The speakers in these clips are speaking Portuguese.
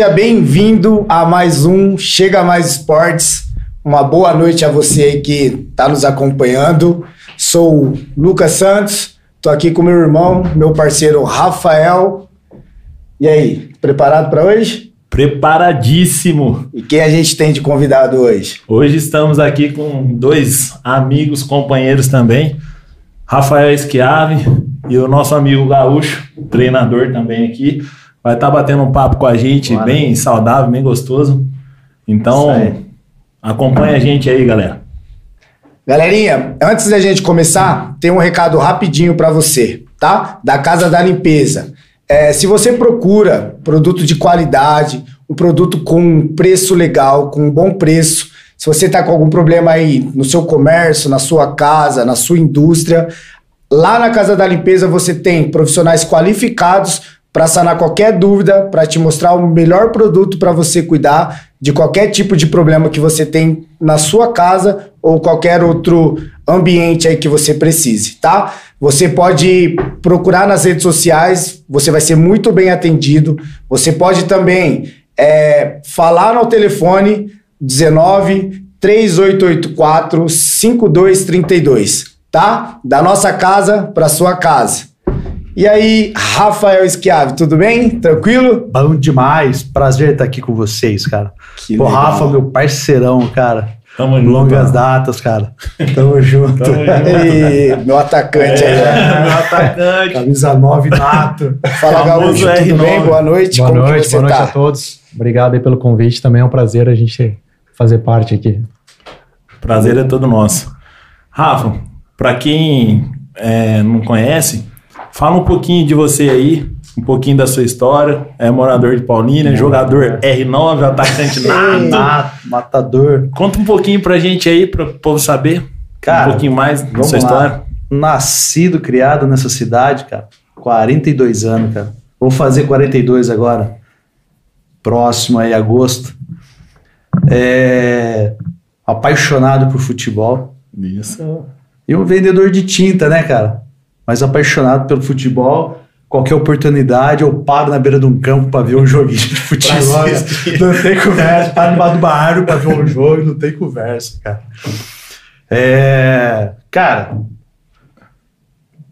Seja bem-vindo a mais um Chega Mais Esportes. Uma boa noite a você aí que está nos acompanhando. Sou o Lucas Santos, estou aqui com meu irmão, meu parceiro Rafael. E aí, preparado para hoje? Preparadíssimo! E quem a gente tem de convidado hoje? Hoje estamos aqui com dois amigos, companheiros também. Rafael Esquiave e o nosso amigo Gaúcho, treinador também aqui. Vai estar tá batendo um papo com a gente, Bora. bem saudável, bem gostoso. Então, acompanha a gente aí, galera. Galerinha, antes da gente começar, tem um recado rapidinho para você, tá? Da Casa da Limpeza. É, se você procura produto de qualidade, um produto com preço legal, com um bom preço, se você está com algum problema aí no seu comércio, na sua casa, na sua indústria, lá na Casa da Limpeza você tem profissionais qualificados para sanar qualquer dúvida, para te mostrar o melhor produto para você cuidar de qualquer tipo de problema que você tem na sua casa ou qualquer outro ambiente aí que você precise, tá? Você pode procurar nas redes sociais, você vai ser muito bem atendido. Você pode também é, falar no telefone 19 3884 5232, tá? Da nossa casa para sua casa. E aí, Rafael Schiave, tudo bem? Tranquilo? Bom demais. Prazer estar aqui com vocês, cara. Que Pô, legal. Rafa, meu parceirão, cara. Tamo junto. Longas datas, cara. Tamo junto. Tamo junto. E meu atacante é, aí. Meu atacante. Camisa 9 nato. Fala, Gaúcho, tudo bem? Boa noite. Boa Como noite, boa noite tá? a todos. Obrigado aí pelo convite. Também é um prazer a gente fazer parte aqui. Prazer é todo nosso. Rafa, para quem é, não conhece, Fala um pouquinho de você aí, um pouquinho da sua história. É morador de Paulínia, jogador R9, atacante nada. matador. Conta um pouquinho pra gente aí, para o povo saber. Cara, um pouquinho mais da sua lá. história. Nascido, criado nessa cidade, cara. 42 anos, cara. Vou fazer 42 agora. Próximo aí, agosto. É... Apaixonado por futebol. Isso. E um vendedor de tinta, né, cara? Mas apaixonado pelo futebol. Qualquer oportunidade, eu paro na beira de um campo para ver um joguinho de futebol. não tem conversa. Paro embaixo do barro para ver um jogo, não tem conversa, cara. É, cara,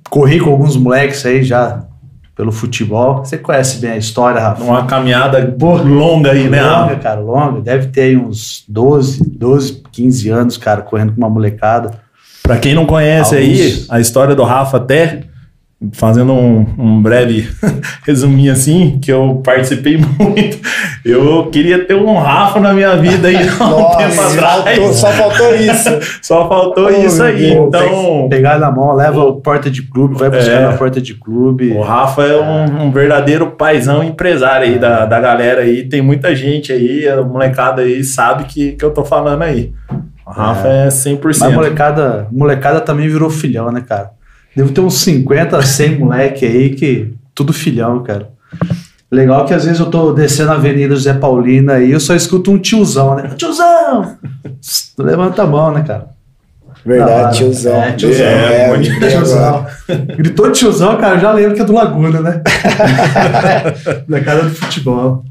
corri com alguns moleques aí já pelo futebol. Você conhece bem a história, Rafa? Uma caminhada longa aí, né? Longa, cara, longa. Deve ter aí uns 12, 12, 15 anos, cara, correndo com uma molecada. Para quem não conhece Alguns... aí a história do Rafa até, fazendo um, um breve resuminho assim, que eu participei muito. Eu queria ter um Rafa na minha vida aí há um tempo atrás. Faltou, só faltou isso. só faltou oh, isso aí. Então. Pegar na mão, leva o porta de clube, vai buscar é, na porta de clube. O Rafa é um, um, verdadeiro paizão empresário aí da, da galera aí. Tem muita gente aí, a molecada aí sabe que, que eu tô falando aí. O Rafa é, é 100%. Mas molecada, molecada também virou filhão, né, cara? Devo ter uns 50, 100 moleque aí que tudo filhão, cara. Legal que às vezes eu tô descendo a Avenida José Paulina e eu só escuto um tiozão, né? Tiozão! Levanta a mão, né, cara? Verdade, tiozão. É, tiozão. É, é, é tiozão. Gritou tiozão, cara, eu já lembro que é do Laguna, né? Na casa do futebol.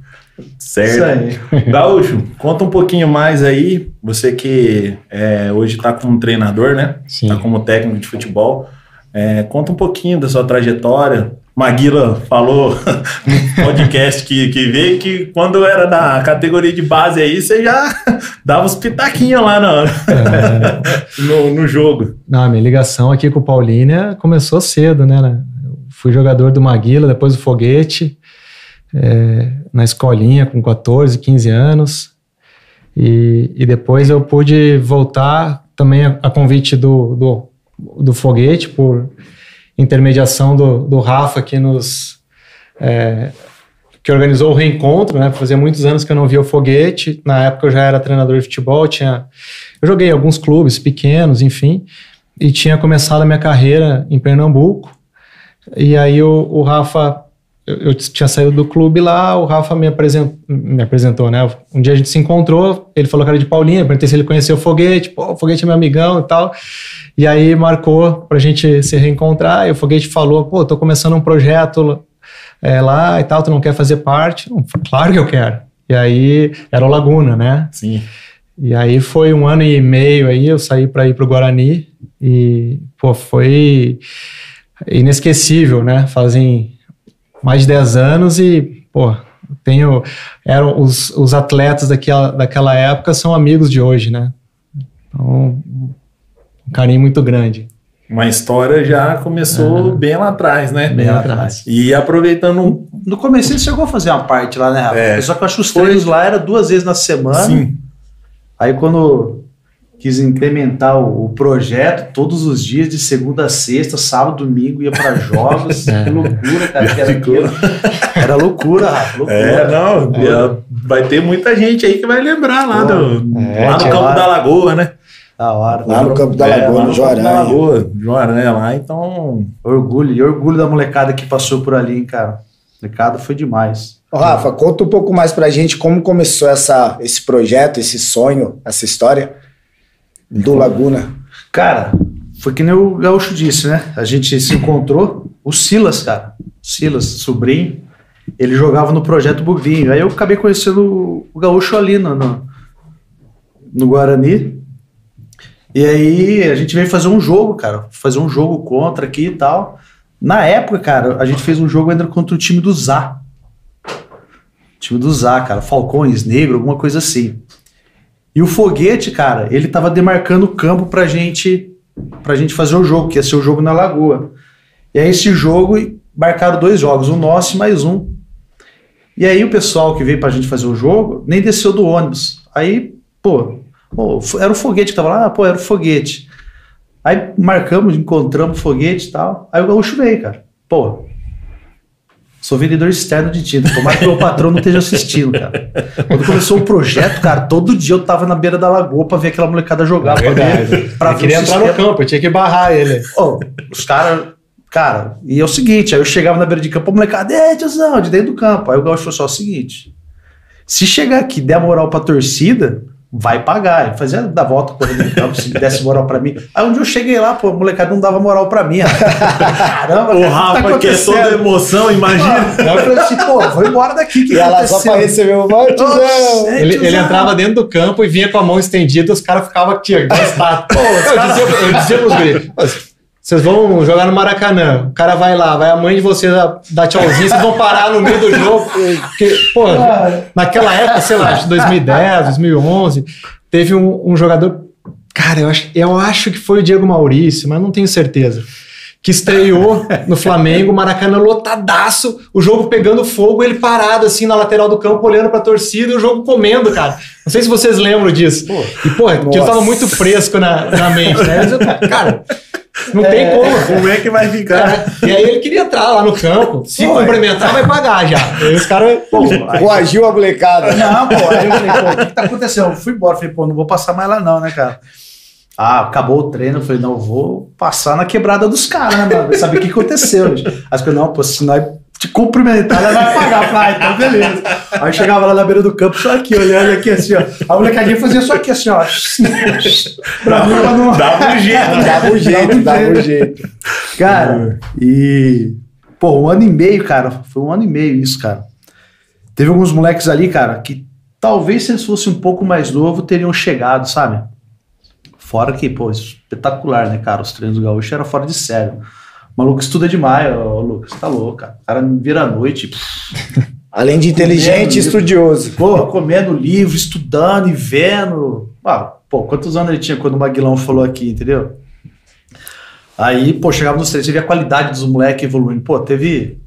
Certo. Gaúcho, conta um pouquinho mais aí. Você que é, hoje está como treinador, né? Está como técnico de futebol. É, conta um pouquinho da sua trajetória. Maguila falou no podcast que, que veio que quando era da categoria de base aí, você já dava os pitaquinhos lá na é. no, no jogo. Não, minha ligação aqui com o Paulínia começou cedo, né? Eu fui jogador do Maguila, depois do Foguete é, na escolinha com 14, 15 anos. E, e depois eu pude voltar também a, a convite do, do, do, Foguete, por intermediação do, do Rafa, que nos. É, que organizou o reencontro, né? Fazia muitos anos que eu não via o Foguete. Na época eu já era treinador de futebol, tinha. Eu joguei em alguns clubes pequenos, enfim, e tinha começado a minha carreira em Pernambuco. E aí o, o Rafa eu, eu, tinha saído do clube lá, o Rafa me apresentou, me apresentou, né? Um dia a gente se encontrou, ele falou que era de Paulinha, perguntei se ele conhecia o Foguete, pô, o Foguete é meu amigão e tal. E aí marcou pra gente se reencontrar, e o Foguete falou, pô, tô começando um projeto é, lá e tal, tu não quer fazer parte? Não, claro que eu quero. E aí era o Laguna, né? Sim. E aí foi um ano e meio aí, eu saí para ir pro Guarani e, pô, foi inesquecível, né? Fazem mais de 10 anos e, pô, tenho eram os, os atletas daquela, daquela época são amigos de hoje, né? Então, um carinho muito grande. Uma história já começou bem lá atrás, né? Bem lá atrás. E aproveitando. No começo você chegou a fazer uma parte lá, né, Rafa? É. Só que eu acho que os Foi. treinos lá era duas vezes na semana. Sim. Aí quando quis implementar o, o projeto, todos os dias, de segunda a sexta, sábado, domingo, ia para jogos. É. Que loucura, cara. Que era, Ficou. era loucura, Rafa. Loucura. É, não. Vai ter muita gente aí que vai lembrar lá, Pô, do, é, lá no Campo lá- da Lagoa, né? Da hora. Lá no Campo da É, Lagoa, lá no no Campo da. Lagoa, lá, então. Orgulho. E orgulho da molecada que passou por ali, hein, cara. Molecada foi demais. Ô, Rafa, conta um pouco mais pra gente como começou essa, esse projeto, esse sonho, essa história do Laguna. Cara, foi que nem o Gaúcho disse, né? A gente se encontrou, o Silas, cara. Silas, sobrinho, ele jogava no projeto Bugrinho. Aí eu acabei conhecendo o- o Gaúcho ali no, no, no Guarani. E aí a gente veio fazer um jogo, cara. Fazer um jogo contra aqui e tal. Na época, cara, a gente fez um jogo ainda contra o time do Zá. Time do Zá, cara. Falcões, Negro, alguma coisa assim. E o Foguete, cara, ele tava demarcando o campo pra gente, pra gente fazer o jogo, que ia ser o jogo na Lagoa. E aí esse jogo, marcaram dois jogos, um nosso e mais um. E aí o pessoal que veio pra gente fazer o jogo, nem desceu do ônibus. Aí, pô, pô, era o Foguete que tava lá, ah, pô, era o Foguete. Aí marcamos, encontramos o Foguete e tal. Aí o Gaúcho veio, cara. Pô, sou vendedor externo de tinta. Tomara que meu patrão não esteja assistindo, cara. Quando começou o projeto, cara, todo dia eu tava na beira da lagoa pra ver aquela molecada jogar. pra ver, pra eu queria o entrar no campo, eu tinha que barrar ele. Ô, os caras. Cara, e é o seguinte, aí eu chegava na beira de campo, a molecada, é, tiozão, de dentro do campo. Aí o Gaúcho falou só o seguinte: se chegar aqui e der moral pra torcida, vai pagar. Ele fazia da volta correndo no campo, se desse moral pra mim. Aí um dia eu cheguei lá, pô, a molecada não dava moral pra mim. Caramba, O cara, Rafa, tá que é toda emoção, imagina. Aí eu falei assim, pô, vou embora daqui. Que E ela só pra receber o tiozão. Oxe, Ele, ele entrava dentro do campo e vinha com a mão estendida, os caras ficavam aqui, ó, eu, dizia, eu dizia pros guris, "Pô, vocês vão jogar no Maracanã, o cara vai lá, vai a mãe de vocês dar- tchauzinho, vocês vão parar no meio do jogo. Porque, pô, naquela época, sei lá, acho que 2010, 2011, teve um, um jogador, cara, eu acho, eu acho que foi o Diego Maurício, mas não tenho certeza. Que estreou no Flamengo, Maracanã lotadaço, o jogo pegando fogo, ele parado assim na lateral do campo, olhando pra torcida e o jogo comendo, cara. Não sei se vocês lembram disso. E, pô, aquilo tava muito fresco na, na mente, né? Eu, cara, não tem como. Como é que vai ficar? E aí ele queria entrar lá no campo, se Pô, cumprimentar, vai pagar já. Aí os caras, pô, Coagiu a molecada. Não, pô, aí eu falei, pô, o que, que tá acontecendo? Eu fui embora, falei, pô, não vou passar mais lá não, né, cara? Ah, acabou o treino, eu falei, não, eu vou passar na quebrada dos caras, né, mano? Saber o que aconteceu, gente. Aí eu falei, não, pô, se nós te cumprimentar, nós vai pagar. Falei, ah, então beleza. Aí chegava lá na beira do campo, só aqui, olhando aqui assim, ó. A molecadinha fazia só aqui assim, ó. pra mim, pra não... Dava um jeito, né? Dava um jeito, dava um jeito. Cara, e. Pô, um ano e meio, cara. Foi um ano e meio isso, cara. Teve alguns moleques ali, cara, que talvez se eles fossem um pouco mais novos, teriam chegado, sabe? Fora que, pô, espetacular, né, cara? Os treinos do Gaúcho era fora de sério. O maluco estuda demais, ô Lucas. Tá louco, cara. O cara vira à noite, Além de inteligente e estudioso. pô, comendo livro, estudando e vendo. Ah, pô, quantos anos ele tinha quando o Maguilão falou aqui, entendeu? Aí, pô, chegava nos treinos, você via a qualidade dos moleques evoluindo. Pô, teve,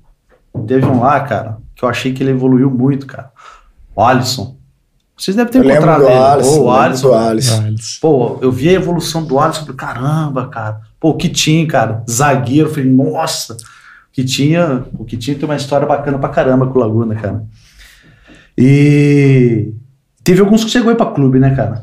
teve um lá, cara, que eu achei que ele evoluiu muito, cara. O Alisson. Vocês devem ter Eu encontrado do ele. Alisson, Pô, o Alisson. Alisson. Pô, eu vi a evolução do Alisson, falei, caramba, cara. Pô, o Kitinho, cara, zagueiro, falei, nossa. O Kitinho, o Kitinho tem uma história bacana pra caramba com o Laguna, cara. E teve alguns que chegou aí pra clube, né, cara?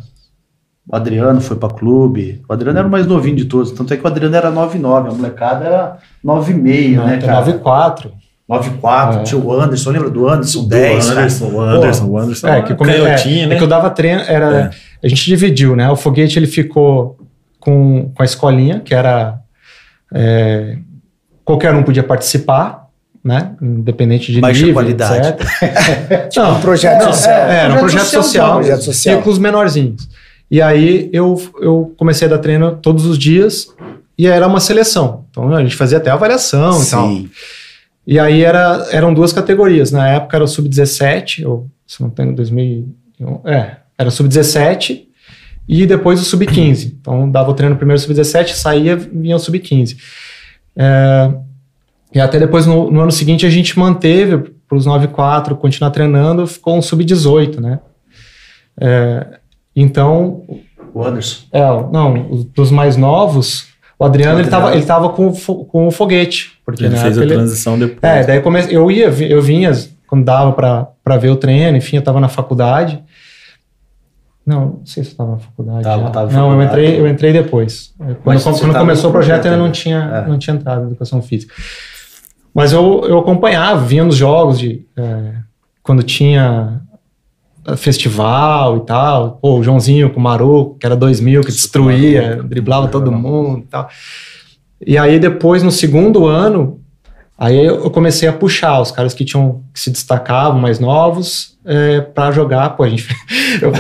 O Adriano foi pra clube. O Adriano era o mais novinho de todos. Tanto é que o Adriano era 9,9. A molecada era 9,5, né, cara? 94. 9,4. É. Tinha o Anderson, lembra do Anderson? Do 10, cara. Anderson, o Anderson, o Anderson. É, que, como, é, canhotinho, é né? que eu dava treino, era, a gente dividiu, né? O foguete ele ficou com, com a escolinha, que era é, qualquer um podia participar, né? Independente de Baixa nível, qualidade. etc. Tipo, um projeto não, social. É, era um projeto social, projeto social. ciclos menorzinhos. E aí eu, eu comecei a dar treino todos os dias e era uma seleção. Então a gente fazia até avaliação e tal. Sim. E aí era, eram duas categorias. Na época era o sub-17, ou se não tenho 2001, é, era o sub-17 e depois o sub-15. Então dava o treino primeiro sub-17, saía, vinha o sub-15. É, e até depois no, no ano seguinte a gente manteve para os 9-4, continuar treinando, ficou um sub-18, né? É, então, O Anderson. é, não, os- dos mais novos, o Adriano, O ele tava, ele tava com, com o foguete. Porque Ele na fez a ele- transição depois. é, daí come... eu ia, eu vinha quando dava pra ver o treino, enfim, eu tava na faculdade. Não, não sei se eu tava na faculdade. Tava, já. tava não, eu entrei, eu entrei depois. Quando, Mas quando começou o projeto, ainda não tinha, É. não tinha entrado em educação física. Mas eu, eu acompanhava, vinha nos jogos de é, quando tinha eh, festival e tal. Pô, o Joãozinho com o Maru, que era 2000, que destruía, driblava todo mundo e tal. E aí depois, no segundo ano, aí eu comecei a puxar os caras que tinham que se destacavam, mais novos, é, para jogar. Pô, a gente, eu,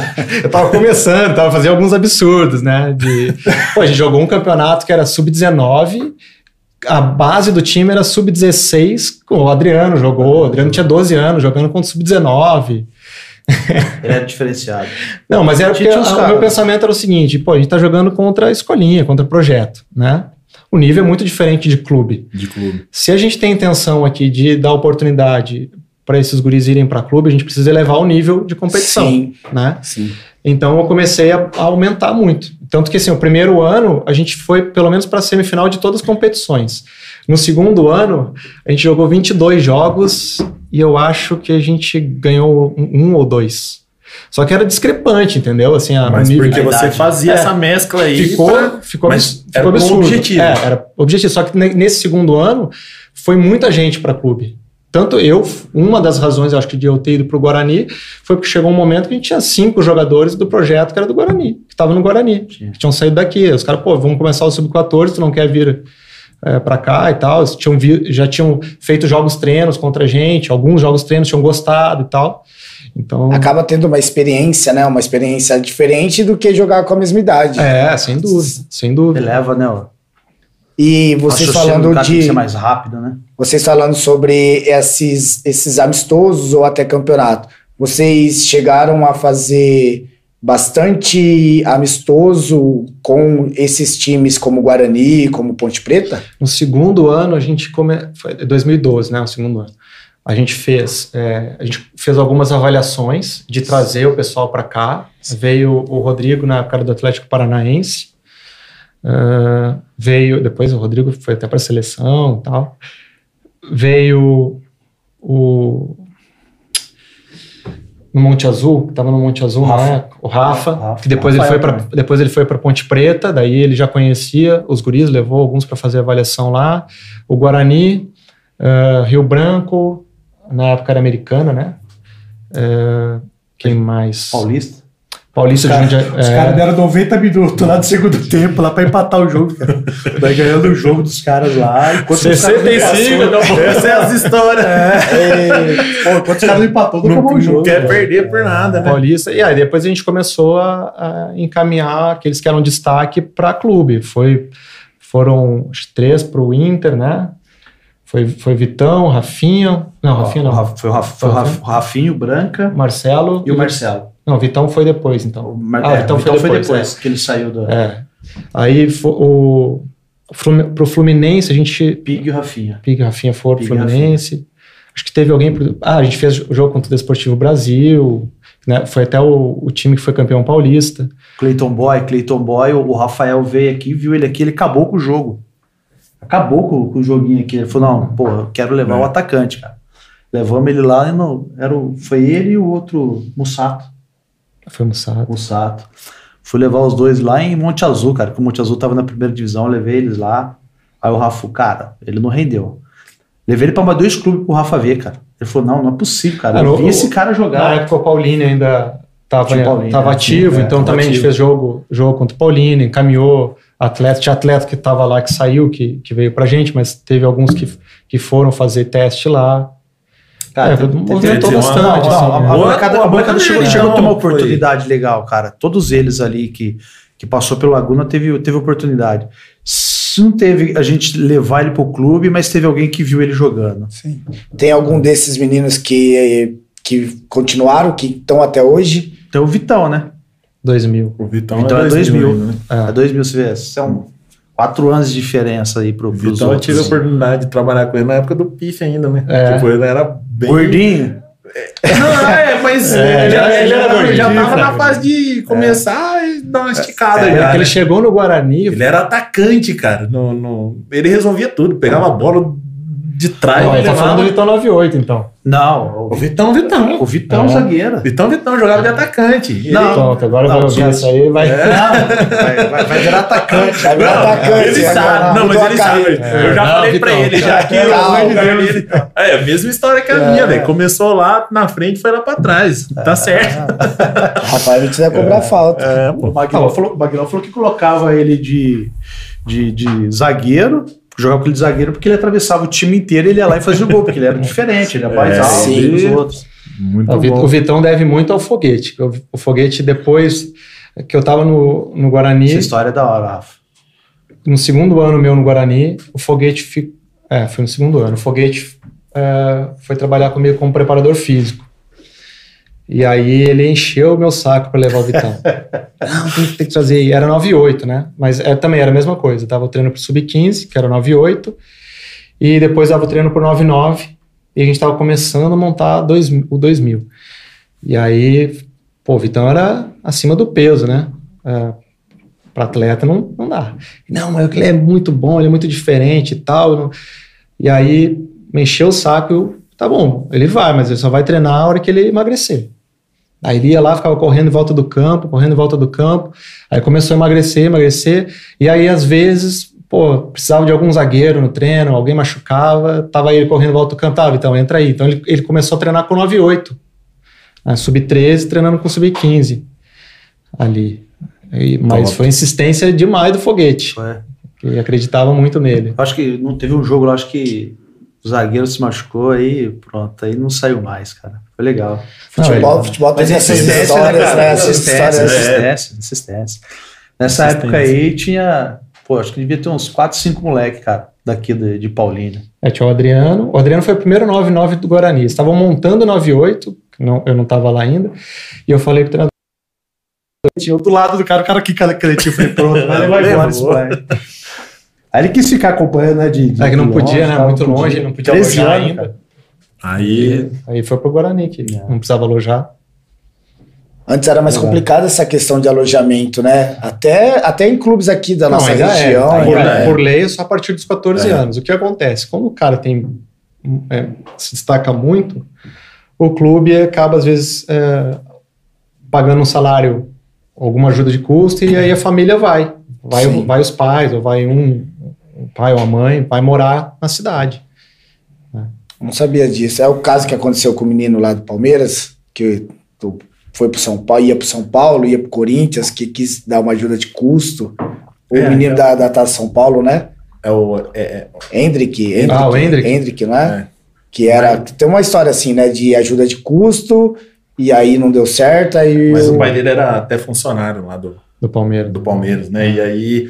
eu tava começando, tava fazendo alguns absurdos, né? De, pô, a gente jogou um campeonato que era sub-19, a base do time era sub-16, o Adriano jogou, o Adriano tinha 12 anos, jogando contra o sub-19. Ele era diferenciado. Não, mas era porque a- o meu pensamento era o seguinte, pô, a gente tá jogando contra a escolinha, contra projeto, né? O nível é muito diferente de clube. De clube. Se a gente tem intenção aqui de dar oportunidade para esses guris irem para clube, a gente precisa elevar o nível de competição, Sim. né? Sim. Então eu comecei a, a aumentar muito. Tanto que assim, o primeiro ano a gente foi pelo menos para a semifinal de todas as competições. No segundo ano, a gente jogou 22 jogos e eu acho que a gente ganhou um, um ou dois. Só que era discrepante, entendeu? Assim, a, Mas o nível porque você idade. fazia É. essa mescla aí. ficou, pra- ficou, mas era ficou com absurdo. objetivo. É, era objetivo. Só que ne- nesse segundo ano foi muita gente para clube. Tanto eu, uma das razões, eu acho que de eu ter ido para o Guarani, foi porque chegou um momento que a gente tinha cinco jogadores do projeto que era do Guarani, que estavam no Guarani, Tinha. que tinham saído daqui. Os caras, pô, vamos começar o Sub-14, tu não quer vir é, para cá e tal. Eles tinham vi- já tinham feito jogos treinos contra a gente, alguns jogos treinos tinham gostado e tal. Então, Acaba tendo uma experiência, né? Uma experiência diferente do que jogar com a mesma idade. é, sem dúvida, sem dúvida. Eleva, né? ó. E do falando de. ser mais rápido, né? Vocês falando sobre esses, esses amistosos ou até campeonato. Vocês chegaram a fazer bastante amistoso com esses times como Guarani, como Ponte Preta? No segundo ano, a gente come... foi 2012, né? O segundo ano. A gente fez, é, a gente fez algumas avaliações de trazer o pessoal para cá. Veio o Rodrigo na época do Atlético Paranaense. Ah, veio depois o Rodrigo foi até para a seleção tal. Veio o no Monte Azul, que estava no Monte Azul, O Rafa. né? O Rafa, Rafa. que depois ele foi para também. depois ele foi para Ponte Preta, daí ele já conhecia os guris, levou alguns para fazer avaliação lá. O Guarani, ah, Rio Branco, na época era americana, né? Ah, quem mais? Paulista. Paulista Os de caras Jundiaí. os é, caras deram 90 minutos lá do segundo tempo, lá pra empatar o jogo, cara. Vai ganhando o jogo dos caras lá. Enquanto os caras não 65, empatou- acabou. Essa é as histórias. É. Pô, enquanto os caras não empatou, não Não, acabou o não jogo. quer cara. perder por nada, né? Paulista. E aí depois a gente começou a, a encaminhar aqueles que eram destaque para clube. Foi, foram os três para o Inter, né? Foi, foi Vitão, Rafinha. Não, Rafinha não. Foi o Rafa- foi o Rafa- o Rafinho, Branca Marcelo. e o Marcelo. Não, Vitão foi depois, então. O ah, é, Vitão, foi depois. que ele saiu do é. Aí o, pro Fluminense a gente. Pig e o Rafinha. Pique Rafinha for pro Pique e Fluminense. Acho que teve alguém. Ah, a gente fez o jogo contra o Desportivo Brasil. Né? Foi até o, o time que foi campeão paulista. Cleiton Boy, Cleiton Boy, o, Rafael veio aqui, viu ele aqui, ele acabou com o jogo. Acabou com, com o joguinho aqui. Ele falou: não, pô, eu quero levar É. o atacante, cara. Levamos ele lá e não, era o, foi ele e o outro Mussato. Foi Mussado. Mussato. Fui levar os dois lá em Monte Azul, cara, que o Monte Azul tava na primeira divisão, eu levei eles lá. Aí o Rafa, cara, ele não rendeu. Levei ele pra mais dois clubes pro Rafa ver, cara. Ele falou: não, não é possível, cara. Eu no- vi esse cara Na jogar. época o Paulini ainda tava né? ativo, é, então tava também a gente ativo. fez jogo, jogo contra o Paulini, encaminhou atleta, tinha atleta que estava lá, que saiu, que, que veio pra gente, mas teve alguns que, que foram fazer teste lá. Cara, é, movimentou bastante. Não, não, a, a bancada, a bancada chegou, chegou a ter uma oportunidade foi. legal, cara. Todos eles ali que, que passou pelo Laguna teve, teve oportunidade. Se não teve a gente levar ele pro clube, mas teve alguém que viu ele jogando. Sim. Tem algum desses meninos que, que continuaram, que estão até hoje? Tem o Vitão, né? 2000. O Vitão, Vitão é 2000. É 2000, né? é. é 2000, você vê. São quatro anos de diferença aí pro, pros Vitão, outros. eu tive a oportunidade de trabalhar com ele na época do PIF ainda, né? É. Tipo, ele era bem... Gordinho? Não, é, mas é, ele, já, ele, era, ele já tava na fase de começar é. e dar uma esticada. É, já, ele né? chegou no Guarani. Ele era atacante, cara. No, no, ele resolvia tudo, pegava a bola de trás. Não, ele tá falando do Vitão 98, então. Não, o Vitão, Vitão. O Vitão é. zagueiro. Vitão, Vitão jogava de atacante. Não, Pronto, agora não, vai ouvir isso aí vai... É. vai, vai, vai virar atacante. Vai virar não, atacante. Ele sabe. Não, mas ele sabe. É. Eu já não, falei Vitão, pra ele já que eu, É a mesma história que a minha, é. velho. Começou lá na frente foi lá pra trás. Tá certo. Rapaz, a gente vai cobrar falta. É, o Maguilão falou, falou que colocava ele de, de, de zagueiro jogava com ele de zagueiro porque ele atravessava o time inteiro e ele ia lá e fazia o gol, porque ele era diferente, ele era mais é, alto que os outros. Muito o, bom. o Vitão deve muito ao foguete. O, o foguete, depois que eu tava no, no Guarani. Essa história é da hora, Rafa. No segundo ano meu no Guarani, o foguete. Fi, é, foi no segundo ano. O foguete é, foi trabalhar comigo como preparador físico. E aí ele encheu o meu saco para levar o Vitão. Não, tem, tem, que trazer. Era 9,8, né? Mas é, também era a mesma coisa. Eu tava treino pro sub-15, que era 9,8. E depois dava o treino pro 9,9. E a gente tava começando a montar dois, o 2000. E aí, pô, o Vitão era acima do peso, né? É, para atleta não, não dá. Não, mas ele é muito bom, ele é muito diferente e tal. E aí, me encheu o saco. Eu, tá bom, ele vai, mas ele só vai treinar a hora que ele emagrecer. Aí ele ia lá, ficava correndo em volta do campo, correndo em volta do campo. Aí começou a emagrecer, emagrecer. E aí, às vezes, pô, precisava de algum zagueiro no treino, alguém machucava, tava ele correndo em volta do campo, tava, então entra aí. Então ele, ele começou a treinar com 9,8. Né, sub-13, treinando com sub-15 ali. E, mas Top. foi insistência demais do foguete. Que acreditava muito nele. Acho que não teve um jogo lá, acho que o zagueiro se machucou aí, pronto, aí não saiu mais, cara. Foi legal. Futebol, não, futebol tem essas histórias, né? né? Assistência, assistência, assistência. Nessa época aí tinha, pô, acho que devia ter uns 4, 5 moleques, cara, daqui de, de Paulínia. É, tinha o Adriano. O Adriano foi o primeiro 9-9 do Guarani. Estavam montando 9-8, não, eu não estava lá ainda, e eu falei pro treinador. Tinha do lado do cara, o cara aqui canetinho, falei, pronto, vai levar embora esse pai. Aí ele quis ficar acompanhando, né? De, de é que não podia, longe, né? Muito longe, não podia alojar ainda. Cara. Aí, aí foi pro Guarani, que é. não precisava alojar. Antes era mais é. complicado essa questão de alojamento, né? Até, até em clubes aqui da não, nossa é. região. É, por, é. por lei, só a partir dos 14 é. anos. O que acontece? Como o cara tem é, se destaca muito, o clube acaba, às vezes, pagando um salário, alguma ajuda de custo, e aí a família vai. Vai, vai os pais, ou vai um, um pai ou a mãe, vai morar na cidade. Não sabia disso. É o caso que aconteceu com o menino lá do Palmeiras, que foi pro São Paulo, ia pro São Paulo, ia pro Corinthians, que quis dar uma ajuda de custo. O é, menino é. da, da Taça São Paulo, né? É o. É, é. Hendrick, Hendrick. Ah, o Hendrick. Hendrick, não é? Que era. Tem uma história assim, né? De ajuda de custo, e aí não deu certo. Aí Mas o, o pai dele era até funcionário lá do, do Palmeiras. Do Palmeiras, né? E aí,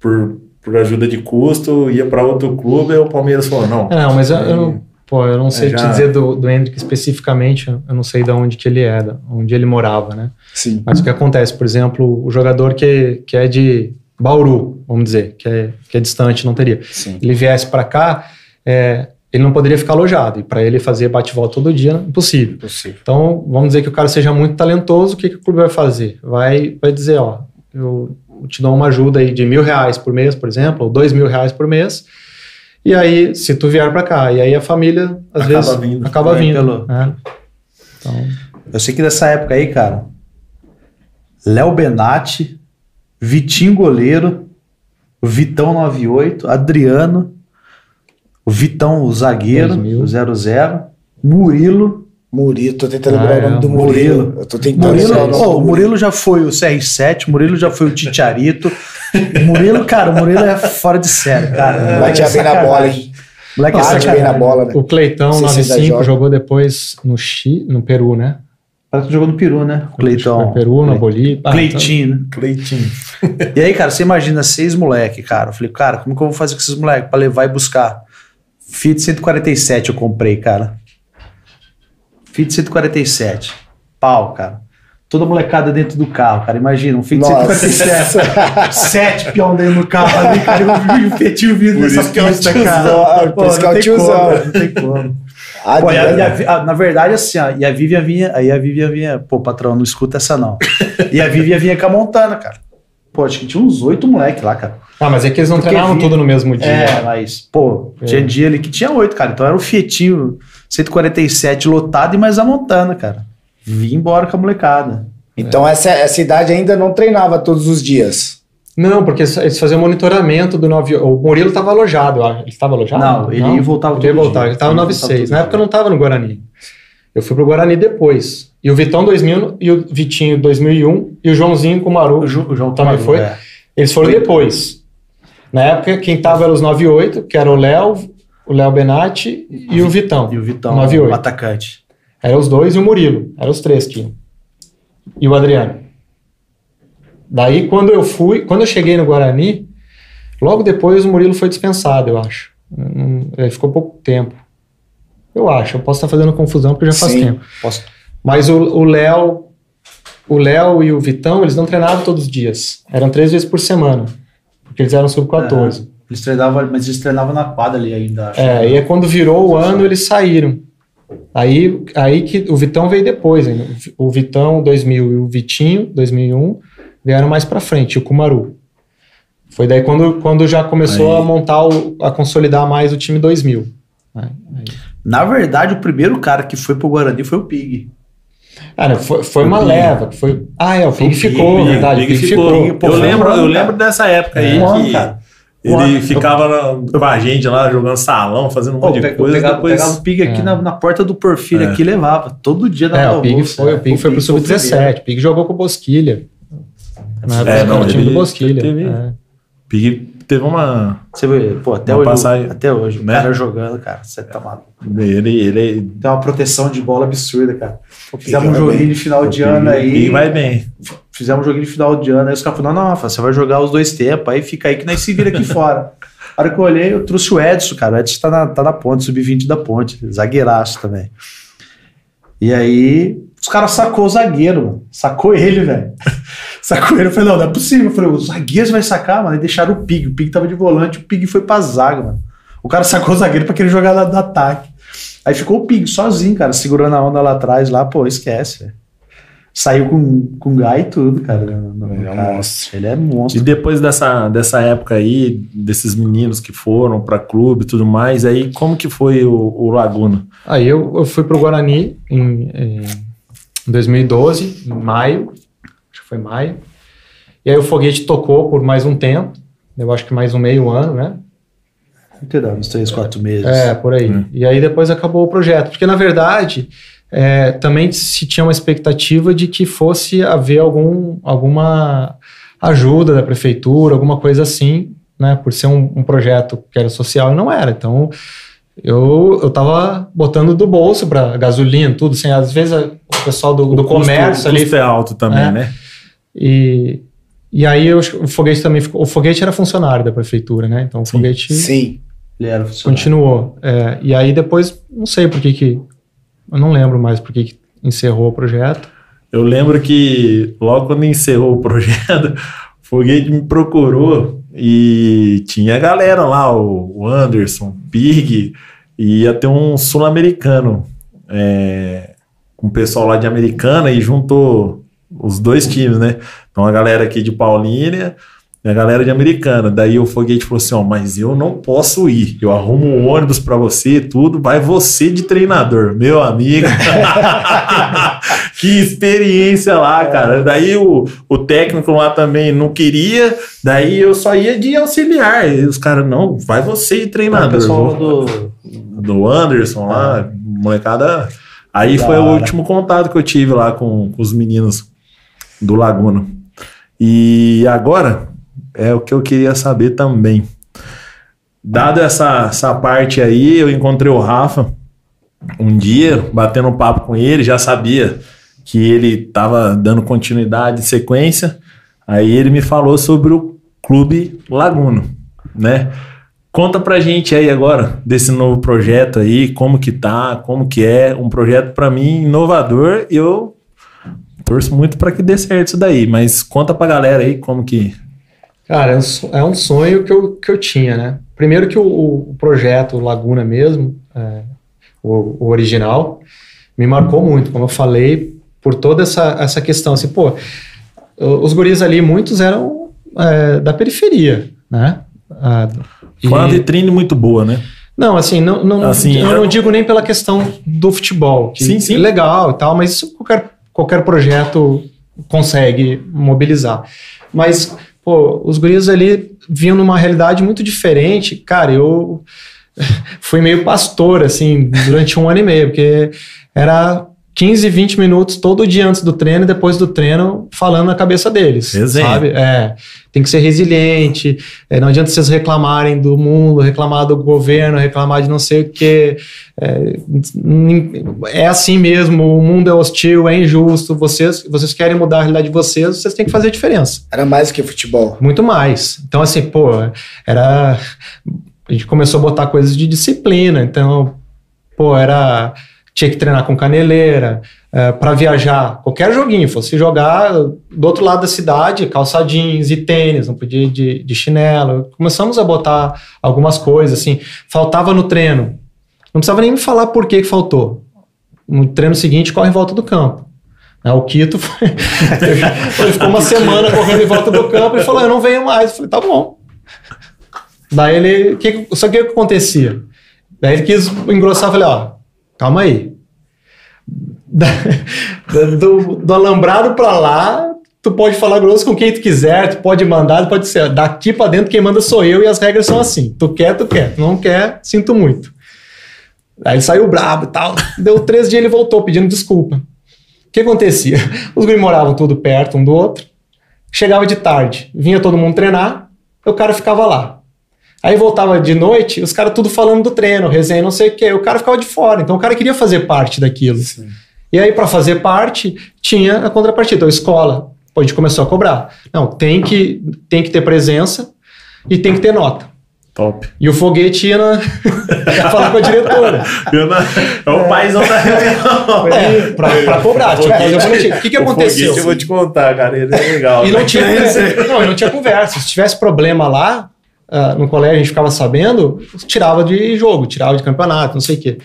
por, por ajuda de custo, ia para outro clube e o Palmeiras falou: não. Não, mas eu, eu não Pô, eu não sei é já... te dizer do, do Hendrick especificamente, eu não sei de onde que ele era, onde ele morava, né? Sim. Mas o que acontece, por exemplo, o jogador que, que é de Bauru, vamos dizer, que é, que é distante, não teria. Sim. Ele viesse para cá, é, ele não poderia ficar alojado, e para ele fazer bate-volta todo dia, impossível. impossível. Então, vamos dizer que o cara seja muito talentoso, o que, que o clube vai fazer? Vai, vai dizer, ó, eu te dou uma ajuda aí de mil reais por mês, por exemplo, ou dois mil reais por mês, e aí, se tu vier para cá, e aí a família, às acaba vezes, vindo, acaba vindo. Pelo... Né? Então... Eu sei que nessa época aí, cara, Léo Benatti, Vitinho Goleiro, Vitão 98, Adriano, o Vitão o zagueiro, 00, Murilo. Murilo, tô tentando lembrar ah, o nome é. do Murilo. Murilo. Eu tô tentando Murilo, oh, o Murilo já foi o CR7, Murilo já foi o Titiarito, Murilo, cara, o Murilo é fora de série, cara. Vai te bem na bola, hein? Moleque Bate bem na bola, né? O Cleitão, Não sei se ainda 95, joga. jogou depois no, Chi, no Peru, né? Parece que jogou no Peru, né? O Cleitão. No Peru, na Bolívia. Ah, Cleitinho, né? Cleitinho. E aí, cara, você imagina seis moleque, cara. Eu falei, cara, como que eu vou fazer com esses moleques pra levar e buscar? Fiat 147 eu comprei, cara. Fiat 147. Pau, cara. Toda molecada dentro do carro, cara. Imagina, um Fiat Nossa. 147. Sete peão dentro do carro ali, cara. Eu o Fetinho vindo Por nessa isso que é o pista, tiozão, cara. por isso que é o não tem tiozão. como, Não tem como. Ah, Pô, e a- e a a- na verdade, assim, ó, e a Vivian vinha, aí a Vivian vinha, pô, patrão, não escuta essa não. E a Vivian vinha com a Montana, cara. Pô, acho que tinha uns oito moleque lá, cara. Ah, mas é que eles não Porque treinavam vi- tudo no mesmo dia. É, mas, pô, É. tinha dia ali que tinha oito, cara. Então era o Fietinho 147 lotado e mais a Montana, cara. Vim embora com a molecada. Então essa, essa idade ainda não treinava todos os dias. Não, porque eles- faziam monitoramento do 9. O Murilo estava alojado. Ele estava alojado? Não, ele ia e voltava Ele todo voltar, dia. ele estava no voltava 96. todo Na época eu não estava no Guarani. Eu fui pro Guarani depois. E o Vitão 2000 e o Vitinho 2001 e o Joãozinho com o Maru. O, Ju- o João Também Tomaru, foi? é. Eles foram depois. Na época, quem tava era os 98, que era o Léo, o Léo Benatti e o Vitão. E o Vitão, 98. o atacante. Eram os dois e o Murilo. Eram os três que. E o Adriano. Daí, quando eu fui, quando eu cheguei no Guarani, logo depois o Murilo foi dispensado, eu acho. Ele ficou pouco tempo. Eu acho. Eu posso estar fazendo confusão porque já faz Sim. tempo. Posso... Mas o o Léo, o Léo e o Vitão, eles não treinavam todos os dias. Eram três vezes por semana. Porque eles eram sub-14. Eles treinavam, mas eles treinavam na quadra ali ainda. acho. É, e aí quando virou o ano, eles saíram. Aí, aí que o Vitão veio depois ainda. O Vitão 2000 e o Vitinho 2001 vieram mais pra frente, o Kumaru. Foi daí quando, quando já começou Aí. a montar, o, a consolidar mais o time 2000. né? Aí- Na verdade, o primeiro cara que foi pro Guarani foi o Pig. Cara, foi, foi uma Pig. leva. Foi, ah, é, o Pig Pig, ficou, Pig, verdade. O Pig Pig ficou. eu lembro, eu lembro dessa época aí ano, que cara. Ele ficava na- com a gente lá jogando salão, fazendo um monte de coisa. pegava, depois... pegava o Pig aqui É. na, na porta do Porfírio É. aqui e levava. Todo dia na É, o Pig almoço, foi, é. o Pig foi pro Pig foi o primeiro. Sub-17. O Pig jogou com o Bosquilha. Na época É, não, o time ele do Bosquilha. teve- é. Pig teve uma. Você vê, pô, até hoje, passagem, até hoje, o né? cara jogando, cara, você tá maluco. Ele, ele Tem uma proteção de bola absurda, cara. Fizemos um joguinho bem. de final de ano Pig- aí. Pig vai bem. Fizemos um joguinho de final de ano, aí os caras falaram, não, não, você vai jogar os dois tempos, aí fica aí que nós se vira aqui fora. A hora que eu olhei, eu trouxe o Edson, cara. O Edson tá na, tá na ponte, sub-20 da ponte, zagueiraço também. E aí, os caras sacou o zagueiro, mano. Sacou ele, velho. Sacou ele, eu falei, não, não é possível. Eu falei, o zagueiro vai sacar, mano. E deixaram o Pig. O Pig tava de volante, o Pig foi pra zaga, mano. O cara sacou o zagueiro pra querer jogar lá do ataque. Aí ficou o Pig sozinho, cara, segurando a onda lá atrás, lá, pô, esquece, velho. Saiu com, com gai e tudo, cara. no- Ele é um cara. monstro. Ele é E monstro. depois dessa, dessa época aí, desses meninos que foram pra clube e tudo mais, aí como que foi o, o Laguna? Aí eu, eu fui pro Guarani em, em 2012, em maio, acho que foi maio. E aí o Foguete tocou por mais um tempo, eu acho que mais um meio ano, né? Entendeu? Uns três, quatro meses. É, por aí. Hum. E aí depois acabou o projeto. Porque, na verdade, é, também se tinha uma expectativa de que fosse haver algum, alguma ajuda da prefeitura, alguma coisa assim, né? Por ser um, um projeto que era social e não era. Então, eu, eu tava botando do bolso para gasolina, tudo. Assim, às vezes o pessoal do, do O custo- comércio o ali custo é alto também, É. né? e, e aí eu, o Foguete também ficou. O Foguete era funcionário da prefeitura, né? Então o Sim. Foguete Sim. Ele era funcionário. continuou. É, e aí depois, não sei por que que. Eu não lembro mais por que encerrou o projeto. Eu lembro que logo quando encerrou o projeto, o Foguete me procurou e tinha galera lá, o Anderson, Pig, e ia ter um sul-americano é, com o pessoal lá de Americana e juntou os dois times, né? Então a galera aqui de Paulínia a galera de Americana. Daí o Foguete falou assim: Ó, mas eu não posso ir. Eu arrumo um ônibus pra você, tudo, vai você de treinador, meu amigo. que experiência lá, cara. Daí o, o técnico lá também não queria, daí eu só ia de auxiliar. E os caras, não, vai você de O treinador. pessoal Vou- do. do Anderson lá, molecada. Aí Da foi o hora. último contato que eu tive lá com, com os meninos do Laguna. E agora, é o que eu queria saber também. Dado essa, essa parte aí, eu encontrei o Rafa um dia, batendo um papo com ele, já sabia que ele estava dando continuidade, sequência. Aí ele me falou sobre o Clube Laguno, né? Conta pra gente aí agora desse novo projeto aí, como que tá, como que é, um projeto para mim inovador e eu torço muito para que dê certo isso daí, mas conta pra galera aí como que... Cara, é um é sonho que eu, que eu tinha, né? Primeiro que o, o projeto Laguna mesmo, é, o, o original, me marcou muito, como eu falei, por toda essa, essa questão, assim, pô, os guris ali, muitos eram é, da periferia, né? Ah, Foi uma vitrine muito boa, né? Não, assim, não, não, assim, eu, não digo nem pela questão do futebol, que sim, sim. é legal e tal, mas isso qualquer, qualquer projeto consegue mobilizar. Mas, pô, os guris ali vinham numa realidade muito diferente. Cara, eu fui meio pastor, assim, durante um ano e meio, porque era 15, 20 minutos todo dia antes do treino e depois do treino falando na cabeça deles. Resenha. Sabe? É, tem que ser resiliente, é, não adianta vocês reclamarem do mundo, reclamar do governo, reclamar de não sei o que. É, é, assim mesmo, o mundo é hostil, é injusto, vocês, vocês querem mudar a realidade de vocês, vocês têm que fazer a diferença. Era mais do que futebol. Muito mais. Então, assim, pô, era. A gente começou a botar coisas de disciplina, então, pô, era tinha que treinar com caneleira, é, para viajar, qualquer joguinho, fosse jogar do outro lado da cidade, calça jeans e tênis, não podia ir de, de chinelo. Começamos a botar algumas coisas, assim, faltava no treino. Não precisava nem me falar por que, que faltou. No treino seguinte, corre em volta do campo. É, o Quito foi, ele ficou uma semana correndo em volta do campo e falou: Eu não venho mais. Eu falei: Tá bom. Daí ele. Que, só que o que acontecia? Daí ele quis engrossar. Eu falei: Ó, calma aí. Do, do alambrado para lá, tu pode falar grosso com quem tu quiser, tu pode mandar, pode ser. Daqui para dentro quem manda sou eu e as regras são assim. Tu quer, tu quer. Tu não quer, sinto muito. Aí ele saiu brabo e tal. Deu três dias ele voltou pedindo desculpa. O que acontecia? Os guris moravam tudo perto um do outro. Chegava de tarde, vinha todo mundo treinar, o cara ficava lá. Aí voltava de noite, os caras tudo falando do treino, resenha, não sei o quê. O cara ficava de fora. Então o cara queria fazer parte daquilo. Sim. E aí, para fazer parte, tinha a contrapartida. Então, escola, a gente começou a cobrar. Não, tem que, tem que ter presença e tem que ter nota. Top. E o foguete ia na... falar com a diretora. é o paizão da reunião. É, pra, pra cobrar. Tipo, o que, que aconteceu? Eu vou te contar, cara. Ele é legal. E não, tinha, não, não tinha conversa. Se tivesse problema lá, uh, no colégio a gente ficava sabendo, tirava de jogo, tirava de campeonato, não sei o quê.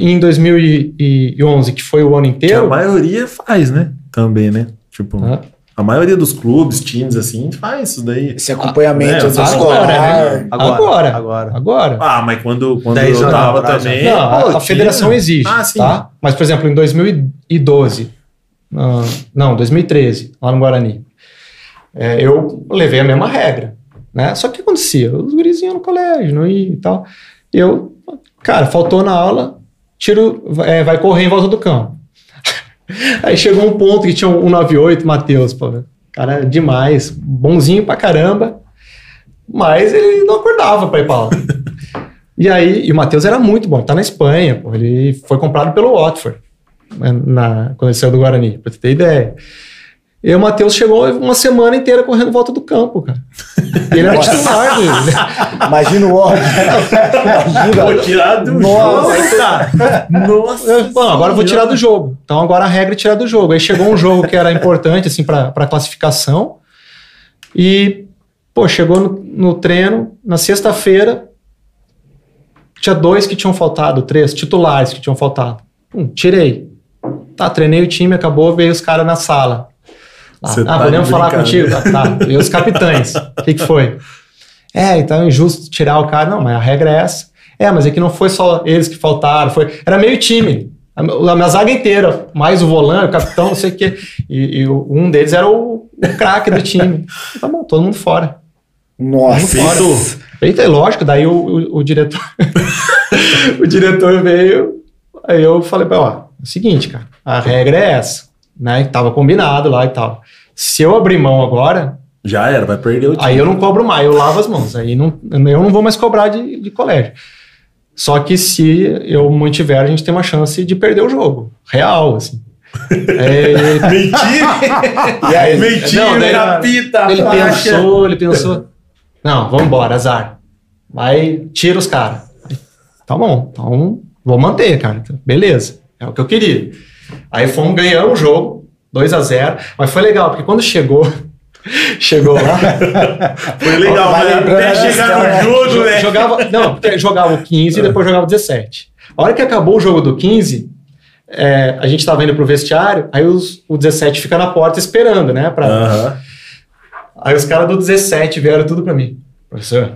Em 2011, que foi o ano inteiro. Que a maioria faz, né? Também, né? Tipo. Ah. A maioria dos clubes, times, assim, faz isso daí. Esse acompanhamento ah, é, agora, né? agora, agora, agora, agora. Ah, mas quando, quando eu tava também... Não, pô, a, a federação existe, ah, tá? Mas, por exemplo, em 2012, uh, não, 2013, lá no Guarani, é, eu levei a mesma regra. Né? Só que acontecia? Os gurizinhos no colégio, não ia e tal. Eu, cara, faltou na aula, tiro, é, vai correr em volta do campo. Aí chegou um ponto que tinha um 98, Matheus, pô, cara, demais, bonzinho pra caramba, mas ele não acordava pra ir pra aula. e aí, e o Matheus era muito bom, tá na Espanha, pô, ele foi comprado pelo Watford, né, na, quando ele saiu do Guarani, pra você ter ideia. E o Matheus chegou uma semana inteira correndo volta do campo, cara. E ele era titular dele. Imagina o ódio. Imagina. Vou tirar do Nossa, jogo, cara. Nossa. Bom, agora eu vou tirar do jogo. Então agora a regra é tirar do jogo. Aí chegou um jogo que era importante, assim, para classificação. E, pô, chegou no, no treino, na sexta-feira, tinha dois que tinham faltado, três titulares que tinham faltado. Hum, tirei. Tá, treinei o time, acabou, veio os caras na sala. Ah, ah tá podemos falar contigo? Ah, tá. E os capitães? O que, que foi? É, então é injusto tirar o cara. Não, mas a regra é essa. É, mas é que não foi só eles que faltaram, foi, era meio time. A minha zaga inteira, mais o volante, o capitão, não sei o quê. E, e um deles era o, o craque do time. Tá bom, todo mundo fora. Nossa, isso. Eita, é lógico, daí o, o, o diretor. o diretor veio. Aí eu falei ó, é o seguinte, cara, a regra é essa né? Tava combinado lá e tal. Se eu abrir mão agora, Já era, vai perder o time. Aí eu não cobro mais, eu lavo as mãos. Aí não, eu não vou mais cobrar de, de colégio. Só que se eu mantiver, a gente tem uma chance de perder o jogo. Real, assim. É, Mentira! e aí, Mentira, não, daí, capita, Ele faixa. pensou, ele pensou. Não, vamos embora, azar. Vai, tira os caras. Tá bom, então vou manter, cara. Beleza, é o que eu queria. Aí fomos, ganhamos o jogo, 2 a 0 Mas foi legal, porque quando chegou Chegou lá. Foi legal, mas até chegar no jogo, né? Jogava, não, porque jogava o 15 e depois jogava o 17. A hora que acabou o jogo do 15, é, a gente estava indo pro vestiário, aí os, o 17 fica na porta esperando, né? Pra... Uhum. Aí os caras do 17 vieram tudo para mim. Professor,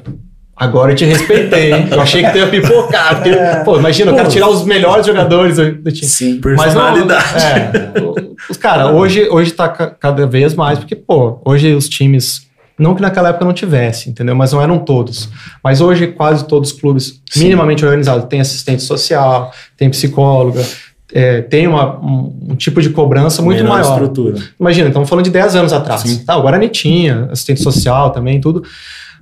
Agora eu te respeitei, hein? Eu achei que tu ia pipocar. Porque, é. pô, imagina, eu quero tirar os melhores jogadores do time. Sim, personalidade. Mas não, é, os cara, hoje, hoje tá cada vez mais, porque, pô, hoje os times. Não que naquela época não tivesse, entendeu? Mas não eram todos. Mas hoje quase todos os clubes Sim. minimamente organizados têm assistente social, tem psicóloga, é, tem uma, um, um, tipo de cobrança muito Menor maior. estrutura. Imagina, estamos falando de 10 anos atrás. Sim. Tá, o Guarani tinha assistente social também, tudo.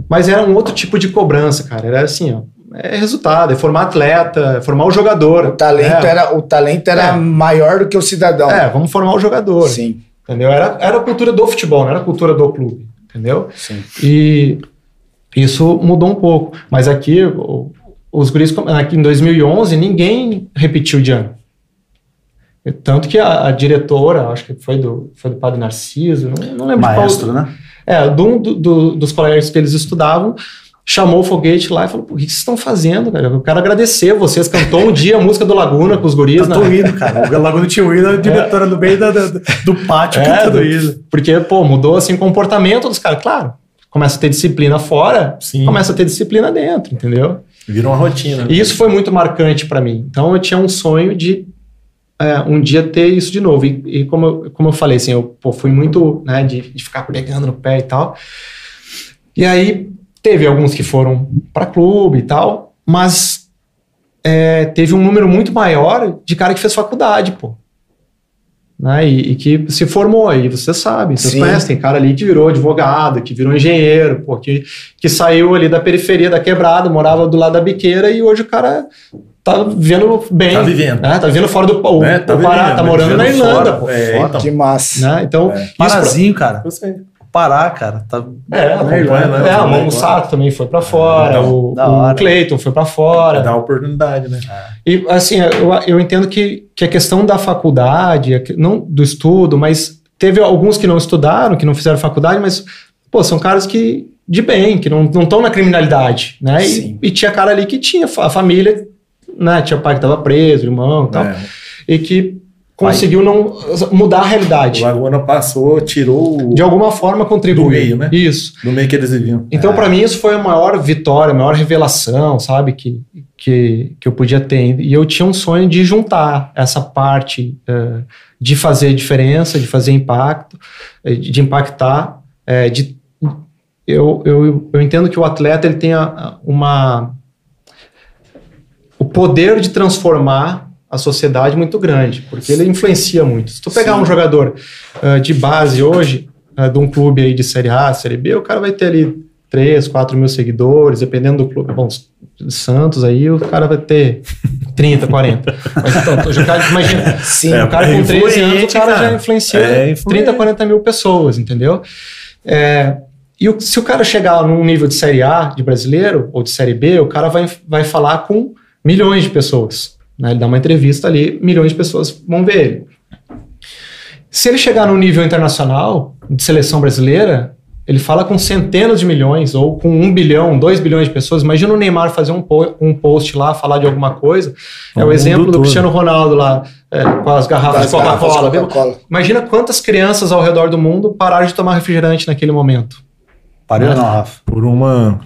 Mas era um outro tipo de cobrança, cara. Era assim, ó. É resultado, é formar atleta, é formar o jogador. O talento é. era, o talento era é. maior do que o cidadão. É, vamos formar o jogador. Sim. Entendeu? Era, era a cultura do futebol, não era a cultura do clube. Entendeu? Sim. E isso mudou um pouco. Mas aqui, os guris, aqui em 2011, ninguém repetiu de ano. Tanto que a, a, diretora, acho que foi do, foi do Padre Narciso, não, não lembro Maestro, qual, né? É, do, do, dos colégios que eles estudavam, chamou o foguete lá e falou: o que vocês estão fazendo, cara? Eu quero agradecer vocês. Cantou um dia a música do Laguna com os guris. Tá né? indo, cara. O Laguna tinha ido, a diretora é. no meio da, da, do pátio é, cantando indo. Porque, pô, mudou assim o comportamento dos caras. Claro, começa a ter disciplina fora, Sim. começa a ter disciplina dentro, entendeu? Vira uma rotina. E isso foi muito marcante para mim. Então eu tinha um sonho de é, um dia ter isso de novo. E, e, como, eu, como eu falei, assim, eu pô, fui muito né, de, de ficar pegando no pé e tal. E aí teve alguns que foram para clube e tal, mas é, teve um número muito maior de cara que fez faculdade, pô. Né, e, e, que se formou aí, você sabe, vocês conhecem, tem cara ali que virou advogado, que virou engenheiro, pô, que, que saiu ali da periferia da quebrada, morava do lado da biqueira e hoje o cara tá vivendo bem. Tá vivendo. Né? Tá vivendo fora do o, é, tá, Pará, vivendo, tá morando na Irlanda, fora, pô. É, então. Que massa. Né? Então, é. Parazinho, cara. Eu sei. Pará, cara. Tá, é, na Irlanda. Né? É, o Mano Sato também foi para fora, é, o, o Cleiton foi para fora. Dá oportunidade, né? E assim, eu, eu entendo que, que a questão da faculdade, não do estudo, mas teve alguns que não estudaram, que não fizeram faculdade, mas, pô, são caras que de bem, que não estão na criminalidade, né? E, e, tinha cara ali que tinha a família né, tinha pai que estava preso, irmão e tal, é. e que conseguiu não mudar a realidade. O Laguna passou, tirou. De alguma forma contribuiu. Do meio, né? Isso. Do meio que eles viviam. Então, é. para mim, isso foi a maior vitória, a maior revelação, sabe, que, que, que eu podia ter. E eu tinha um sonho de juntar essa parte uh, de fazer diferença, de fazer impacto, eh, de impactar, uh, de. Eu, eu, eu entendo que o atleta ele tenha uma poder de transformar a sociedade muito grande, porque ele influencia muito. Se tu pegar Sim. um jogador uh, de base hoje, uh, de um clube aí de Série A, Série B, o cara vai ter ali 3, 4 mil seguidores, dependendo do clube. Bom, Santos aí, o cara vai ter 30, 40. Mas então, já, imagina, Sim, é, um cara com 13 anos, o cara, cara. já influencia é 30, 40 mil pessoas, entendeu? É, e o, se o cara chegar num nível de Série A de brasileiro, ou de Série B, o cara vai, vai falar com milhões de pessoas. Né? Ele dá uma entrevista ali, milhões de pessoas vão ver ele. Se ele chegar no nível internacional, de seleção brasileira, ele fala com centenas de milhões, ou com um bilhão, dois bilhões de pessoas. Imagina o Neymar fazer um, po um post lá, falar de alguma coisa. É, é o exemplo do todo. Cristiano Ronaldo lá, é, com as garrafas de Coca-Cola. Coca Imagina quantas crianças ao redor do mundo pararam de tomar refrigerante naquele momento. Parou né? não, Rafa. Por uma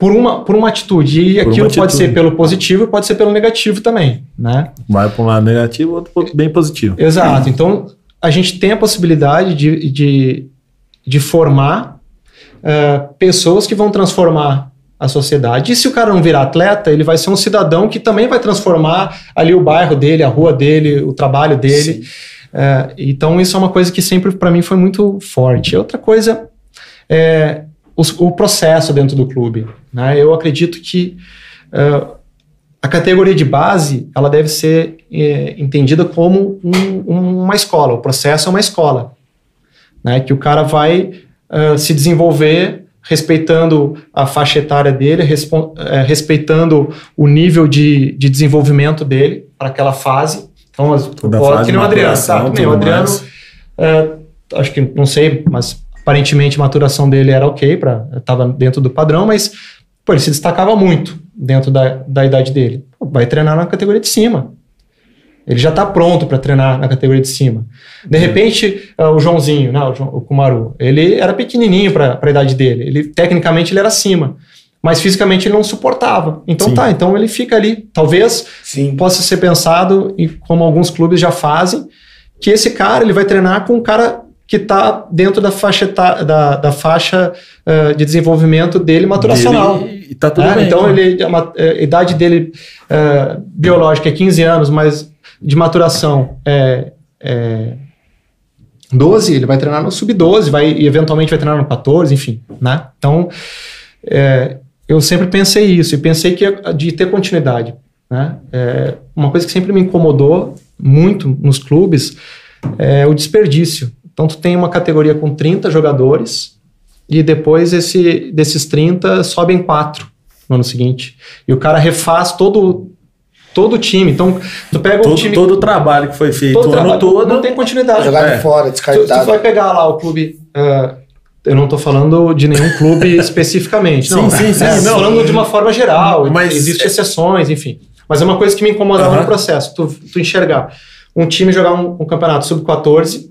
por uma, por uma atitude. E por aquilo atitude. pode ser pelo positivo e pode ser pelo negativo também, né? Vai para um lado negativo, outro bem positivo. Exato. Então, a gente tem a possibilidade de, de, de formar uh, pessoas que vão transformar a sociedade. E se o cara não virar atleta, ele vai ser um cidadão que também vai transformar ali o bairro dele, a rua dele, o trabalho dele. Uh, então, isso é uma coisa que sempre para mim foi muito forte. Outra coisa é, o, o, processo dentro do clube. Né? Eu acredito que uh, a categoria de base ela deve ser é, entendida como um, uma escola. O processo é uma escola, né? que o cara vai uh, se desenvolver respeitando a faixa etária dele, é, respeitando o nível de, de desenvolvimento dele para aquela fase. Então, pode, que nem o Adriano, tá? O Adriano, acho que não sei, mas aparentemente a maturação dele era ok, estava dentro do padrão, mas pô, ele se destacava muito dentro da, da idade dele. Pô, vai treinar na categoria de cima. Ele já está pronto para treinar na categoria de cima. De uhum. repente, uh, o Joãozinho, né, o, João, o Kumaru, ele era pequenininho para a idade dele. Ele tecnicamente ele era acima, mas fisicamente ele não suportava. Então Sim. tá, então ele fica ali. Talvez Sim. possa ser pensado e como alguns clubes já fazem, que esse cara ele vai treinar com um cara que está dentro da faixa, da, da faixa uh, de desenvolvimento dele maturacional. e tá tudo é, bem. Então, ele, a, a, idade dele uh, biológica é 15 anos, mas de maturação é, é 12, ele vai treinar no sub-12, vai, e eventualmente vai treinar no 14, enfim, né? Então, é, eu sempre pensei isso, e pensei que de ter continuidade, né? É, uma coisa que sempre me incomodou muito nos clubes é o desperdício. Então, tu tem uma categoria com 30 jogadores, e depois esse, desses 30 sobem 4 no ano seguinte. E o cara refaz todo, todo o time. Então, tu pega todo, o time. Todo o trabalho que foi feito o ano todo. Não tem continuidade. Jogado é. fora, descartado. Tu, tu vai pegar lá o clube. Uh, eu não estou falando de nenhum clube especificamente. Não, sim, sim, sim. É, não, falando de uma forma geral. Mas Existem exceções, enfim. Mas é uma coisa que me incomodava no processo. Tu, tu enxergar um time jogar um, um campeonato sub-14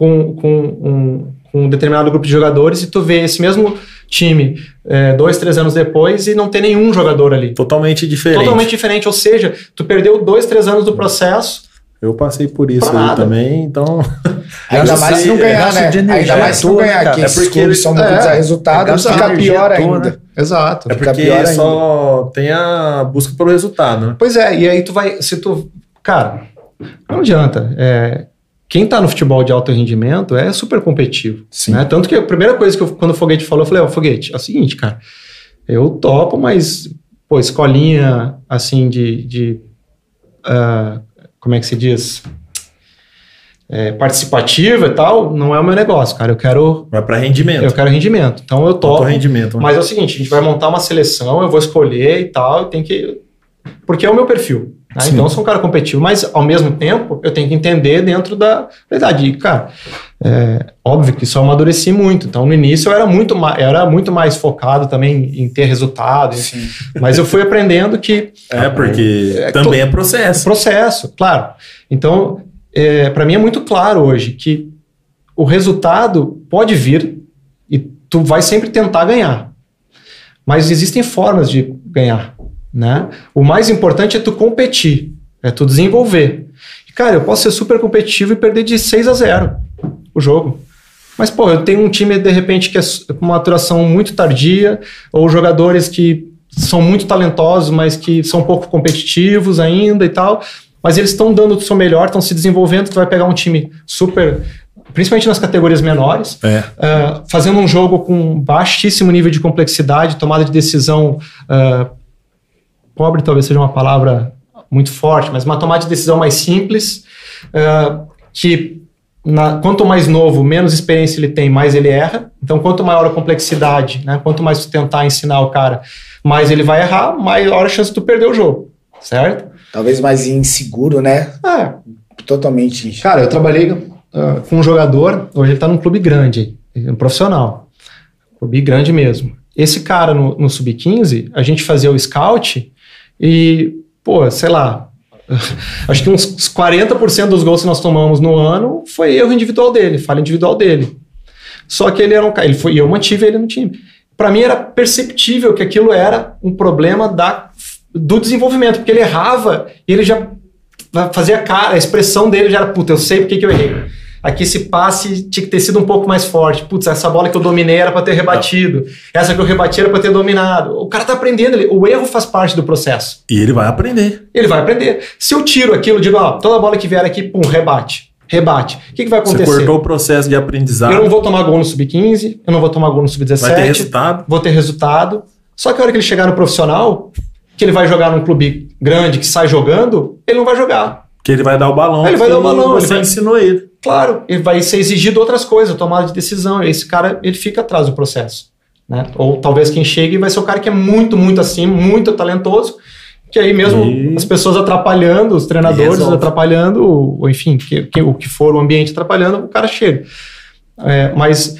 com, com um, com um determinado grupo de jogadores e tu vê esse mesmo time é, dois, três anos depois e não tem nenhum jogador ali. Totalmente diferente. Totalmente diferente, ou seja, tu perdeu dois, três anos do processo. Eu passei por isso aí também, então. Ainda mais se não ganhar, né? Ainda mais se não ganhar, que é porque eles são muitos é, resultados, é fica pior ainda. Né? Exato. É porque só tem a busca pelo resultado, né? Pois é, e aí tu vai, se tu, cara, não adianta. É, quem está no futebol de alto rendimento é super competitivo. Sim. Né? Tanto que a primeira coisa que eu, quando o Foguete falou, eu falei, ó, oh, Foguete, é o seguinte, cara, eu topo, mas, pô, escolinha, assim, de, de uh, como é que se diz? É, participativa e tal, não é o meu negócio, cara. Eu quero. Vai para rendimento. Eu quero rendimento. Então eu topo. rendimento. Né? Mas é o seguinte: a gente vai montar uma seleção, eu vou escolher e tal, tem que. Porque é o meu perfil. Né? Então, eu sou um cara competitivo, mas ao mesmo tempo eu tenho que entender dentro da verdade. E, cara, é, óbvio que isso eu amadureci muito. Então, no início eu era muito, era muito mais focado também em ter resultado. Mas eu fui aprendendo que. É, porque é, também é processo. Processo, claro. Então, é, para mim é muito claro hoje que o resultado pode vir e tu vai sempre tentar ganhar. Mas existem formas de ganhar. Né? O mais importante é tu competir, é tu desenvolver. E, cara, eu posso ser super competitivo e perder de 6 a 0 o jogo. Mas, pô, eu tenho um time, de repente, que é com uma maturação muito tardia, ou jogadores que são muito talentosos, mas que são pouco competitivos ainda e tal. Mas eles estão dando o seu melhor, estão se desenvolvendo. Tu vai pegar um time super principalmente nas categorias menores, é. uh, fazendo um jogo com baixíssimo nível de complexidade, tomada de decisão uh, pobre talvez seja uma palavra muito forte, mas uma tomada de decisão mais simples, uh, que na, quanto mais novo, menos experiência ele tem, mais ele erra. Então, quanto maior a complexidade, né, quanto mais tu tentar ensinar o cara, mais ele vai errar, maior a chance de tu perder o jogo, certo? Talvez mais inseguro, né? É. Totalmente. Cara, eu trabalhei uh, com um jogador, hoje ele tá num clube grande, um profissional. Clube grande mesmo. Esse cara no, no Sub-15, a gente fazia o scout e, pô, sei lá, acho que uns 40% dos gols que nós tomamos no ano foi erro individual dele, falha individual dele. Só que ele era um cara, ele foi, e eu mantive ele no time. Para mim era perceptível que aquilo era um problema da, do desenvolvimento, porque ele errava e ele já fazia cara, a expressão dele já era, puta, eu sei porque que eu errei aqui esse passe tinha que ter sido um pouco mais forte. Putz, essa bola que eu dominei era para ter rebatido. Essa que eu rebati era para ter dominado. O cara tá aprendendo, ele, o erro faz parte do processo. E ele vai aprender. Ele vai aprender. Se eu tiro aquilo, digo, ó, toda bola que vier aqui, pum, rebate. rebate. O que, que vai acontecer? Você cortou o processo de aprendizado. Eu não vou tomar gol no sub-15, eu não vou tomar gol no sub-17. Vai ter resultado. Vou ter resultado. Só que a hora que ele chegar no profissional, que ele vai jogar num clube grande, que sai jogando, ele não vai jogar. Que ele vai dar o balão. Ele vai dar o balão. Você vai... ensinou ele. Claro, ele vai ser exigido outras coisas, tomada de decisão. Esse cara, ele fica atrás do processo. Né? Ou talvez quem chegue vai ser o cara que é muito, muito acima, muito talentoso, que aí mesmo e... as pessoas atrapalhando, os treinadores atrapalhando, ou enfim, que, que, o que for o ambiente atrapalhando, o cara chega. É, mas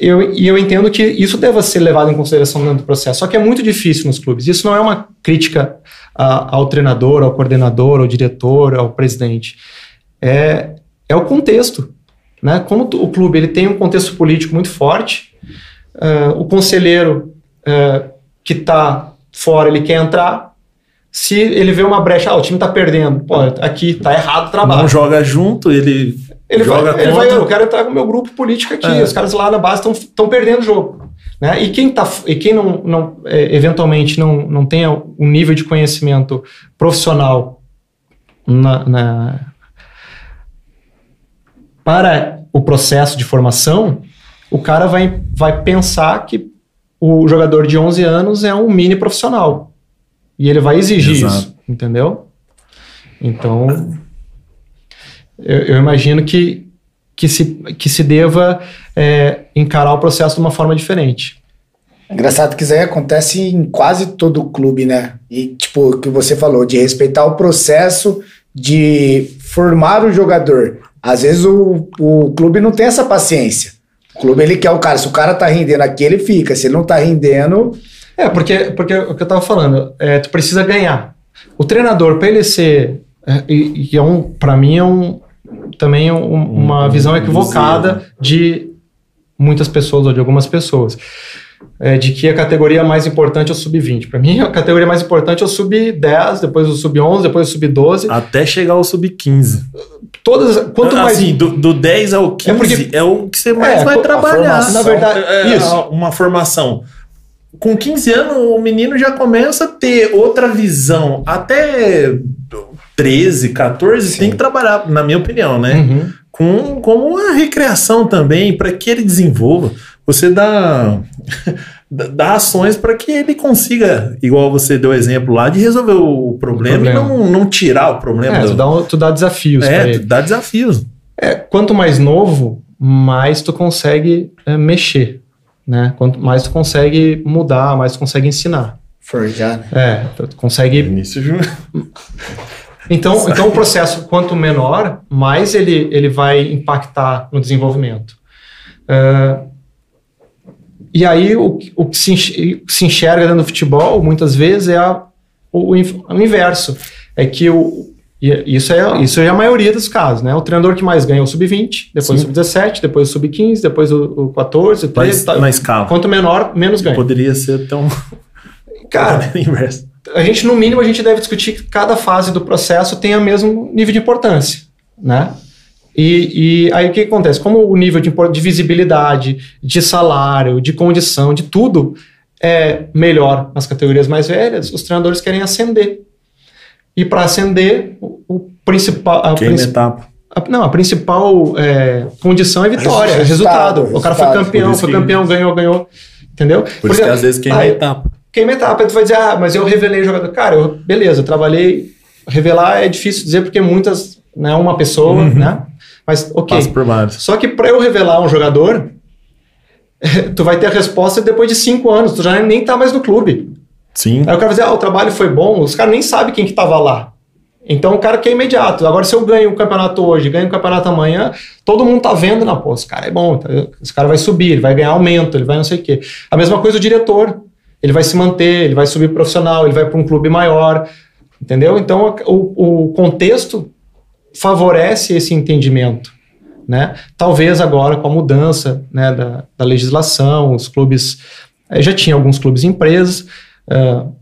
eu, e eu entendo que isso deva ser levado em consideração dentro do processo. Só que é muito difícil nos clubes. Isso não é uma crítica a, ao treinador, ao coordenador, ao diretor, ao presidente. É, é o contexto. Né? Como o clube ele tem um contexto político muito forte, uh, o conselheiro uh, que está fora ele quer entrar, se ele vê uma brecha, ah, o time tá perdendo, pô, aqui tá errado o trabalho. Não joga junto, ele, ele joga vai, ele vai, eu quero entrar com o meu grupo político aqui, é. os caras lá na base estão perdendo o jogo. Né? E quem, tá, e quem não, não é, eventualmente não, não tenha um nível de conhecimento profissional na, na, para o processo de formação, o cara vai, vai pensar que o jogador de 11 anos é um mini profissional. E ele vai exigir Exato. isso, entendeu? Então, eu, eu, imagino que, que, se, que se deva é, encarar o processo de uma forma diferente. Engraçado que isso aí acontece em quase todo o clube, né? E, tipo, o que você falou, de respeitar o processo de formar o jogador. Às vezes o, o clube não tem essa paciência. O clube ele quer o cara. Se o cara tá rendendo aqui, ele fica. Se ele não tá rendendo, é, porque, porque o que eu estava falando, é, tu precisa ganhar. O treinador, para ele ser. É, e, e é um, para mim, é um, também um, uma visão equivocada de muitas pessoas ou de algumas pessoas. É, de que a categoria mais importante é o sub-20. Para mim, a categoria mais importante é o sub-10, depois o sub-11, depois o sub-12. Até chegar ao sub-15. Todas, quanto mais. Assim, do, do 10 ao 15 é, porque, é o que você mais é, vai trabalhar. Na verdade, é, isso. Uma formação com 15 anos, o menino já começa a ter outra visão. Até 13, 14, Sim. tem que trabalhar, na minha opinião, né? Uhum. Com, com uma recreação também, para que ele desenvolva. Você dá, dá ações para que ele consiga, igual você deu exemplo lá, de resolver o problema, o problema. e não, não tirar o problema. É, tu, dá, tu dá desafios. É, tu dá desafios. É, quanto mais novo, mais tu consegue é, mexer né? Quanto mais tu consegue mudar, mais tu consegue ensinar. Forjar, né? É, tu consegue... Início, Então, então o processo, quanto menor, mais ele, ele vai impactar no desenvolvimento. Uh, e aí, o, o que se, enxerga dentro do futebol, muitas vezes, é a, o, o inverso. É que o, isso é, isso é a maioria dos casos, né? O treinador que mais ganha é o sub-20, depois Sim. o sub-17, depois o sub-15, depois o, o 14, o 13. Tá, na escala. Quanto menor, menos ganha. Poderia ser tão. Cara, a gente, no mínimo, a gente deve discutir que cada fase do processo tenha o mesmo nível de importância, né? E, e aí o que acontece? Como o nível de, de visibilidade, de salário, de condição, de tudo é melhor nas categorias mais velhas, os treinadores querem ascender e para ascender, o, o principal. A princip... etapa. A, não, a principal é, condição é vitória, é resultado. resultado. O cara foi campeão, foi campeão, ganhou, ganhou. Entendeu? Por Porque, isso que às vezes queima aí, etapa. Queima etapa, tu vai dizer, ah, mas eu revelei o jogador. Cara, eu, beleza, eu trabalhei. Revelar é difícil dizer porque muitas, né, uma pessoa, uhum. né? Mas, ok. Só que para eu revelar um jogador, tu vai ter a resposta depois de cinco anos, tu já nem tá mais no clube. Sim. Aí o cara vai dizer, ah, o trabalho foi bom, os caras nem sabem quem que tava lá. Então o cara quer imediato. Agora, se eu ganho o campeonato hoje, ganho o campeonato amanhã, todo mundo tá vendo, na pô, esse cara é bom, tá, esse cara vai subir, ele vai ganhar aumento, ele vai não sei o quê. A mesma coisa o diretor. Ele vai se manter, ele vai subir profissional, ele vai para um clube maior, entendeu? Então o, o contexto favorece esse entendimento. Né? Talvez agora com a mudança né, da, da legislação, os clubes. Eh, já tinha alguns clubes e empresas, Uh,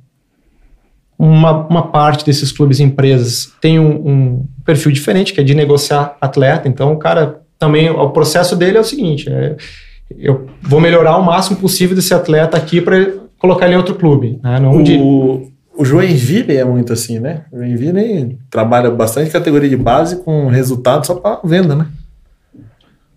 uma, uma, parte desses clubes e empresas tem um, um, perfil diferente, que é de negociar atleta. Então, o cara também, o processo dele é o seguinte: é, eu vou melhorar o máximo possível desse atleta aqui para colocar ele em outro clube. Né? Não o, de... o Joinville é muito assim, né? O Joinville trabalha bastante categoria de base com resultado só para venda, né?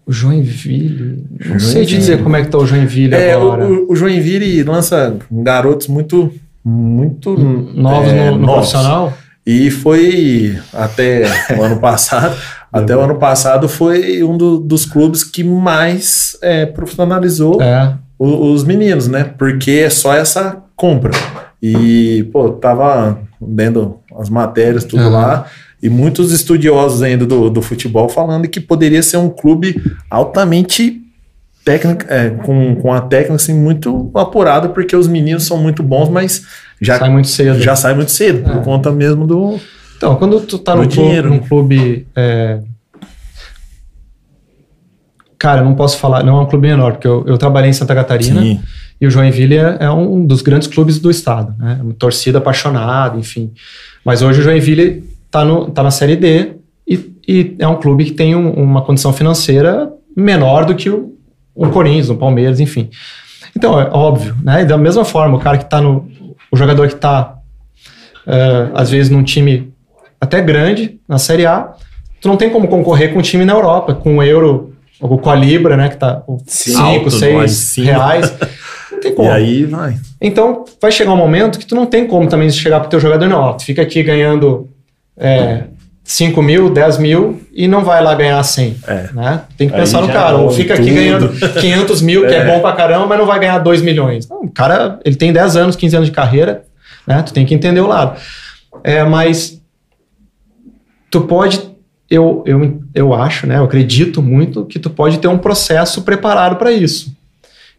O Joinville. Não Joinville. sei te dizer como é que tá o Joinville é, agora. O, o Joinville lança garotos muito. Muito novos é, no, no novos. profissional. E foi até o ano passado. até o ano passado foi um do, dos clubes que mais é, profissionalizou é. O, os meninos, né? Porque é só essa compra. E, pô, tava lendo as matérias, tudo uhum. lá, e muitos estudiosos ainda do, do futebol falando que poderia ser um clube altamente técnico, é, com, com a técnica assim, muito apurada, porque os meninos são muito bons, mas já sai muito cedo. Já sai muito cedo, é. por conta mesmo do. Então, quando tu tá num clube, num clube é... Cara, eu não posso falar, não é um clube menor, porque eu, eu trabalhei em Santa Catarina. Sim. E o Joinville é, é um dos grandes clubes do estado, né? Uma torcida apaixonada, enfim. Mas hoje o Joinville está tá na Série D e, e, é um clube que tem um, uma condição financeira menor do que o, o Corinthians, o Palmeiras, enfim. Então, é óbvio, né? E da mesma forma, o cara que está no. O jogador que está, uh, é, às vezes, num time até grande, na Série A, tu não tem como concorrer com um time na Europa, com o Euro, ou com a Libra, né? Que tá 5, 6 reais. tem como. E aí vai. Então, vai chegar um momento que tu não tem como também chegar pro teu jogador, não, ó, tu fica aqui ganhando é, 5 mil, 10 mil e não vai lá ganhar 100, é. né? Tem que pensar no cara, ou fica tudo. aqui ganhando 500 mil, que é. é bom pra caramba, mas não vai ganhar 2 milhões. Não, o cara, ele tem 10 anos, 15 anos de carreira, né? Tu tem que entender o lado. É, mas tu pode eu, eu, eu acho, né? Eu acredito muito que tu pode ter um processo preparado para isso.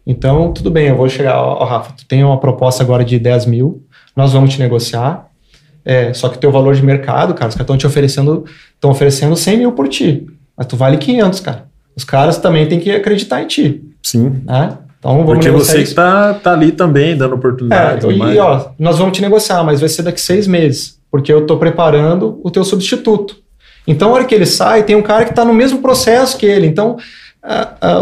Então, tudo bem, eu vou chegar, ó, ó, Rafa, tu tem uma proposta agora de 10 mil, nós vamos te negociar, é, só que teu valor de mercado, cara, os caras estão te oferecendo, estão oferecendo 100 mil por ti, mas tu vale 500, cara. Os caras também têm que acreditar em ti. Sim. Né? Então, vamos Porque você isso. que tá, tá ali também, dando oportunidade. É, e, ó, nós vamos te negociar, mas vai ser daqui seis meses, porque eu tô preparando o teu substituto. Então, a hora que ele sai, tem um cara que está no mesmo processo que ele. Então,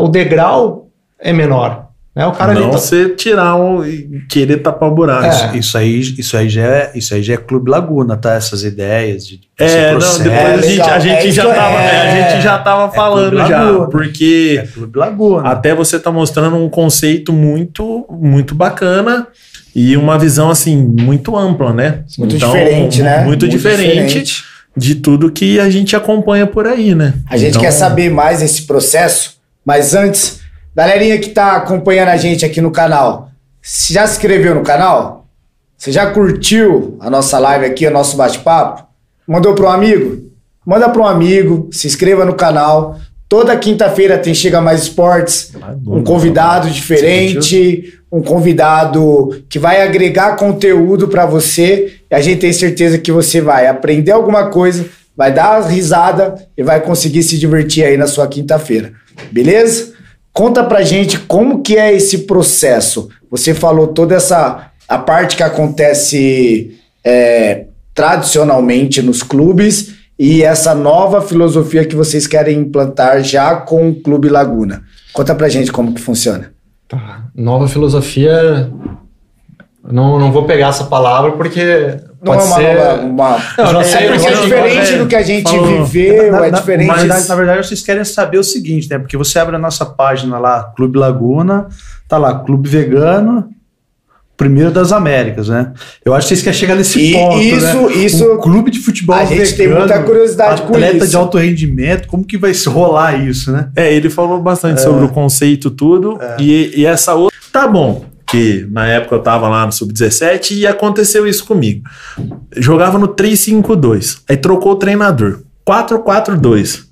o degrau é menor. Né? O cara não tá... você tirar um, e querer tapar o buraco. É. Isso, aí, isso, aí já é, isso aí já é Clube Laguna, tá? Essas ideias de. É, não, depois a gente, a gente, é, já tava, é, a gente já tava falando já. Porque é Clube Laguna. até você tá mostrando um conceito muito, muito bacana e uma visão assim, muito ampla, né? Muito então, diferente, né? Muito, muito diferente. diferente. De tudo que a gente acompanha por aí, né? A gente então... quer saber mais esse processo, mas antes, Galerinha que tá acompanhando a gente aqui no canal, você já se inscreveu no canal? Você já curtiu a nossa live aqui, o nosso bate-papo? Mandou para um amigo? Manda para um amigo, se inscreva no canal. Toda quinta-feira tem Chega Mais Esportes, um convidado diferente, um convidado que vai agregar conteúdo para você e a gente tem certeza que você vai aprender alguma coisa, vai dar risada e vai conseguir se divertir aí na sua quinta-feira. Beleza? Conta pra gente como que é esse processo. Você falou toda essa a parte que acontece é, tradicionalmente nos clubes e essa nova filosofia que vocês querem implantar já com o Clube Laguna. Conta pra gente como que funciona. Tá. Nova filosofia. Não, não vou pegar essa palavra porque não é uma, ser... nova, uma... Não, não é, sei, é porque é diferente do que a gente Falou. viveu, na, é diferente. Na verdade, na verdade, vocês querem saber o seguinte, né? Porque você abre a nossa página lá, Clube Laguna, tá lá, Clube Vegano, primeiro das Américas, né? Eu acho que vocês querem chegar nesse e ponto, isso, né? Isso, um clube de futebol A gente vegano, tem muita curiosidade com isso. Atleta de alto rendimento, como que vai rolar isso, né? É, ele falou bastante é. sobre o conceito tudo é. e, e essa outra... Tá bom, que na época eu tava lá no Sub-17 e aconteceu isso comigo. Jogava no 3-5-2, aí trocou o treinador, 4-4-2.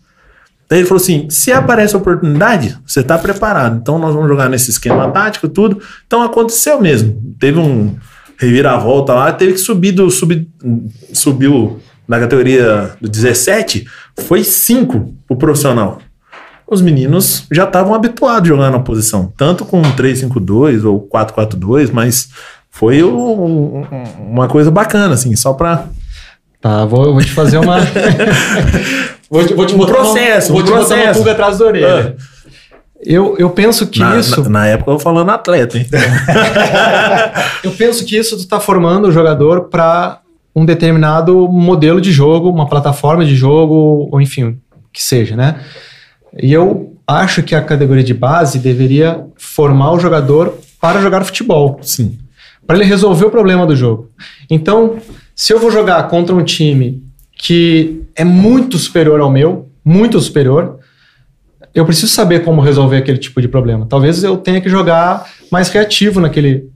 Daí ele falou assim: se aparece oportunidade, você tá preparado. Então nós vamos jogar nesse esquema tático, tudo. Então aconteceu mesmo. Teve um reviravolta lá, teve que subir do. Sub, subiu na categoria do 17, foi 5 pro profissional os meninos já estavam habituados a jogar na posição, tanto com 3-5-2 ou 4-4-2, mas foi um, uma coisa bacana, assim, só para Tá, vou, vou te fazer uma. vou, te, vou te um processo, uma, vou um te processo. botar uma pulga atrás da orelha. Ah. Eu, eu penso que na, isso. Na, na, época eu falando atleta, hein? eu penso que isso está formando o jogador para um determinado modelo de jogo, uma plataforma de jogo, ou enfim, que seja, né? E eu acho que a categoria de base deveria formar o jogador para jogar futebol. Sim. Para ele resolver o problema do jogo. Então, se eu vou jogar contra um time que é muito superior ao meu, muito superior, eu preciso saber como resolver aquele tipo de problema. Talvez eu tenha que jogar mais reativo naquele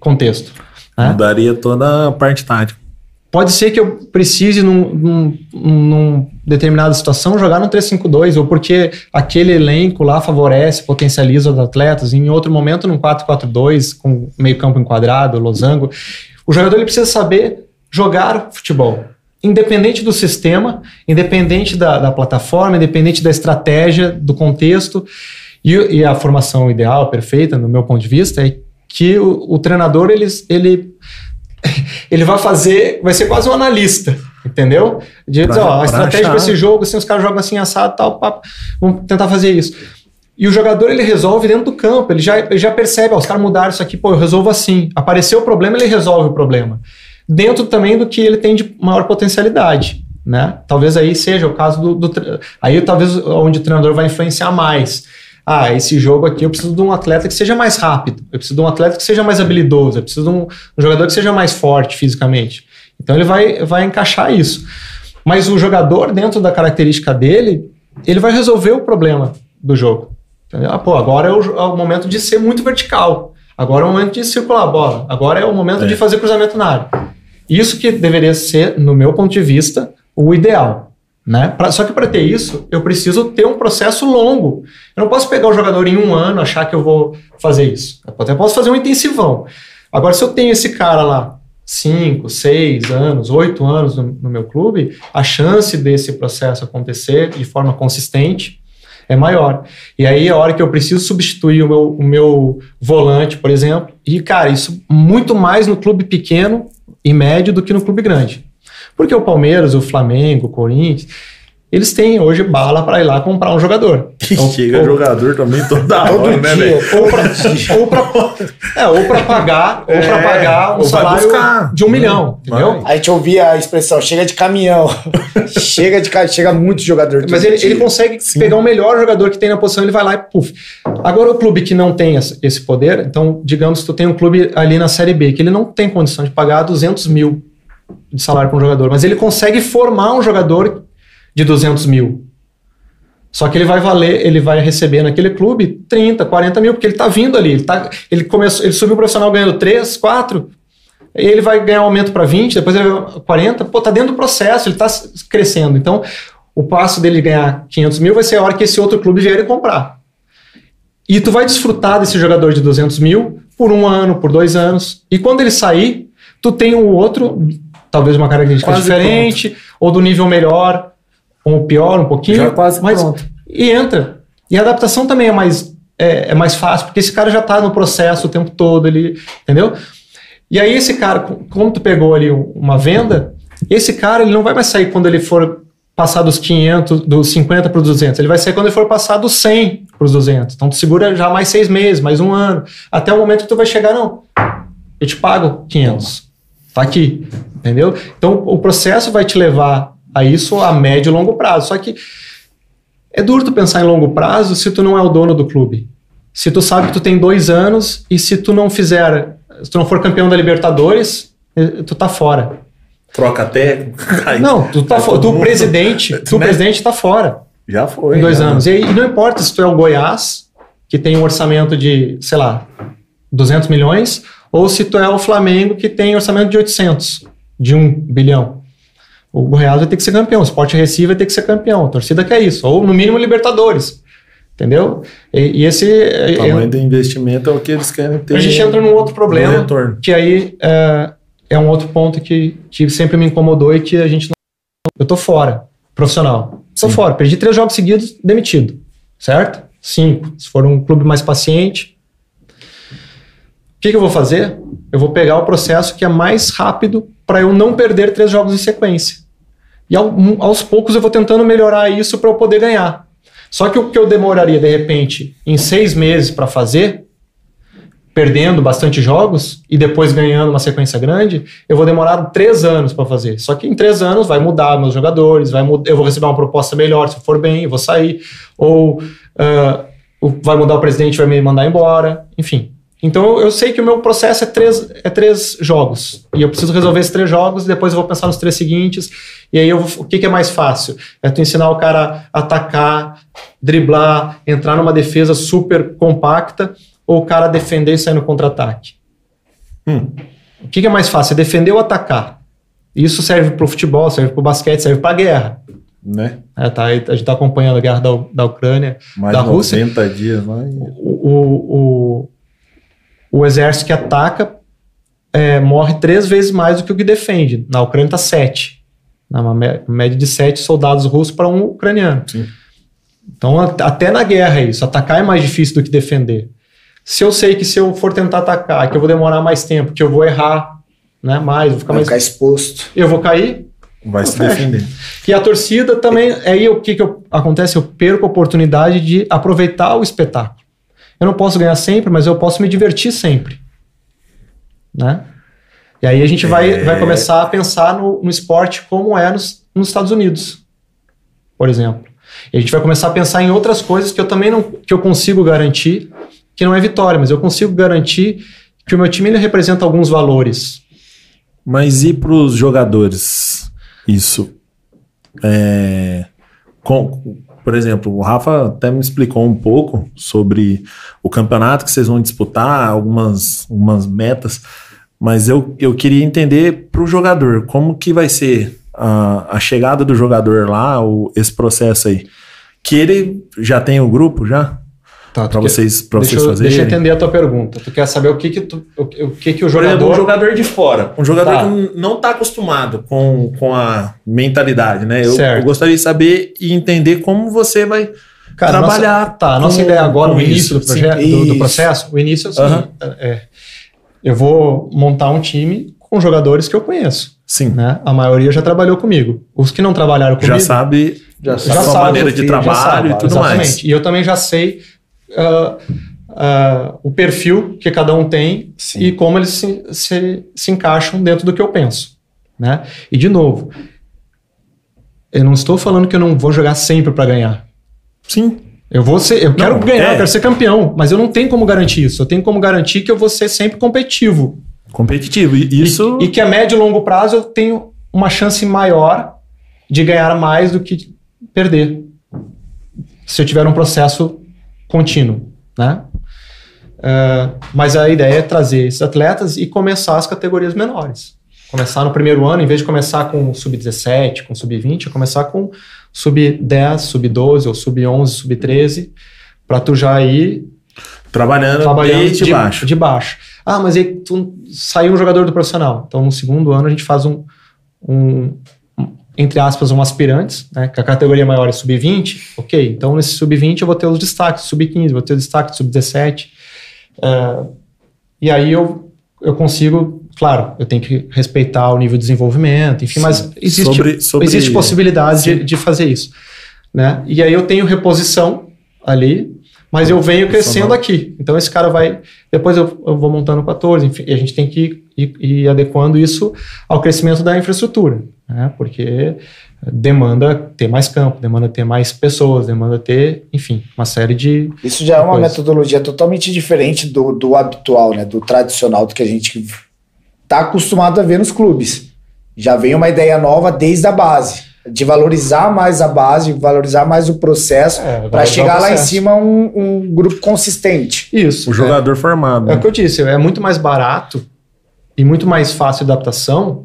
contexto. Né? Mudaria toda a parte tática. Pode ser que eu precise, num, num, num determinada situação, jogar no 3-5-2, ou porque aquele elenco lá favorece, potencializa os atletas, em outro momento, num 4-4-2, com meio campo enquadrado, losango. O jogador ele precisa saber jogar futebol independente do sistema, independente da, da, plataforma, independente da estratégia, do contexto. E, e, a formação ideal, perfeita, no meu ponto de vista, é que o, o, treinador ele, ele, ele vai fazer, vai ser quase um analista, entendeu? De dizer, ó, a estratégia para esse jogo, assim, os caras jogam assim assado tal, papo, vamos tentar fazer isso. E o jogador ele resolve dentro do campo, ele já, ele já percebe, ó, os caras mudaram isso aqui, pô, eu resolvo assim. Apareceu o problema, ele resolve o problema dentro também do que ele tem de maior potencialidade. Né? Talvez aí seja o caso do, do, Aí talvez onde o treinador vai influenciar mais. Ah, esse jogo aqui eu preciso de um atleta que seja mais rápido, eu preciso de um atleta que seja mais habilidoso, eu preciso de um, um jogador que seja mais forte fisicamente. Então ele vai, vai encaixar isso. Mas o jogador, dentro da característica dele, ele vai resolver o problema do jogo. Ah, pô, agora é o, é o momento de ser muito vertical. Agora é o momento de circular a bola. Agora é o momento é. de fazer cruzamento na área. Isso que deveria ser, no meu ponto de vista, o ideal. Né? Pra, só que para ter isso, eu preciso ter um processo longo. Eu não posso pegar o jogador em um ano achar que eu vou fazer isso. Eu até posso fazer um intensivão. Agora, se eu tenho esse cara lá, cinco, seis anos, oito anos no, no meu clube, a chance desse processo acontecer de forma consistente é maior. E aí, a hora que eu preciso substituir o meu, o meu volante, por exemplo, e, cara, isso muito mais no clube pequeno e médio do que no clube grande. Porque o Palmeiras, o Flamengo, o Corinthians, eles têm hoje bala para ir lá comprar um jogador. Então, Chega ou, jogador também toda hora, né, velho? Ou para é, ou para pagar, é, ou para pagar um salário de um milhão, entendeu? A gente ouvia a expressão, chega de caminhão. chega de chega muito jogador. Mas ele, ele consegue Sim. pegar o melhor jogador que tem na posição, ele vai lá e puf. Agora o clube que não tem esse poder, então digamos que tu tem um clube ali na Série B, que ele não tem condição de pagar 200 mil de salário para um jogador, mas ele consegue formar um jogador de 200 mil. Só que ele vai valer, ele vai receber naquele clube 30, 40 mil, porque ele está vindo ali. Ele, tá, ele, começou, ele subiu o profissional ganhando 3, 4, ele vai ganhar um aumento para 20, depois ele vai 40. Pô, tá dentro do processo, ele está crescendo. Então, o passo dele ganhar 500 mil vai ser a hora que esse outro clube vier e comprar. E tu vai desfrutar desse jogador de 200 mil por um ano, por dois anos. E quando ele sair, tu tem um outro, talvez uma característica Quase diferente, pronto. ou do nível melhor, ou pior um pouquinho. Já quase mas, pronto. E entra. E a adaptação também é mais, é, é mais fácil, porque esse cara já está no processo o tempo todo, ele, entendeu? E aí esse cara, como tu pegou ali uma venda, esse cara ele não vai mais sair quando ele for passar dos 500, dos 50 para os 200. Ele vai sair quando ele for passar dos 100 para os 200. Então tu segura já mais seis meses, mais um ano, até o momento que tu vai chegar, não, eu te pago 500. Tá aqui, entendeu? Então o processo vai te levar a isso a médio e longo prazo. Só que é duro tu pensar em longo prazo se tu não é o dono do clube. Se tu sabe que tu tem dois anos e se tu não fizer, se tu não for campeão da Libertadores, eh, tu tá fora. Troca até. Não, tu tá fora. Tu, mundo... presidente, tu, né? presidente, tá fora. Já foi. Em dois anos. E, e não importa se tu é o Goiás, que tem um orçamento de, sei lá, 200 milhões, ou se tu é o Flamengo, que tem orçamento de 800, de 1 bilhão o Goiás vai ter que ser campeão, o Sport Recife vai ter que ser campeão, a torcida quer isso, ou no mínimo Libertadores. Entendeu? E, e esse. O tamanho é, do investimento é o que eles querem ter. A gente entra num outro problema. Que aí é, é, um outro ponto que, que sempre me incomodou e que a gente não. Eu tô fora, profissional. Tô Sim. fora. Perdi três jogos seguidos, demitido. Certo? Cinco. Se for um clube mais paciente. O que, que eu vou fazer? Eu vou pegar o processo que é mais rápido para eu não perder três jogos em sequência. E ao, aos poucos eu vou tentando melhorar isso para eu poder ganhar. Só que o que eu demoraria, de repente, em seis meses para fazer, perdendo bastante jogos e depois ganhando uma sequência grande, eu vou demorar três anos para fazer. Só que em três anos vai mudar meus jogadores, vai eu vou receber uma proposta melhor se for bem, eu vou sair, ou uh, vai mudar o presidente, vai me mandar embora, enfim. Então eu sei que o meu processo é três, é três jogos. E eu preciso resolver esses três jogos e depois eu vou pensar nos três seguintes. E aí eu, o que, que é mais fácil? É tu ensinar o cara a atacar, driblar, entrar numa defesa super compacta ou o cara defender e sair no contra-ataque? Hum. O que, que, é mais fácil? É defender ou atacar? Isso serve para o futebol, serve para o basquete, serve para a guerra. Né? É, tá, a gente está acompanhando a guerra da, da Ucrânia, mais da 90 Rússia. 90 dias. Mas... O, o, o o exército que ataca é, morre três vezes mais do que o que defende. Na Ucrânia está sete. Uma média de sete soldados russos para um ucraniano. Sim. Então, até na guerra é isso. Atacar é mais difícil do que defender. Se eu sei que se eu for tentar atacar, que eu vou demorar mais tempo, que eu vou errar né, mais, vou ficar Vai mais. ficar exposto. Eu vou cair. Vai se defender. E a torcida também. Aí o que, que eu, acontece? Eu perco a oportunidade de aproveitar o espetáculo. Eu não posso ganhar sempre, mas eu posso me divertir sempre. Né? E aí a gente vai, é... vai começar a pensar no, no esporte como é nos, nos, Estados Unidos, por exemplo. E a gente vai começar a pensar em outras coisas que eu também não que eu consigo garantir, que não é vitória, mas eu consigo garantir que o meu time ele representa alguns valores. Mas e para os jogadores? Isso. É, com, por exemplo, o Rafa até me explicou um pouco sobre o campeonato que vocês vão disputar, algumas, algumas metas, mas eu, eu queria entender para o jogador como que vai ser a, a chegada do jogador lá, o, esse processo aí. Que ele já tem o grupo já? Tá, para vocês, pra vocês eu, fazerem. Deixa eu entender a tua pergunta. Tu quer saber o que que, tu, o, o que, que o jogador... Exemplo, um jogador de fora, um jogador tá. que não está acostumado com, com a mentalidade, né? Eu, eu, gostaria de saber e entender como você vai Cara, trabalhar. Nossa, tá, a nossa ideia agora, o início do, projeto, do, do, processo, o início é o seguinte, é, eu vou montar um time com jogadores que eu conheço. Sim. Né? A maioria já trabalhou comigo. Os que não trabalharam comigo... Já sabe já, já sabe a maneira de trabalho e tudo exatamente. mais. E eu também já sei uh, uh, o perfil que cada um tem Sim. e como eles se, se, se encaixam dentro do que eu penso. Né? E, de novo, eu não estou falando que eu não vou jogar sempre para ganhar. Sim. Eu vou ser, eu quero não, ganhar, é. eu quero ser campeão, mas eu não tenho como garantir isso. Eu tenho como garantir que eu vou ser sempre competitivo. Competitivo, isso. E, e que a médio e longo prazo eu tenho uma chance maior de ganhar mais do que perder. Se eu tiver um processo contínuo, né? Uh, mas a ideia é trazer esses atletas e começar as categorias menores. Começar no primeiro ano, em vez de começar com sub-17, com sub-20, começar com sub-10, sub-12 ou sub-11, sub-13, para tu já ir trabalhando, trabalhando desde de baixo. De baixo. Ah, mas aí tu saiu um jogador do profissional. Então, no segundo ano, a gente faz um, um entre aspas, um aspirantes, né, que a categoria maior é sub-20, ok, então nesse sub-20 eu vou ter os destaques, sub-15, vou ter o destaque sub-17, uh, e aí eu, eu consigo, claro, eu tenho que respeitar o nível de desenvolvimento, enfim, Sim. mas existe, sobre, sobre... existe possibilidade de, de, fazer isso. Né? E aí eu tenho reposição ali, mas eu venho crescendo aqui. Então esse cara vai. Depois eu, eu vou montando 14, enfim, e a gente tem que ir, ir adequando isso ao crescimento da infraestrutura né? porque demanda ter mais campo, demanda ter mais pessoas, demanda ter, enfim, uma série de. Isso já é uma coisas. metodologia totalmente diferente do, do habitual, né? do tradicional, do que a gente está acostumado a ver nos clubes. Já vem uma ideia nova desde a base. De valorizar mais a base, valorizar mais o processo, é, para chegar lá em cima um, um grupo consistente. Isso. O jogador é, formado. É o que eu disse, é muito mais barato e muito mais fácil de adaptação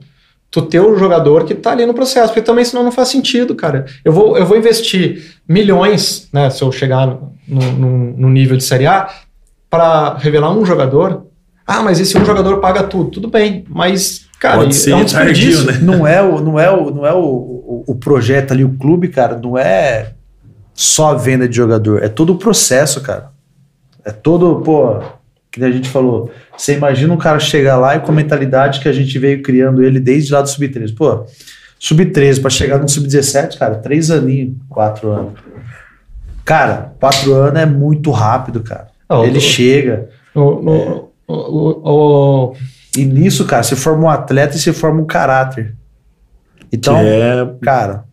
tu ter o jogador que está ali no processo, porque também senão não faz sentido, cara. Eu vou, eu vou investir milhões, né, se eu chegar no, no, no nível de Série A, para revelar um jogador. Ah, mas esse um jogador paga tudo. Tudo bem, mas, cara, Pode ser é um desperdício. Né? Não é, o, não é, o, não é o, o, o projeto ali, o clube, cara, não é só a venda de jogador, é todo o processo, cara. É todo, pô, que a gente falou, você imagina um cara chegar lá e com a mentalidade que a gente veio criando ele desde lá do Sub-13. Pô, Sub-13 para chegar no Sub-17, cara, três aninhos, quatro anos. Cara, quatro anos é muito rápido, cara. Oh, Ele chega. Oh, oh, e nisso, cara, você forma um atleta e você forma um caráter. Então, é... cara,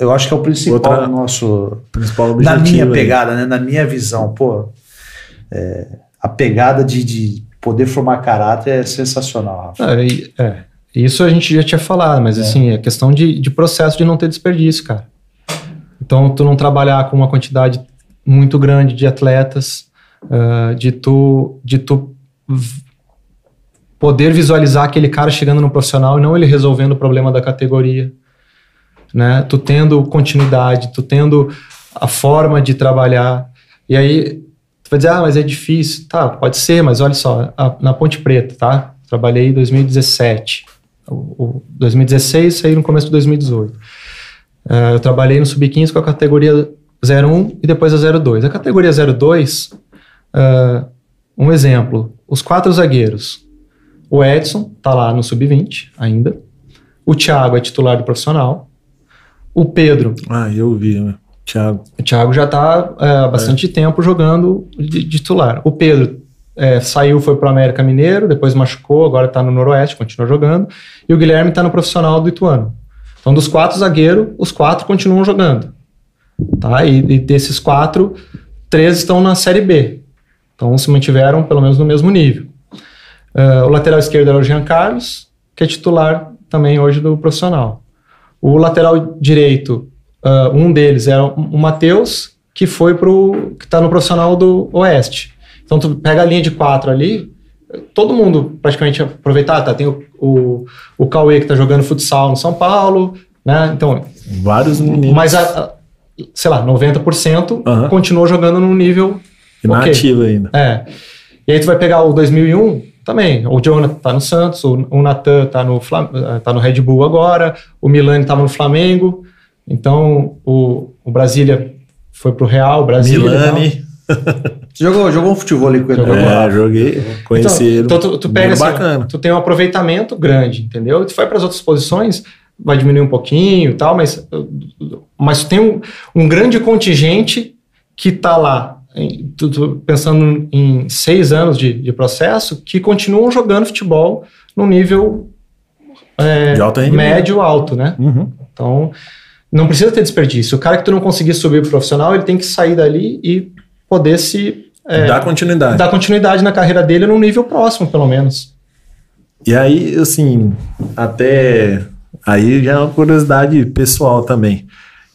eu acho que é o principal Outra, nosso. Principal objetivo. Na minha aí. pegada, né? Na minha visão, pô. É, a pegada de, de poder formar caráter é sensacional. É, é, isso a gente já tinha falado, mas é. assim, é questão de, de processo de não ter desperdício, cara. Então, tu não trabalhar com uma quantidade muito grande de atletas, uh, de tu, de tu poder visualizar aquele cara chegando no profissional e não ele resolvendo o problema da categoria, né? Tu tendo continuidade, tu tendo a forma de trabalhar. E aí tu vai dizer, ah, mas é difícil. Tá, pode ser, mas olha só, a, na Ponte Preta, tá? Trabalhei em 2017. O, o 2016 saí no começo de 2018. Uh, eh, eu trabalhei no Sub-15 com a categoria 01 e depois a 02. A categoria 02, uh, eh, um exemplo, os quatro zagueiros, o Edson está lá no sub-20 ainda. O Thiago é titular do profissional. O Pedro. Ah, eu vi, né? Thiago. O Thiago já está é, há bastante é. tempo jogando de, titular. O Pedro é, saiu, foi para o América Mineiro, depois machucou, agora está no Noroeste, continua jogando. E o Guilherme está no profissional do Ituano. Então, dos quatro zagueiros, os quatro continuam jogando. Tá? E, e desses quatro, três estão na Série B. Então, se mantiveram pelo menos no mesmo nível. Uh, o lateral esquerdo era o Jean Carlos, que é titular também hoje do profissional. O lateral direito, uh, um deles era o Matheus, que foi pro que está no profissional do Oeste. Então tu pega a linha de quatro ali, todo mundo praticamente aproveitar, tá? Tem o, o, o Cauê que está jogando futsal no São Paulo, né? Então vários meninos. Mas a, a, sei lá, 90% uhum. continuou jogando no nível inativo okay. ainda. É. E aí tu vai pegar o 2001 também. O Jonathan tá no Santos, o, o Natan tá no, eh, tá no Red Bull agora, o Milani estava no Flamengo. Então, o, o Brasília foi pro Real, o Brasília. Milani. jogou, jogou um futebol ali com ele. É, joguei, conheci então, ele. Então, tu, tu pega assim, bacana. tu tem um aproveitamento grande, entendeu? Tu vai para as outras posições, vai diminuir um pouquinho e tal, mas, mas tu tem um, um grande contingente que tá lá pensando em seis anos de, de, processo, que continuam jogando futebol no nível é, médio alto, né? Uhum. Então, não precisa ter desperdício. O cara que tu não conseguir subir pro profissional, ele tem que sair dali e poder se... É, dar continuidade. Dar continuidade na carreira dele num nível próximo, pelo menos. E aí, assim, até... Aí já é uma curiosidade pessoal também.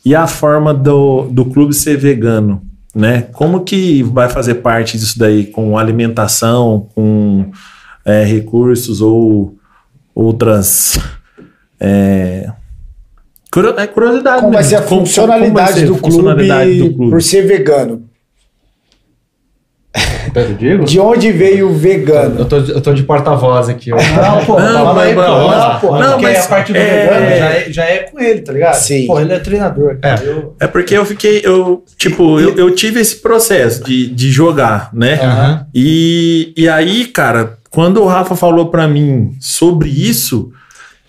E a forma do, do clube ser vegano? né? Como que vai fazer parte disso daí com alimentação, com é, recursos ou outras é, é curiosidade. Como vai ser a funcionalidade, ser do, clube do clube por ser vegano? Diego? De onde veio o vegano? Eu tô, eu tô de porta-voz aqui. Não, pô, não, mas, não, não, pô, não, mas a parte do é... vegano já é, já é com ele, tá ligado? Sim. Pô, ele é treinador. É. Eu... é porque eu fiquei, eu, tipo, eu, eu tive esse processo de, de jogar, né? Uhum. E, e aí, cara, quando o Rafa falou pra mim sobre isso,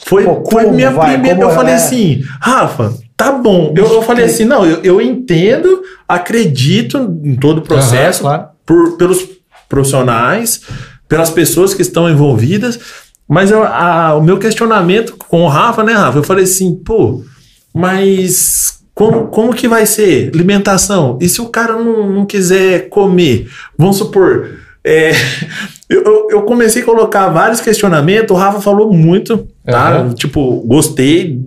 foi, pô, foi minha vai, primeira. Eu falei é? assim, Rafa, tá bom. Eu, eu falei assim, não, eu, eu entendo, acredito em todo o processo. Uhum, claro por, pelos profissionais, pelas pessoas que estão envolvidas. Mas eu, a, o meu questionamento com o Rafa, né, Rafa? Eu falei assim, pô, mas como, como que vai ser alimentação? E se o cara não, não quiser comer? Vamos supor, é, eu, eu comecei a colocar vários questionamentos, o Rafa falou muito, tá? Uhum. Tipo, gostei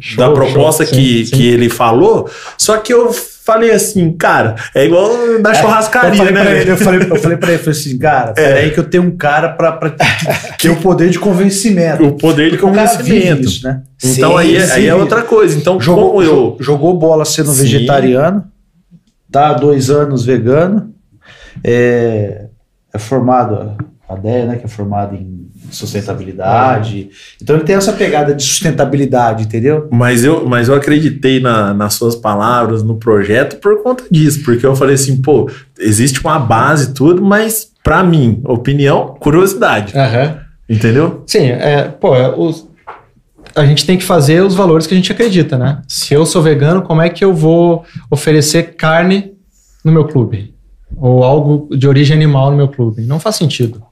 show, da proposta show, que, sim, sim. que ele falou, só que eu falei assim, cara, é igual da é, churrascaria, eu né? Ele, eu, falei, eu falei pra ele, falei assim, cara, é. aí que eu tenho um cara pra, pra ter o poder de convencimento. O poder de convencimento. Isso, né? Então sim, aí, sim. aí é outra coisa. Então, jogou, como eu... Jogou bola sendo sim. vegetariano, tá dois anos vegano, é, é formado, a ideia, né, que é formado em sustentabilidade. Então ele tem essa pegada de sustentabilidade, entendeu? Mas eu, mas eu acreditei na, nas suas palavras, no projeto, por conta disso, porque eu falei assim, pô, existe uma base e tudo, mas para mim, opinião, curiosidade. Uhum. Entendeu? Sim, é, pô, é, os, a gente tem que fazer os valores que a gente acredita, né? Se eu sou vegano, como é que eu vou oferecer carne no meu clube? Ou algo de origem animal no meu clube? Não faz sentido.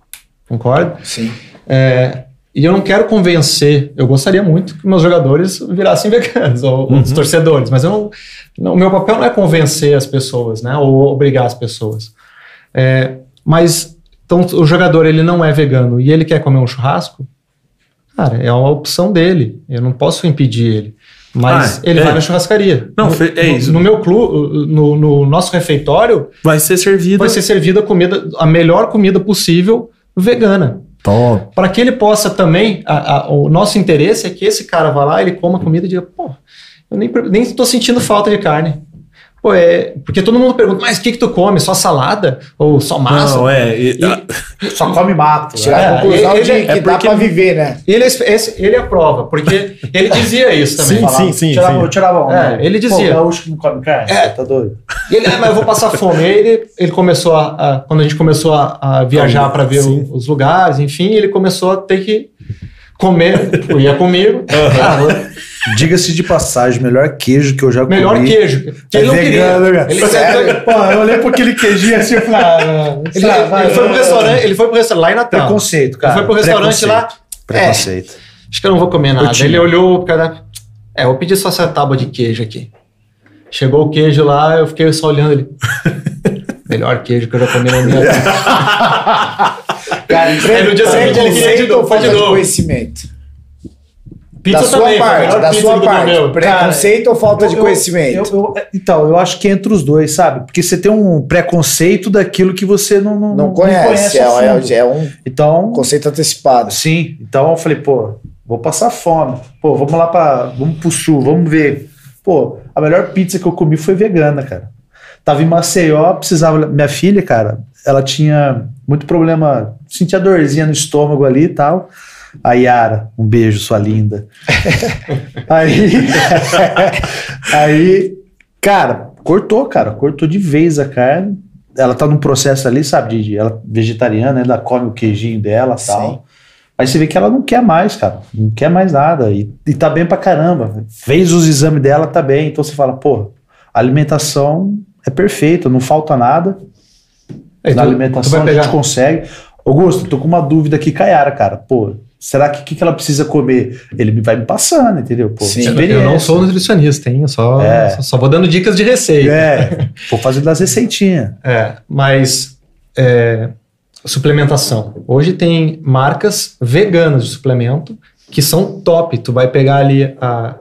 Concorda? Sim. É, e eu não quero convencer, eu gostaria muito que meus jogadores virassem veganos, ou uhum. os torcedores, mas eu não, o meu papel não é convencer as pessoas, né? Ou obrigar as pessoas. É, mas, então, o jogador ele não é vegano e ele quer comer um churrasco, cara, é uma opção dele. Eu não posso impedir ele. Mas ah, ele é. vai na churrascaria. Não, no, é isso. No, no meu clube, no, no, nosso refeitório, vai ser servido. Vai ser servida a comida, a melhor comida possível vegana. Para que ele possa também, a, a, o nosso interesse é que esse cara vá lá, ele coma comida e diga, pô, eu nem, nem tô sentindo falta de carne. Pô, é. Porque todo mundo pergunta, mas o que, que tu come? Só salada? Ou só massa? Não, é. E, e, só come mato. Tirar é, a conclusão ele, de é que é dá pra viver, né? Ele, esse, ele aprova, porque ele dizia isso também. sim, sim, sim. Tirava, sim. tirava um, é, ele dizia. Pô, que não come carne, é, tá doido. Ele, ah, mas eu vou passar fome. Aí ele, ele começou a, a Quando a gente começou a, a viajar para ver o, os lugares, enfim, ele começou a ter que comer, ia comigo. Uhum. Diga-se de passagem, melhor queijo que eu já comi. Melhor queijo. Que é ele não vegano, queria. Ele Sério? Pô, eu olhei para aquele queijinho assim e falei, ah, ele, vai, ele foi pro restaurante, ele foi pro restaurante lá em Natal. Preconceito, cara. Ele foi pro restaurante lá. Preconceito. É, acho que eu não vou comer nada. Ele olhou, cara. É, vou pedir só essa tábua de queijo aqui. Chegou o queijo lá, eu fiquei só olhando ele. melhor queijo que eu já comi na minha vida. cara, Aí no dia seguinte ele queria de novo, de novo. conhecimento. Pizza da sua também, parte, da sua parte. Preconceito Cara, ou falta eu, de conhecimento? Eu, eu, então, eu acho que é entre os dois, sabe? Porque você tem um preconceito daquilo que você não, não, não conhece. Não conhece é, é, um então, conceito antecipado. Sim. Então eu falei, pô, vou passar fome. Pô, vamos lá para, vamos pro sul, vamos ver. Pô, a melhor pizza que eu comi foi vegana, cara. Tava em Maceió, precisava. Minha filha, cara, ela tinha muito problema, sentia dorzinha no estômago ali e tal. A Yara, um beijo, sua linda. aí, aí, cara, cortou, cara, cortou de vez a carne. Ela tá num processo ali, sabe, de, ela vegetariana, ela come o queijinho dela e tal. Aí você vê que ela não quer mais, cara. Não quer mais nada. E, e tá bem pra caramba. Fez os exames dela, tá bem. Então você fala, pô, a alimentação é perfeita, não falta nada. Aí, Na tu, alimentação tu a gente consegue. Augusto, tô com uma dúvida aqui, Caiara, cara. Pô, Será que o que, que, ela precisa comer? Ele vai me passando, entendeu? Pô, Sim, eu não sou nutricionista, hein? Eu só, é. só, só, vou dando dicas de receita. É, vou fazendo as receitinhas. É, mas é, suplementação. Hoje tem marcas veganas de suplemento que são top. Tu vai pegar ali a,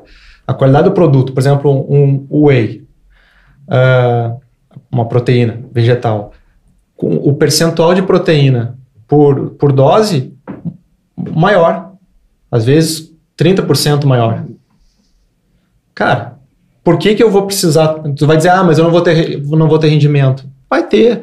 a qualidade do produto, por exemplo, um, um whey, uh, uma proteína vegetal. Com o percentual de proteína por, por dose maior. Às vezes 30% maior. Cara, por que, que eu vou precisar? Tu vai dizer, ah, mas eu não vou ter, não vou ter rendimento. Vai ter.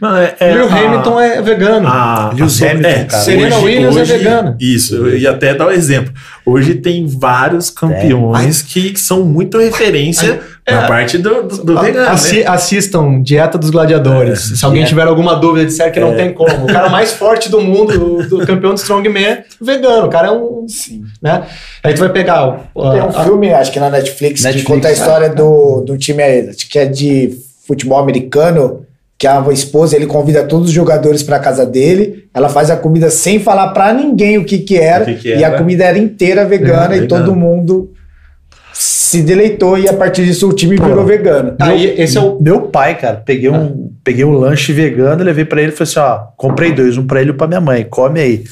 Não, é, é, Lewis Hamilton é vegano. A, Lewis Hamilton, é, cara. Serena hoje, Williams é hoje, é vegana. Isso, eu ia até dar um exemplo. Hoje tem vários campeões é. que são muito referência é, na parte do, do, do vegano. Assi, né? Assistam Dieta dos Gladiadores. É. Se alguém tiver alguma dúvida, disser que não é. tem como. O cara mais forte do mundo, do, campeão de Strongman, vegano. O cara é um. Sim. Né? Aí tu vai pegar. Uh, tem um a, filme, acho que na Netflix, Netflix que conta a história do, do time que é de futebol americano, que a esposa ele convida todos os jogadores para casa dele, ela faz a comida sem falar para ninguém o que que era, que que era, e a comida era inteira vegana é, e todo mundo se deleitou e a partir disso o time Pô, virou vegano. Aí esse é o meu pai, cara. Peguei um, peguei um lanche vegano, levei para ele e falei assim, ó, comprei dois, um para ele e um para minha mãe, come aí.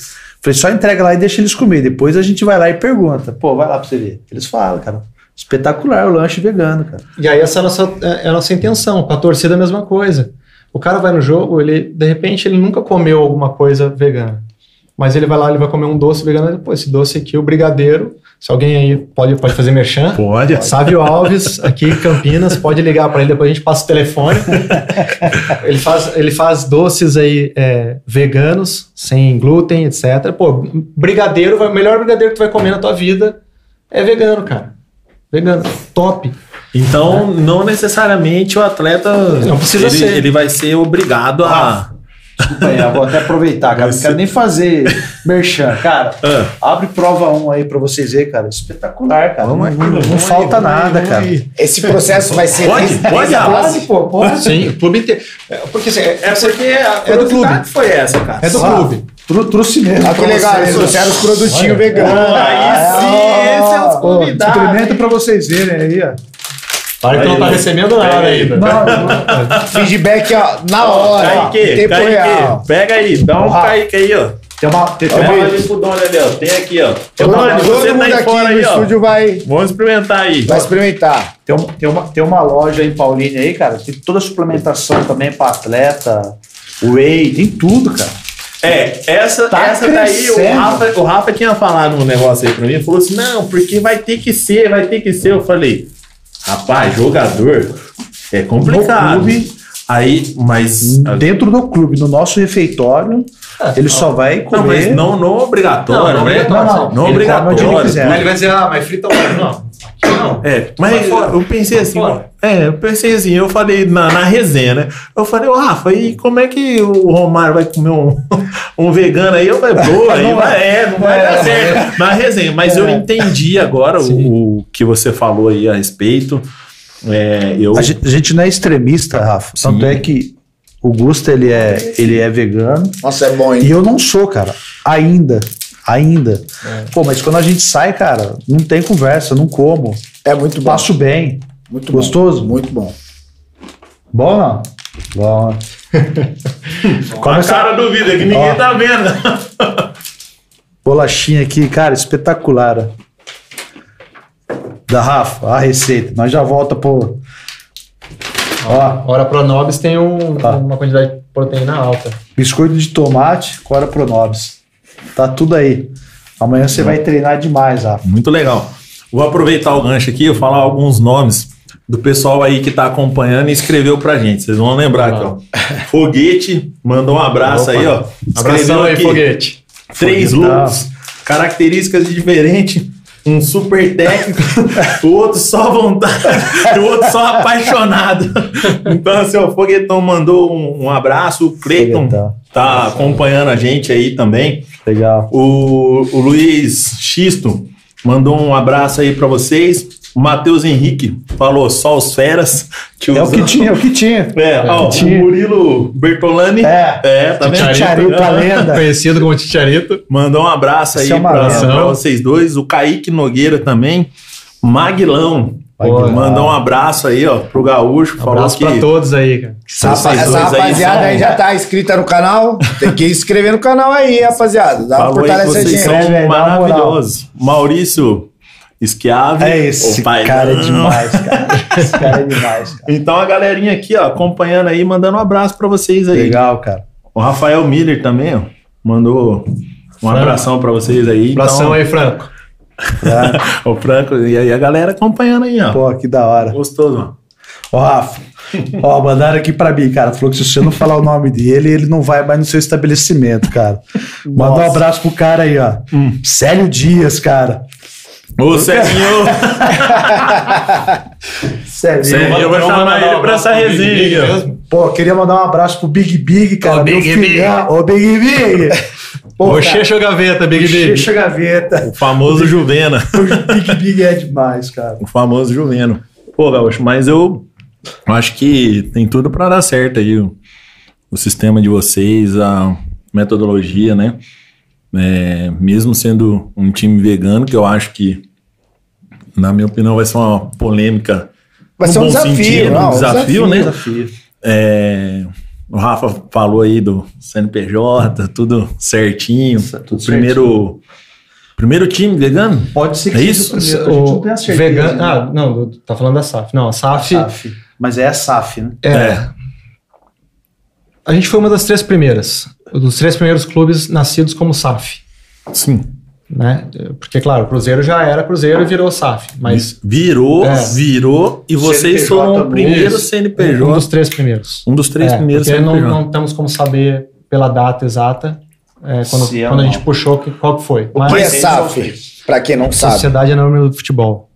Falei, só entrega lá e deixa eles comer. Depois a gente vai lá e pergunta. Pô, vai lá para você ver. Eles falam, cara. Espetacular o lanche vegano, cara. E aí essa é a nossa, é, a nossa intenção. Com a torcida é a mesma coisa. O cara vai no jogo, ele de repente ele nunca comeu alguma coisa vegana. Mas ele vai lá, ele vai comer um doce vegano, depois esse doce aqui, o brigadeiro, se alguém aí pode, pode fazer merchan. Pode. Sávio Alves, aqui em Campinas, pode ligar para ele, depois a gente passa o telefone. ele, faz, ele faz doces aí é, veganos, sem glúten, etc. Pô, brigadeiro, o melhor brigadeiro que tu vai comer na tua vida é vegano, cara. Vegano, top. Então, não necessariamente o atleta não precisa ele, ser. ele vai ser obrigado a, Desculpa aí, eu vou até aproveitar, cara. Não quero nem fazer merchan. Cara, ah. abre prova 1 aí pra vocês verem, cara. Espetacular, cara. Vamos não, não, não falta aí, nada, cara. Esse processo vai ser. Pode, pode, pode, pô, pode. Sim, o clube inteiro. É, porque, assim, é, é porque a é do clube. foi essa, cara. É do ah, clube. Trouxe mesmo. Ah, que legal, eles trouxeram os produtinhos veganos. Aí sim, esse é os convidados. Experimenta pra vocês verem aí, ó. Para que não tá recebendo nada ainda. Não, não. Feedback, ó, na hora. Kaique, tempo Kaique, real. Pega aí, dá um Kaique aí, ó. Tem uma. Tem, tem uma ali pro Doni ali, ó. Tem aqui, ó. Todo, Doni, você tá aí fora aí, ó. estúdio vai. Vamos experimentar aí. Vai experimentar. Tem, um, tem, uma, tem uma loja em Paulínia aí, cara. Tem toda a suplementação também pra atleta, whey, tem tudo, cara. É, essa, tá essa daí, o Rafa, o Rafa tinha falado um negócio aí pra mim, falou assim, não, porque vai ter que ser, vai ter que ser. Eu falei, Rapaz, jogador é complicado. No clube, aí, mas. Dentro do clube, no nosso refeitório, é, ele só vai comer. Não, mas não, não obrigatório, não, não, né? Não, não, não ele obrigatório. Ele, ele vai dizer, ah, mas frita hoje, não. Não. É, mas eu pensei assim, é, eu pensei assim, eu falei na, na resenha, né? Eu falei, ô Rafa, e como é que o Romário vai comer um, um vegano aí? Eu falei, boa, aí vai, é, não vai dar é. certo. Na resenha, mas eu é. entendi agora o, o, que você falou aí a respeito. É, eu... a, gente, a gente não é extremista, Rafa. Sim. Tanto é que o Gusto, ele é, ele é vegano. Nossa, é bom, hein? E eu não sou, cara. Ainda. Ainda. É. Pô, mas quando a gente sai, cara, não tem conversa, não como. É muito bom. Passo bem. Muito Gostoso? Bom. Muito bom. Bom não? Bom. Come a cara do vídeo que ninguém Ó. tá vendo. Bolachinha aqui, cara, espetacular. Da Rafa, a receita. Nós já volta pro. Ó. Ora Pronobis tem um, uma quantidade de proteína alta. Biscoito de tomate com Ora Pronobis. Tá tudo aí. Amanhã você vai treinar demais, Rafa. Muito legal. Vou aproveitar o gancho aqui e falar alguns nomes do pessoal aí que está acompanhando e escreveu pra gente. Vocês vão lembrar aqui, ó. Foguete mandou um abraço Opa. aí, ó. Abração aí, Foguete. Três looks, características diferentes um super técnico, o outro só vontade, o outro só apaixonado. Então, assim, o Foguetão mandou um, um abraço, o Cleiton tá acompanhando a gente aí também. Legal. O, o Luiz Xisto mandou um abraço aí para vocês. O Matheus Henrique falou só os feras. É o que tinha, é o que tinha. É, é ó, o, tinha. Murilo Bertolani. É, é tá vendo? Titiarito, a lenda. Conhecido como Titiarito. Mandou um abraço aí é pra, pra, vocês dois. O Kaique Nogueira também. Maguilão. Pô, mandou um abraço aí, ó, pro Gaúcho. Um abraço que... pra todos aí, cara. Essa, essa rapaziada aí, aí, já tá inscrita no canal. Tem que inscrever no canal aí, rapaziada. Dá Falou uma fortalece aí, vocês são maravilhosos. Maurício Esquiave. É esse cara é demais, cara. esse cara é demais, cara. Então a galerinha aqui, ó, acompanhando aí, mandando um abraço para vocês aí. Legal, cara. O Rafael Miller também, ó, mandou um Franco. abração para vocês aí. Abração então... aí, Franco. o Franco, e aí a galera acompanhando aí, ó. Pô, que da hora. Gostoso, mano. Ô, Rafa, ó, mandaram aqui pra mim, cara. Falou que se você não falar o nome dele, ele não vai mais no seu estabelecimento, cara. Manda um abraço pro cara aí, ó. Hum. Célio Dias, cara. Ô, Celinho! Celinho, eu vou chamar ele pra essa resenha. Pô, queria mandar um abraço pro Big Big, cara. Ô, Big Big. Ô, Big Big. Pô, o Checho Gaveta, Big o Big. Checho Gaveta. O famoso Juvena. O Big Big é demais, cara. O famoso Juveno. Pô, Gaúcho, mas eu acho que tem tudo para dar certo aí. O, o sistema de vocês, a metodologia, né? É, mesmo sendo um time vegano, que eu acho que na minha opinião, vai ser uma polêmica. Vai ser um desafio, sentido, não, um desafio, desafio né? Desafio. É, o Rafa falou aí do CNPJ, tudo certinho. Tudo primeiro, certinho. primeiro time vegano? Pode ser que é isso? o primeiro. A gente não tem a certeza. Vegano, né? Ah, não, tá falando da SAF. Não, a SAF. A SAF. Mas é a SAF, né? É. é. A gente foi uma das três primeiras. Dos três primeiros clubes nascidos como SAF. Sim né? Porque, claro, o Cruzeiro já era Cruzeiro e virou SAF, mas... Virou, é. virou, e vocês CNPJ foram o primeiro CNPJ. Um dos três primeiros. Um dos três é, primeiros porque CNPJ. Não, não temos como saber pela data exata, é, quando, é quando a gente puxou, qual que foi. O que é SAF, para quem não sabe? Sociedade Anônima do Futebol,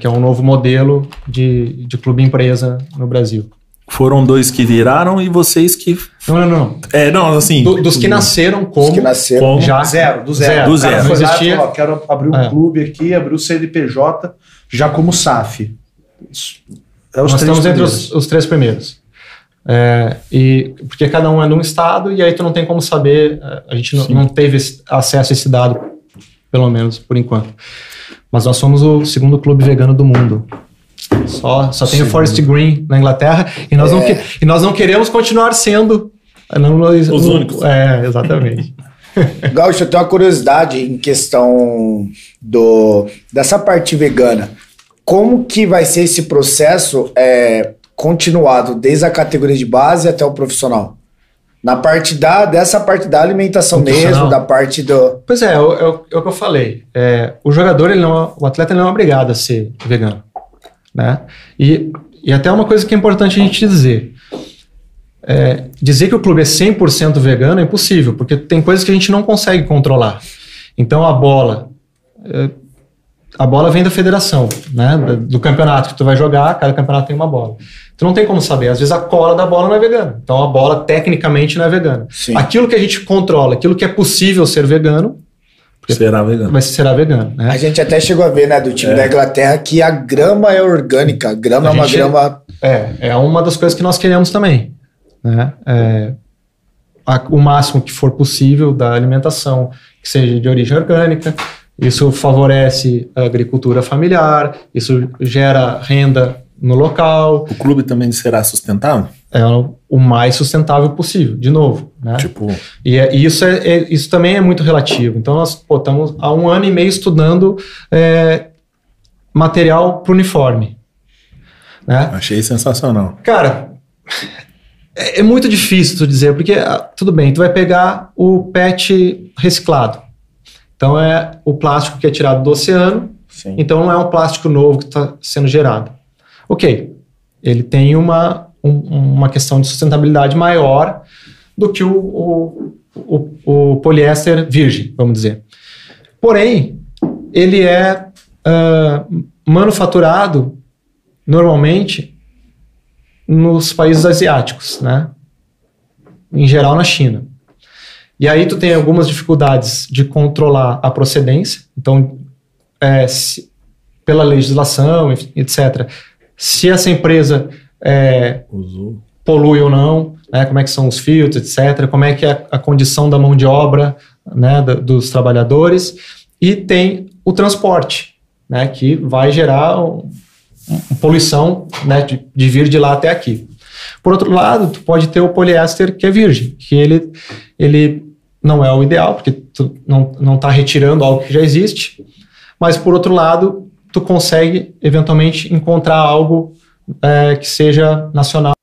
que é um novo modelo de, de clube-empresa no Brasil. Foram dois que viraram e vocês que. Não, não, não. É, não, assim. Do, dos que nasceram como. que nasceram como já. Zero, do zero. Do zero. Lá, Existia- falou, ó, quero abrir um É. clube aqui, abrir o CNPJ, já como SAF. É os Nós três estamos entre os, os três primeiros. É, e porque cada um é num estado e aí tu não tem como saber. é, A gente não, não teve acesso a esse dado, pelo menos por enquanto. Mas nós somos o segundo clube vegano do mundo. Só, só tem o Forest Green na Inglaterra e nós, não, que- e nós não queremos continuar sendo. é, Não, Os o- únicos. É, exatamente. Gaúcho, eu tenho uma curiosidade em questão do, dessa parte vegana. Como que vai ser esse processo é, continuado desde a categoria de base até o profissional? Na parte da, dessa parte da alimentação mesmo, da parte do. Pois é, é, o- é é o que eu falei. É, o jogador, ele não, é- o atleta ele não é obrigado a ser vegano. Né? E, e até uma coisa que é importante a gente dizer. É, dizer que o clube é 100% vegano é impossível, porque tem coisas que a gente não consegue controlar. Então a bola, é, a bola vem da federação, né? do campeonato que tu vai jogar, cada campeonato tem uma bola. Tu não tem como saber, às vezes a cola da bola não é vegana. Então a bola tecnicamente não é vegana. Sim. Aquilo que a gente controla, aquilo que é possível ser vegano, Será vegano. vai será vegano, né? A gente até chegou a ver, né, do time da Inglaterra, que a grama é orgânica. A grama A é uma gente- grama. É, é uma das coisas que nós queremos também. Né? É, a- o máximo que for possível da alimentação que seja de origem orgânica. Isso favorece a agricultura familiar, isso gera renda no local, O clube também será sustentável? é o mais sustentável possível, de novo. Né? Tipo, E, é- e isso, é, é- isso também é muito relativo. Então, nós pô, estamos há um ano e meio estudando é, material para uniforme. Né? achei sensacional. Cara, é, é muito difícil tu dizer, porque ah, tudo bem, tu vai pegar o PET reciclado. Então é o plástico que é tirado do oceano, Sim. então não é um plástico novo que está sendo gerado. Ok, ele tem uma, um- uma questão de sustentabilidade maior do que o, o, o, o poliéster virgem, vamos dizer. Porém, ele é ah, manufaturado normalmente nos países asiáticos, né? Em geral na China. E aí tu tem algumas dificuldades de controlar a procedência. Então, é, se- pela legislação, etc. Se essa empresa é, polui ou não, né, como é que são os filtros, etc., como é que é a condição da mão de obra né, da- dos trabalhadores, e tem o transporte, né, que vai gerar um- um- poluição né, de, de vir de lá até aqui. Por outro lado, tu pode ter o poliéster que é virgem, que ele, ele não é o ideal, porque tu não não está retirando algo que já existe, mas por outro lado, tu consegue eventualmente encontrar algo é, que seja nacional,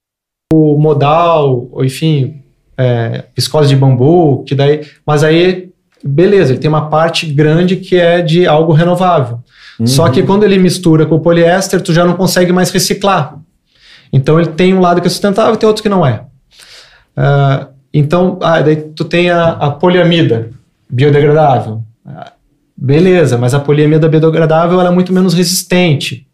modal, ou enfim, é, de bambu, que daí, mas aí, beleza, ele tem uma parte grande que é de algo renovável. Só que quando ele mistura com o poliéster, tu já não consegue mais reciclar. Então ele tem um lado que é sustentável e tem outro que não é. Ah, então, ah, daí tu tem a, a poliamida biodegradável. Ah, beleza, mas a poliamida biodegradável é muito menos resistente.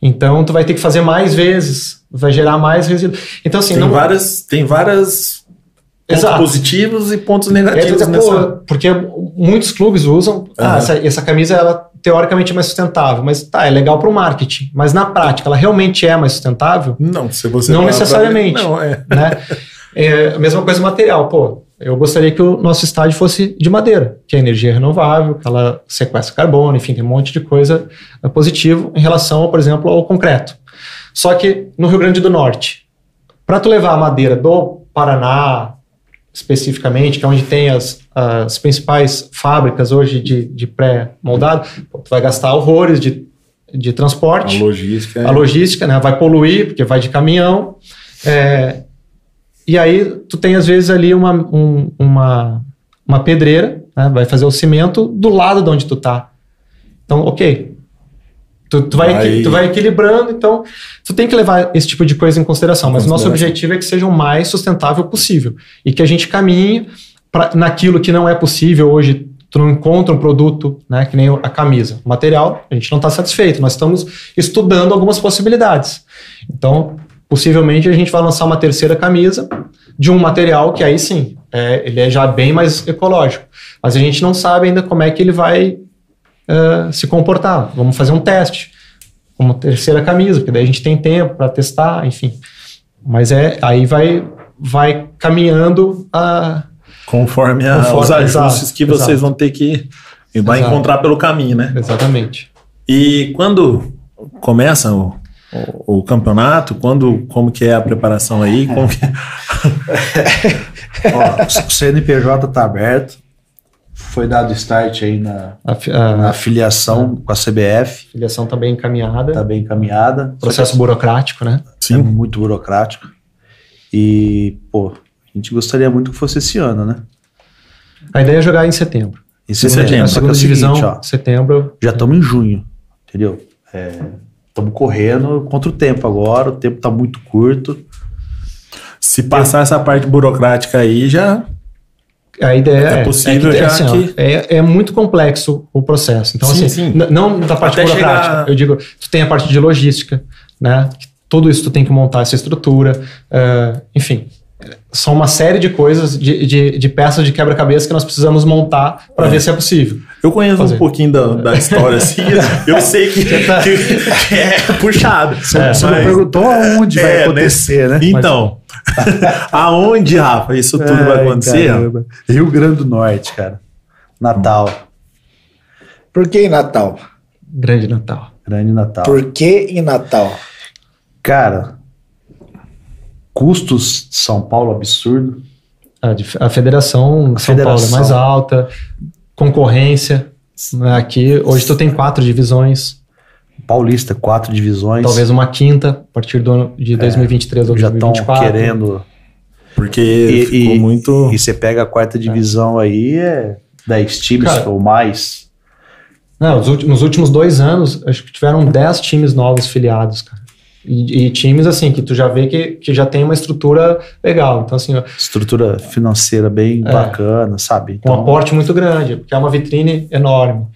Então tu vai ter que fazer mais vezes, vai gerar mais resíduo. Então assim, Tem não várias, tem várias pontos Exato. positivos e pontos é, negativos dizer, nessa. pô, porque muitos clubes usam, ah, Aham. essa, essa camisa ela teoricamente é mais sustentável, mas tá, é legal para o marketing, mas na prática ela realmente é mais sustentável? Não, se você Não necessariamente. Não, é. né? É a mesma coisa material, pô. Eu gostaria que o nosso estádio fosse de madeira, que é energia renovável, que ela sequestra carbono, enfim, tem um monte de coisa é, positivo em relação, por exemplo, ao concreto. Só que no Rio Grande do Norte, para tu levar a madeira do Paraná, especificamente, que é onde tem as, as principais fábricas hoje de, de pré-moldado, tu vai gastar horrores de, de A transporte logística. é- a logística, né? Vai poluir, porque vai de caminhão. É, e aí tu tem, às vezes, ali uma, um- uma, uma pedreira, né? vai fazer o cimento do lado de onde tu tá. Então, ok. Tu, tu vai, Aí- tu vai equilibrando, então tu tem que levar esse tipo de coisa em consideração. Mas o nosso objetivo é que seja o mais sustentável possível. E que a gente caminhe pra, naquilo que não é possível hoje. Tu não encontra um produto, né, que nem a camisa. O material, a gente não está satisfeito. Nós estamos estudando algumas possibilidades. Então, possivelmente a gente vai lançar uma terceira camisa de um material que aí sim, é, ele é já bem mais ecológico. Mas a gente não sabe ainda como é que ele vai uh, se comportar. Vamos fazer um teste. Uma terceira camisa, porque daí a gente tem tempo para testar, enfim. Mas é aí vai, vai caminhando a. Conforme, a, conforme os ajustes exato, que vocês exato. vão ter que. Vai exato. encontrar pelo caminho, né? Exatamente. E quando começa o, o, o, campeonato? Quando, como que é a preparação aí? Como que... Ó, o CNPJ está aberto. Foi dado start aí na, a, na filiação com a CBF. A filiação está bem encaminhada. Está bem encaminhada. Processo que, burocrático, né? Sim. É muito burocrático. E, pô, a gente gostaria muito que fosse esse ano, né? A ideia é jogar em setembro. Em setembro. A segunda é divisão, seguinte, ó, setembro. Já estamos em junho, entendeu? É, Estamos correndo contra o tempo agora, o tempo está muito curto. Se passar essa parte burocrática aí, já. A ideia é, é possível é que, já assim, que... É, é, muito complexo o processo. Então, sim, assim, sim. não da parte Até burocrática. Chegar... Eu digo, tu tem a parte de logística, né? Tudo isso tu tem que montar essa estrutura, uh, enfim são uma série de coisas, de, de, de peças de quebra-cabeça que nós precisamos montar para é. ver se é possível. Eu conheço fazer. um pouquinho da, da história, assim, eu sei que, tá... que, que é puxado. Você, é, você mas... perguntou aonde vai é, acontecer, né? Então, aonde, Rafa, isso tudo vai acontecer? Caramba. Rio Grande do Norte, cara. Natal. Por que em Natal? Grande Natal. Grande Natal. Por que em Natal? Cara, custos de São Paulo absurdo. A, a federação de São federação. Paulo é mais alta, concorrência. Né, aqui, hoje tu tem quatro divisões. Paulista, quatro divisões. Talvez uma quinta, a partir do ano de 2023 é, ou 2024. Já estão querendo. Porque e, ficou e, muito. E você pega a quarta divisão é. aí, é 10 times Cara, ou mais. Não, nos últimos dois anos, acho que tiveram 10 times novos filiados, cara. E, e, times assim que tu já vê que, que já tem uma estrutura legal. Então assim, estrutura financeira bem é, bacana, sabe? Então, um aporte muito grande, porque é uma vitrine enorme.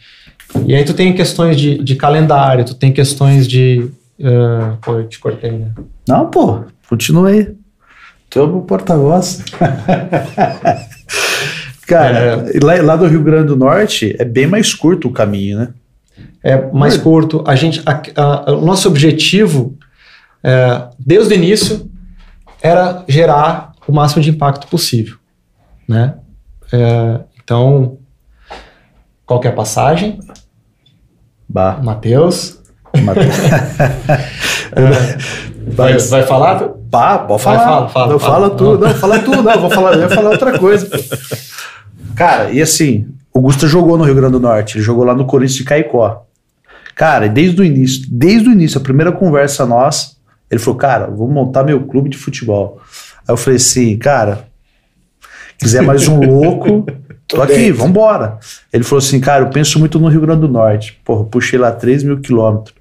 E aí tu tem questões de, de calendário, tu tem questões de uh, pô, eu te cortei, né? Não, pô, continua aí. Tu é o porta-voz. Cara, é, lá, lá do Rio Grande do Norte é bem mais curto o caminho, né? É mais curto. A gente, a, a, o nosso objetivo é, desde o início, era gerar o máximo de impacto possível. Né? É, então, qual que é a passagem? Bah. Matheus. Mateus. é, vai, vai falar? Bah, pode falar. Fala, fala, não, fala, fala tudo, não, fala tudo, não, vou falar, eu vou falar outra coisa. Cara, e assim, o Gusta jogou no Rio Grande do Norte, ele jogou lá no Corinthians de Caicó. Cara, desde o início, desde o início, a primeira conversa nossa, ele falou, cara, vou montar meu clube de futebol. Aí eu falei assim, cara, quiser mais um louco, tô aqui, vambora. Ele falou assim, cara, eu penso muito no Rio Grande do Norte. Porra, puxei lá 3 mil quilômetros.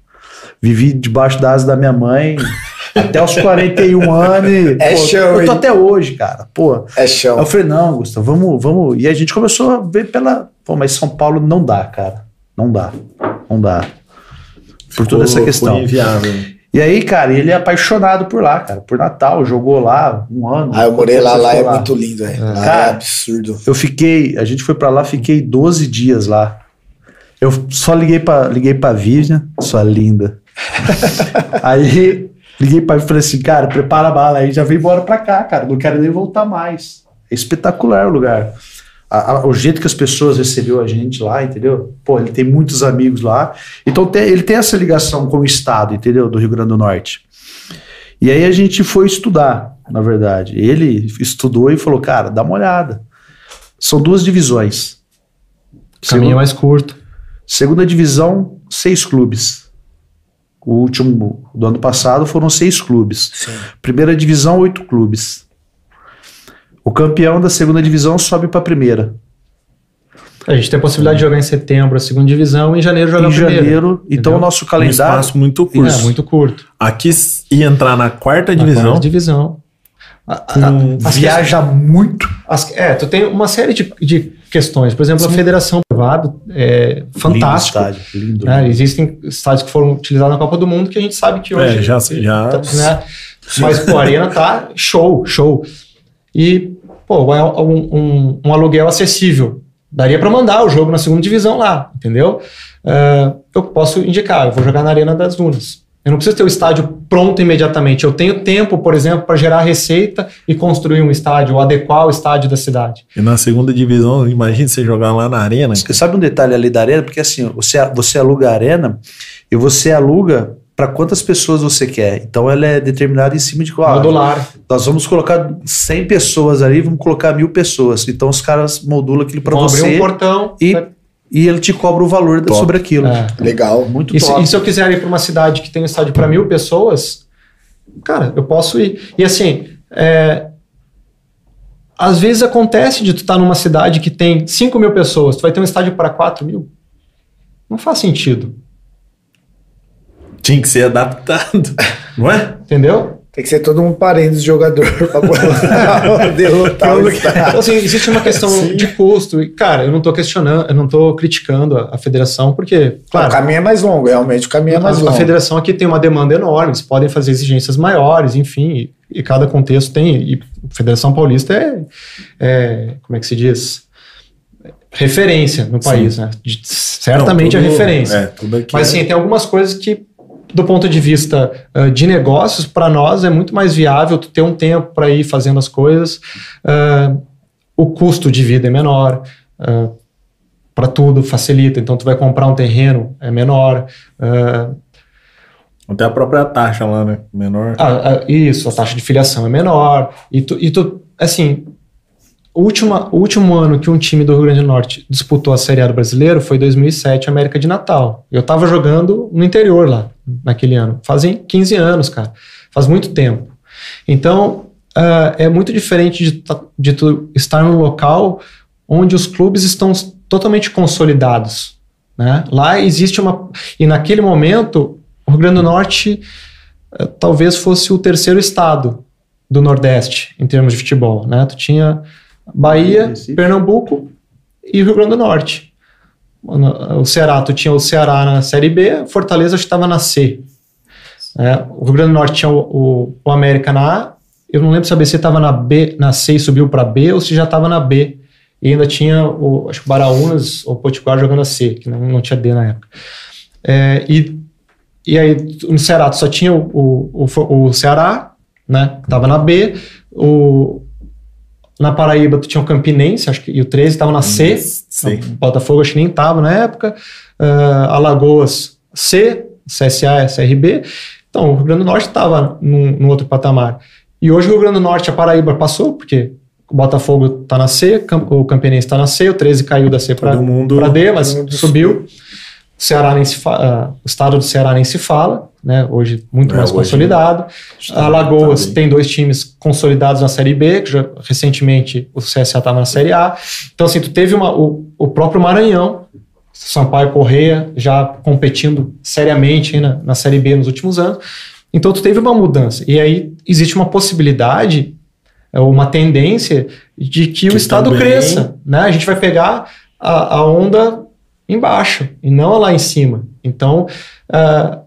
Vivi debaixo da asa da minha mãe até os 41 anos. E, é pô, show, Eu tô hein? até hoje, cara. Pô. É show. Aí eu falei, não, Gustavo, vamos, vamos. E a gente começou a ver pela. Pô, mas São Paulo não dá, cara. Não dá. Não dá. Por Ficou, toda essa questão. inviável. E aí, cara, ele é apaixonado por lá, cara, por Natal, jogou lá um ano. Ah, eu morei lá, lá é lá. muito lindo, velho. É. Cara, é absurdo. Eu fiquei, a gente foi para lá, fiquei 12 dias lá. Eu só liguei pra, liguei pra Vivian, sua linda. aí liguei pra e falei assim, cara, prepara a bala aí, já vem embora pra cá, cara, não quero nem voltar mais. É espetacular o lugar a, a, o jeito que as pessoas recebeu a gente lá, entendeu? Pô, ele tem muitos amigos lá. Então tem, ele tem essa ligação com o estado, entendeu? Do Rio Grande do Norte. E aí a gente foi estudar, na verdade. Ele estudou e falou, cara, dá uma olhada. São duas divisões. Caminho é mais curto. Segunda divisão, seis clubes. O último do ano passado foram seis clubes. Sim. Primeira divisão, oito clubes. O campeão da segunda divisão sobe para a primeira. A gente tem a possibilidade de jogar em setembro a segunda divisão e em janeiro jogar em a primeira. Em janeiro, então o nosso calendário... Um espaço muito curto. É, muito curto. Aqui ia entrar na quarta na divisão. Quarta divisão. viaja muito. As, é, tu tem uma série de, de questões. Por exemplo, Sim. a federação privada é fantástico. Lindo estádio, lindo, né? Existem estádios que foram utilizados na Copa do Mundo que a gente sabe que é, hoje... É, já, já... Né? Mas, pô, a arena tá show, show. E, pô, é um, um, um aluguel acessível. Daria para mandar o jogo na segunda divisão lá, entendeu? Uh, eu posso indicar, eu vou jogar na Arena das Dunas. Eu não preciso ter o estádio pronto imediatamente. Eu tenho tempo, por exemplo, para gerar receita e construir um estádio, ou adequar o estádio da cidade. E na segunda divisão, imagine você jogar lá na arena. Você sabe um detalhe ali da arena? Porque assim, você, você aluga a arena e você aluga para quantas pessoas você quer. Então ela é determinada em cima de qual? Modular. Nós vamos colocar 100 pessoas ali, vamos colocar mil pessoas. Então os caras modulam aquilo para você. Abrir um portão. E e ele te cobra o valor top. sobre aquilo. É. Legal. Muito e top. Se, e se eu quiser ir para uma cidade que tem um estádio para mil pessoas, cara, eu posso ir. E assim, é, às vezes acontece de tu estar tá numa cidade que tem 5 mil pessoas, tu vai ter um estádio para 4 mil. Não faz sentido. Tinha que ser adaptado, não é? Entendeu? Tem que ser todo um parente do jogador para derrotar o então, assim, Existe uma questão Sim. de custo. E, cara, eu não estou questionando, eu não estou criticando a, a, federação, porque, claro. O caminho é mais longo, realmente o caminho é mais a, longo. A federação aqui tem uma demanda enorme, eles podem fazer exigências maiores, enfim, e, e cada contexto tem. E a Federação Paulista é, é como é que se diz? referência no país, Sim. né? De, certamente não, tudo, é referência. É, Mas é... sim, tem algumas coisas que do ponto de vista uh, de negócios, para nós é muito mais viável tu ter um tempo para ir fazendo as coisas. Uh, o custo de vida é menor. Uh, para tudo facilita. Então, tu vai comprar um terreno, é menor. Até a própria taxa lá, né? Menor. Ah, isso, a taxa de filiação é menor. E tu, e tu assim, o último, o último ano que um time do Rio Grande do Norte disputou a Série A do Brasileiro foi 2007, América de Natal. Eu estava jogando no interior lá, naquele ano. Fazem 15 anos, cara. Faz muito tempo. Então, uh, é muito diferente de, de tu estar num local onde os clubes estão totalmente consolidados. Né? Lá existe uma... E naquele momento, o Rio Grande do Norte uh, talvez fosse o terceiro estado do Nordeste em termos de futebol. Né? Tu tinha Bahia, Pernambuco e Rio Grande do Norte. O Ceará, tu tinha o Ceará na Série B, Fortaleza estava na C. É, o Rio Grande do Norte tinha o, o, o, América na A, eu não lembro se a BC estava na B, na C e subiu para B, ou se já estava na B. E ainda tinha o, acho que o Baraunas ou o Potiguar jogando a C, que não, não tinha D na época. É, e, e aí no Ceará tu só tinha o, o, o Ceará, né, que estava na B, o, na Paraíba, tu tinha o Campinense, acho que, e o 13 estava na C. Sim. O Botafogo acho que nem estava na época. Uh, Alagoas C, CSA, CRB. Então, o Rio Grande do Norte estava num, num, outro patamar. E hoje o Rio Grande do Norte, a Paraíba passou, porque o Botafogo está na C, o Campinense está na C, o 13 caiu da C para D, mas subiu. O Ceará nem se uh, o estado do Ceará nem se fala, né? Hoje muito é, mais hoje consolidado. A Alagoas tá tem dois times consolidados na Série B, que já, recentemente o CSA estava na Série A. Então, assim, tu teve uma, o, o próprio Maranhão, Sampaio Correia, já competindo seriamente na, na Série B nos últimos anos. Então, tu teve uma mudança. E aí existe uma possibilidade, é, uma tendência de que, que o Estado também... cresça. Né? A gente vai pegar a, a onda embaixo e não lá em cima. Então, uh,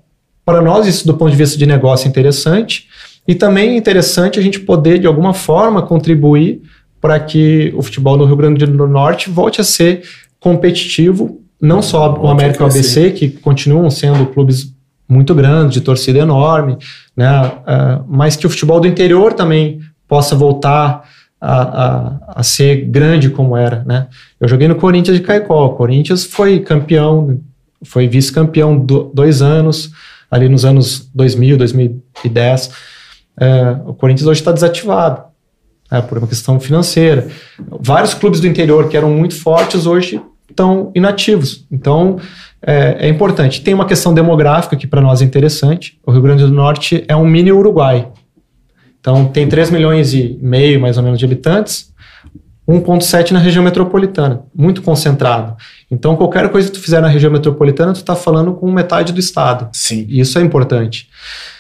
para nós, isso do ponto de vista de negócio é interessante e também é interessante a gente poder, de alguma forma, contribuir para que o futebol no Rio Grande do Norte volte a ser competitivo, não só o América e o ABC, que continuam sendo clubes muito grandes, de torcida enorme, né, uh, mas que o futebol do interior também possa voltar a, a, a, ser grande como era, né? Eu joguei no Corinthians de Caicó. O Corinthians foi campeão, foi vice-campeão do, dois anos, ali nos anos 2000, 2010. É, o Corinthians hoje está desativado, é, por uma questão financeira. Vários clubes do interior que eram muito fortes hoje estão inativos. Então, é, é importante. Tem uma questão demográfica que para nós é interessante. O Rio Grande do Norte é um mini Uruguai. Então, tem 3 milhões e meio, mais ou menos, de habitantes, 1,7 na região metropolitana, muito concentrado. Então, qualquer coisa que tu fizer na região metropolitana, tu está falando com metade do estado. Sim. E isso é importante.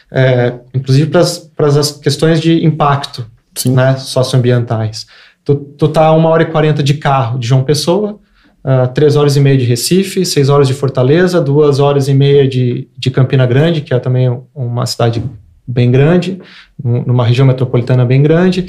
É, inclusive para as questões de impacto né, socioambientais. Tu, tu tá a uma hora e quarenta de carro de João Pessoa, uh, três horas e meia de Recife, seis horas de Fortaleza, duas horas e meia de, de Campina Grande, que é também uma cidade bem grande, numa região metropolitana bem grande.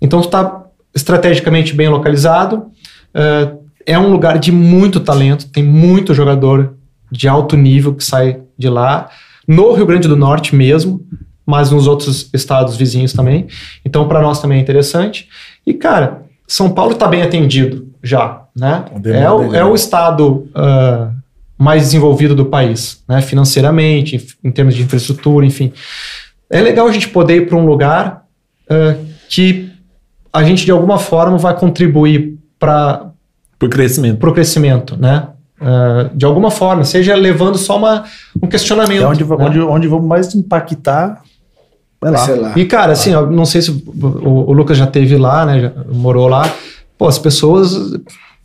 Então está estrategicamente bem localizado. Uh, é um lugar de muito talento, tem muito jogador de alto nível que sai de lá. No Rio Grande do Norte mesmo, mas nos outros estados vizinhos também. Então, para nós também é interessante. E, cara, São Paulo está bem atendido já, né? É o, é o estado uh, mais desenvolvido do país, né? Financeiramente, em, termos de infraestrutura, enfim. É legal a gente poder ir para um lugar uh, que a gente, de alguma forma, vai contribuir para o crescimento. o crescimento, né? Uh, de alguma forma, seja levando só uma, um questionamento. É onde, né? onde, onde vamos mais impactar Vai lá. lá. E, cara, assim, eu não sei se o, o, Lucas já teve lá, né? Já morou lá. Pô, as pessoas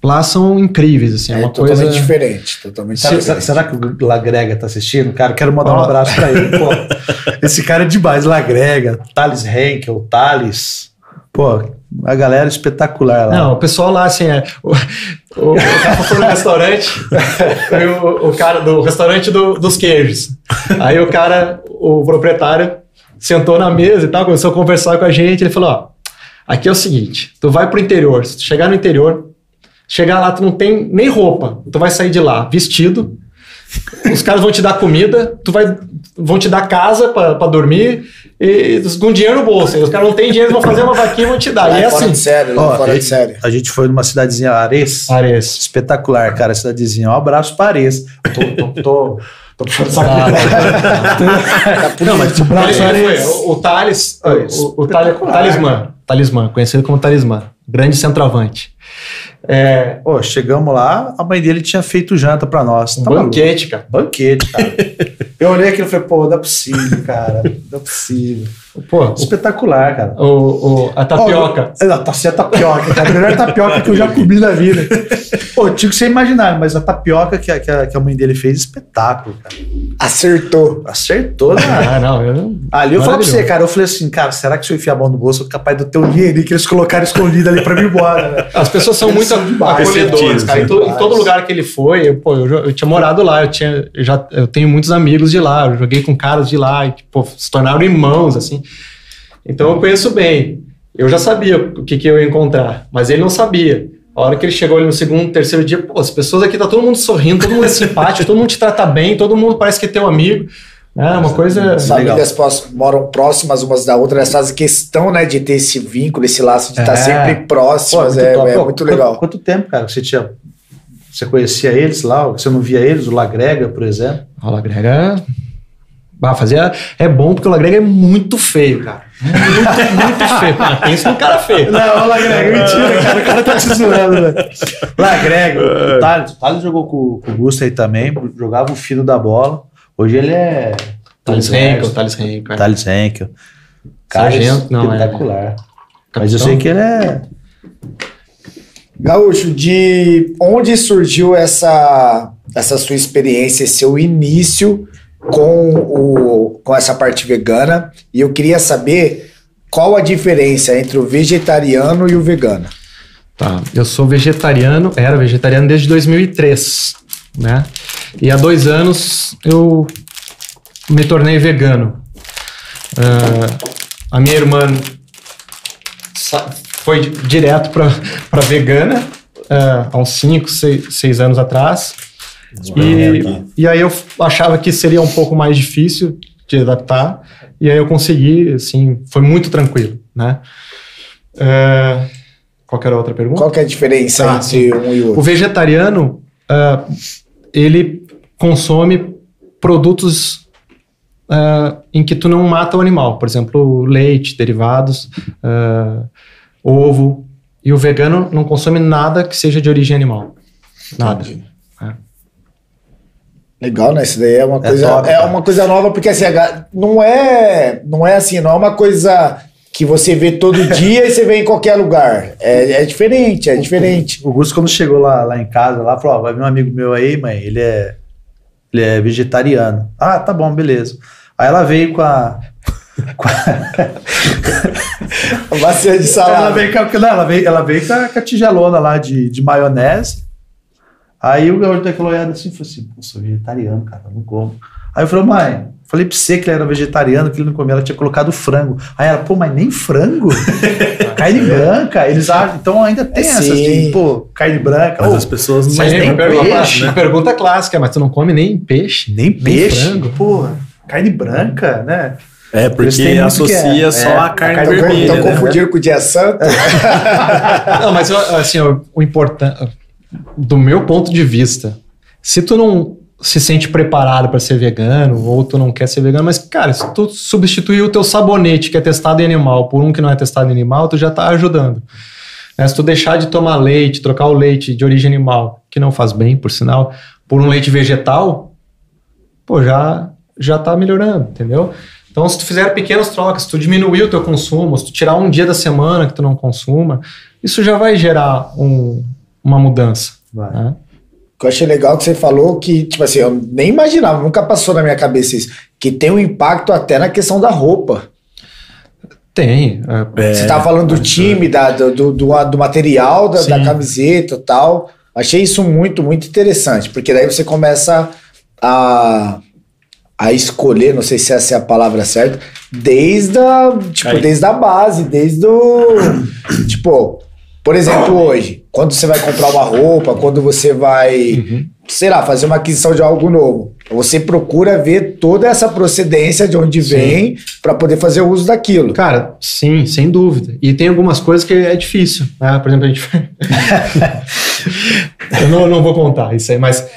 lá são incríveis, assim. É, é uma totalmente coisa... diferente. Totalmente será, diferente. Será que o Lagrega tá assistindo? Cara, quero mandar um abraço pra ele. Pô, esse cara é demais. Lagrega, Thales Henkel, Thales. Pô, a galera espetacular lá. Não, o pessoal lá, assim, é. O, o, o cara foi no restaurante, o, o, cara do restaurante do, dos queijos. Aí o cara, o proprietário, sentou na mesa e tal, começou a conversar com a gente. Ele falou: Ó, aqui é o seguinte, tu vai pro interior, se tu chegar no interior, chegar lá, tu não tem nem roupa, tu vai sair de lá vestido, os caras vão te dar comida, tu vai, vão te dar casa para dormir e com dinheiro no bolso. Os caras não têm dinheiro, vão fazer uma vaquinha e vão te dar. Lá e é assim. De sério, lá fora de sério. A gente foi numa cidadezinha, Ares. Ares. Espetacular, cara, cidadezinha. Um abraço para Ares. Tô, tô, tô Tô puxando saco. Ah, tá não, mas tipo, o, o Thales, o, o, o Talismã, Talismã, conhecido como Talismã, grande centroavante. É, Pô, chegamos lá, a mãe dele tinha feito janta pra nós. Um tá banquete, cara. Banquete, cara. eu olhei aquilo e falei, pô, não é possível, cara. Não é possível. Pô, espetacular, cara. O, o a tapioca. Oh, não, tá a tapioca, cara. A melhor tapioca que eu já comi na vida. Pô, tinha que você imaginar, mas a tapioca que a, que a, que a mãe dele fez, espetáculo, cara. Acertou. Acertou, né? Ah, não. Eu... Ali eu falei pra você, cara, eu falei assim, cara, será que se eu enfiar a mão no bolso, eu sou capaz de ter um dinheiro que eles colocaram escondido ali pra mim embora, né? As pessoas são muito acolhedoras, cara. Em, to, em, todo lugar que ele foi, eu, pô, eu, eu, tinha morado lá, eu, tinha, eu já eu tenho muitos amigos de lá, eu joguei com caras de lá, e, pô, se tornaram irmãos, assim. Então eu conheço bem. Eu já sabia o que, que eu ia encontrar, mas ele não sabia. A hora que ele chegou ali no segundo, terceiro dia, pô, as pessoas aqui tá todo mundo sorrindo, todo mundo é simpático, todo mundo te trata bem, todo mundo parece que é teu amigo. É uma coisa. As famílias moram próximas umas da outra, elas fazem questão, né, de ter esse vínculo, esse laço de é. estar sempre próximas. Pô, é, muito, é, é muito legal. Quanto, quanto, tempo, cara, você tinha. Você conhecia eles lá? Você não via eles? O Lagrega, por exemplo? O Lagrega ah, fazia. É bom porque o Lagrega é muito feio, cara. Muito, muito feio. Cara, pensa num cara feio. Não, o Lagrega, mentira, cara. O cara tá te zoando, velho. Lagrega, o Thales, o Thales jogou com, com o Gusto aí também, jogava o fino da bola. Hoje ele é. Thales Henkel, Thales Henkel. Thales Henkel. Cara, Sargento, não, é. espetacular. É. Mas eu sei que ele é. Gaúcho, de onde surgiu essa, essa sua experiência, seu início com, o, com essa parte vegana e eu queria saber qual a diferença entre o vegetariano e o vegano. Tá, eu sou vegetariano, era vegetariano desde 2003, né? E há dois anos eu me tornei vegano. Uh, a minha irmã foi direto para vegana uh, há uns 5, 6 anos atrás. E, e aí eu achava que seria um pouco mais difícil de adaptar, e aí eu consegui, assim, foi muito tranquilo, né? Uh, qual era a outra pergunta? Qual que é a diferença tá, entre um e outro? O vegetariano, uh, ele consome produtos uh, em que tu não mata o animal, por exemplo, leite, derivados, ovo, e o vegano não consome nada que seja de origem animal. Nada. Entendi. Legal, né? Isso daí é uma é coisa, top, é uma coisa nova, porque assim, não é, não é assim, não é uma coisa que você vê todo dia e você vê em qualquer lugar. É, é diferente, é diferente. O, o Gusto, quando chegou lá, lá em casa, lá, falou: ó, vai vir um amigo meu aí, mãe, ele é, ele é vegetariano. Ah, tá bom, beleza. Aí ela veio com a. Com a, a bacia de salada. Ela veio, com, não, ela veio, ela veio com a, com a tigelona lá de, de maionese. Aí o garoto daquela olhada assim, falou assim, pô, sou vegetariano, cara, não como. Aí eu falei, mãe, Falei pra você que ele era vegetariano, que ele não comia, ela tinha colocado frango. Aí ela, pô, mas nem frango? carne branca. Eles acham, então ainda tem é, essas de, pô, carne branca. Mas oh, as pessoas não mas nem peixe. Né? Pergunta clássica, mas tu não come nem peixe? Nem peixe? Nem frango? Pô, carne branca, né? É, porque associa é, só é, a carne, a carne vermelha. Estão né? confundindo com o dia santo. não, mas assim, o, o importante, do meu ponto de vista, se tu não se sente preparado para ser vegano ou tu não quer ser vegano, mas cara, se tu substituir o teu sabonete que é testado em animal por um que não é testado em animal, tu já está ajudando. Né? Se tu deixar de tomar leite, trocar o leite de origem animal, que não faz bem, por sinal, por um leite vegetal, pô, já já tá melhorando, entendeu? Então, se tu fizer pequenas trocas, se tu diminuir o teu consumo, se tu tirar um dia da semana que tu não consuma, isso já vai gerar um, uma mudança. Vai. Né? Que eu achei legal que você falou que, tipo assim, eu nem imaginava, nunca passou na minha cabeça isso, que tem um impacto até na questão da roupa. Tem. É, você estava falando do time, da, do, do, do material da, da camiseta e tal. Achei isso muito, muito interessante, porque daí você começa a, a escolher, não sei se essa é a palavra certa, desde a, tipo, desde a base, desde o. tipo, por exemplo, hoje, quando você vai comprar uma roupa, quando você vai, uhum. sei lá, fazer uma aquisição de algo novo, você procura ver toda essa procedência de onde sim. vem para poder fazer o uso daquilo. Cara, sim, sem dúvida. E tem algumas coisas que é difícil. Né? Por exemplo, a gente. Eu não, não vou contar isso aí, mas.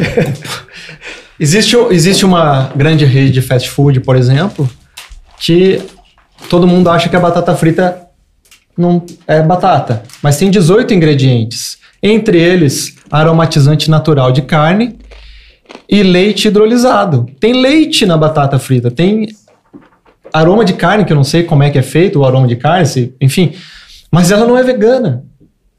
existe, existe uma grande rede de fast food, por exemplo, que todo mundo acha que a batata frita não é batata, mas tem 18 ingredientes. Entre eles, aromatizante natural de carne e leite hidrolisado. Tem leite na batata frita, tem aroma de carne, que eu não sei como é que é feito o aroma de carne, se, enfim, mas ela não é vegana.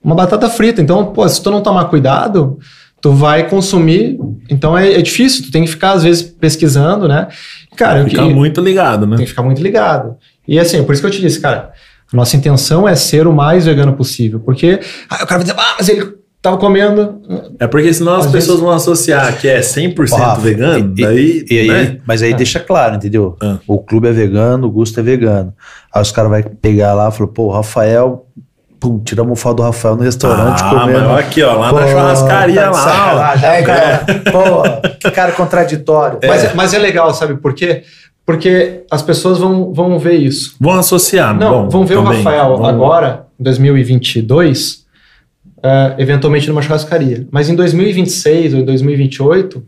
Uma batata frita. Então, pô, se tu não tomar cuidado, tu vai consumir. Então é, é difícil, tu tem que ficar, às vezes, pesquisando, né? Cara, ficar muito ligado, né? Tem que ficar muito ligado. E assim, por isso que eu te disse, cara, nossa intenção é ser o mais vegano possível, porque ah, o cara vai dizer, ah, mas ele tava comendo. É porque senão as pessoas vezes... vão associar que é 100% Rafa, vegano, e, daí, e, e, né? Mas aí é. deixa claro, entendeu? Ah. O clube é vegano, o Gusto é vegano. Aí os caras vão pegar lá e falar, pô, o Rafael Pum, tiramos o foto do Rafael no restaurante ah, comendo. Mas aqui, ó, lá pô, na churrascaria tá lá. Ó. É, cara, pô, que cara contraditório. É. Mas, é, mas é legal, sabe por quê? Porque as pessoas vão, vão ver isso. Vão associar, não? Bom, vão ver também. o Rafael vão... agora, em 2022, uh, eventualmente numa churrascaria. Mas em 2026 ou em 2028,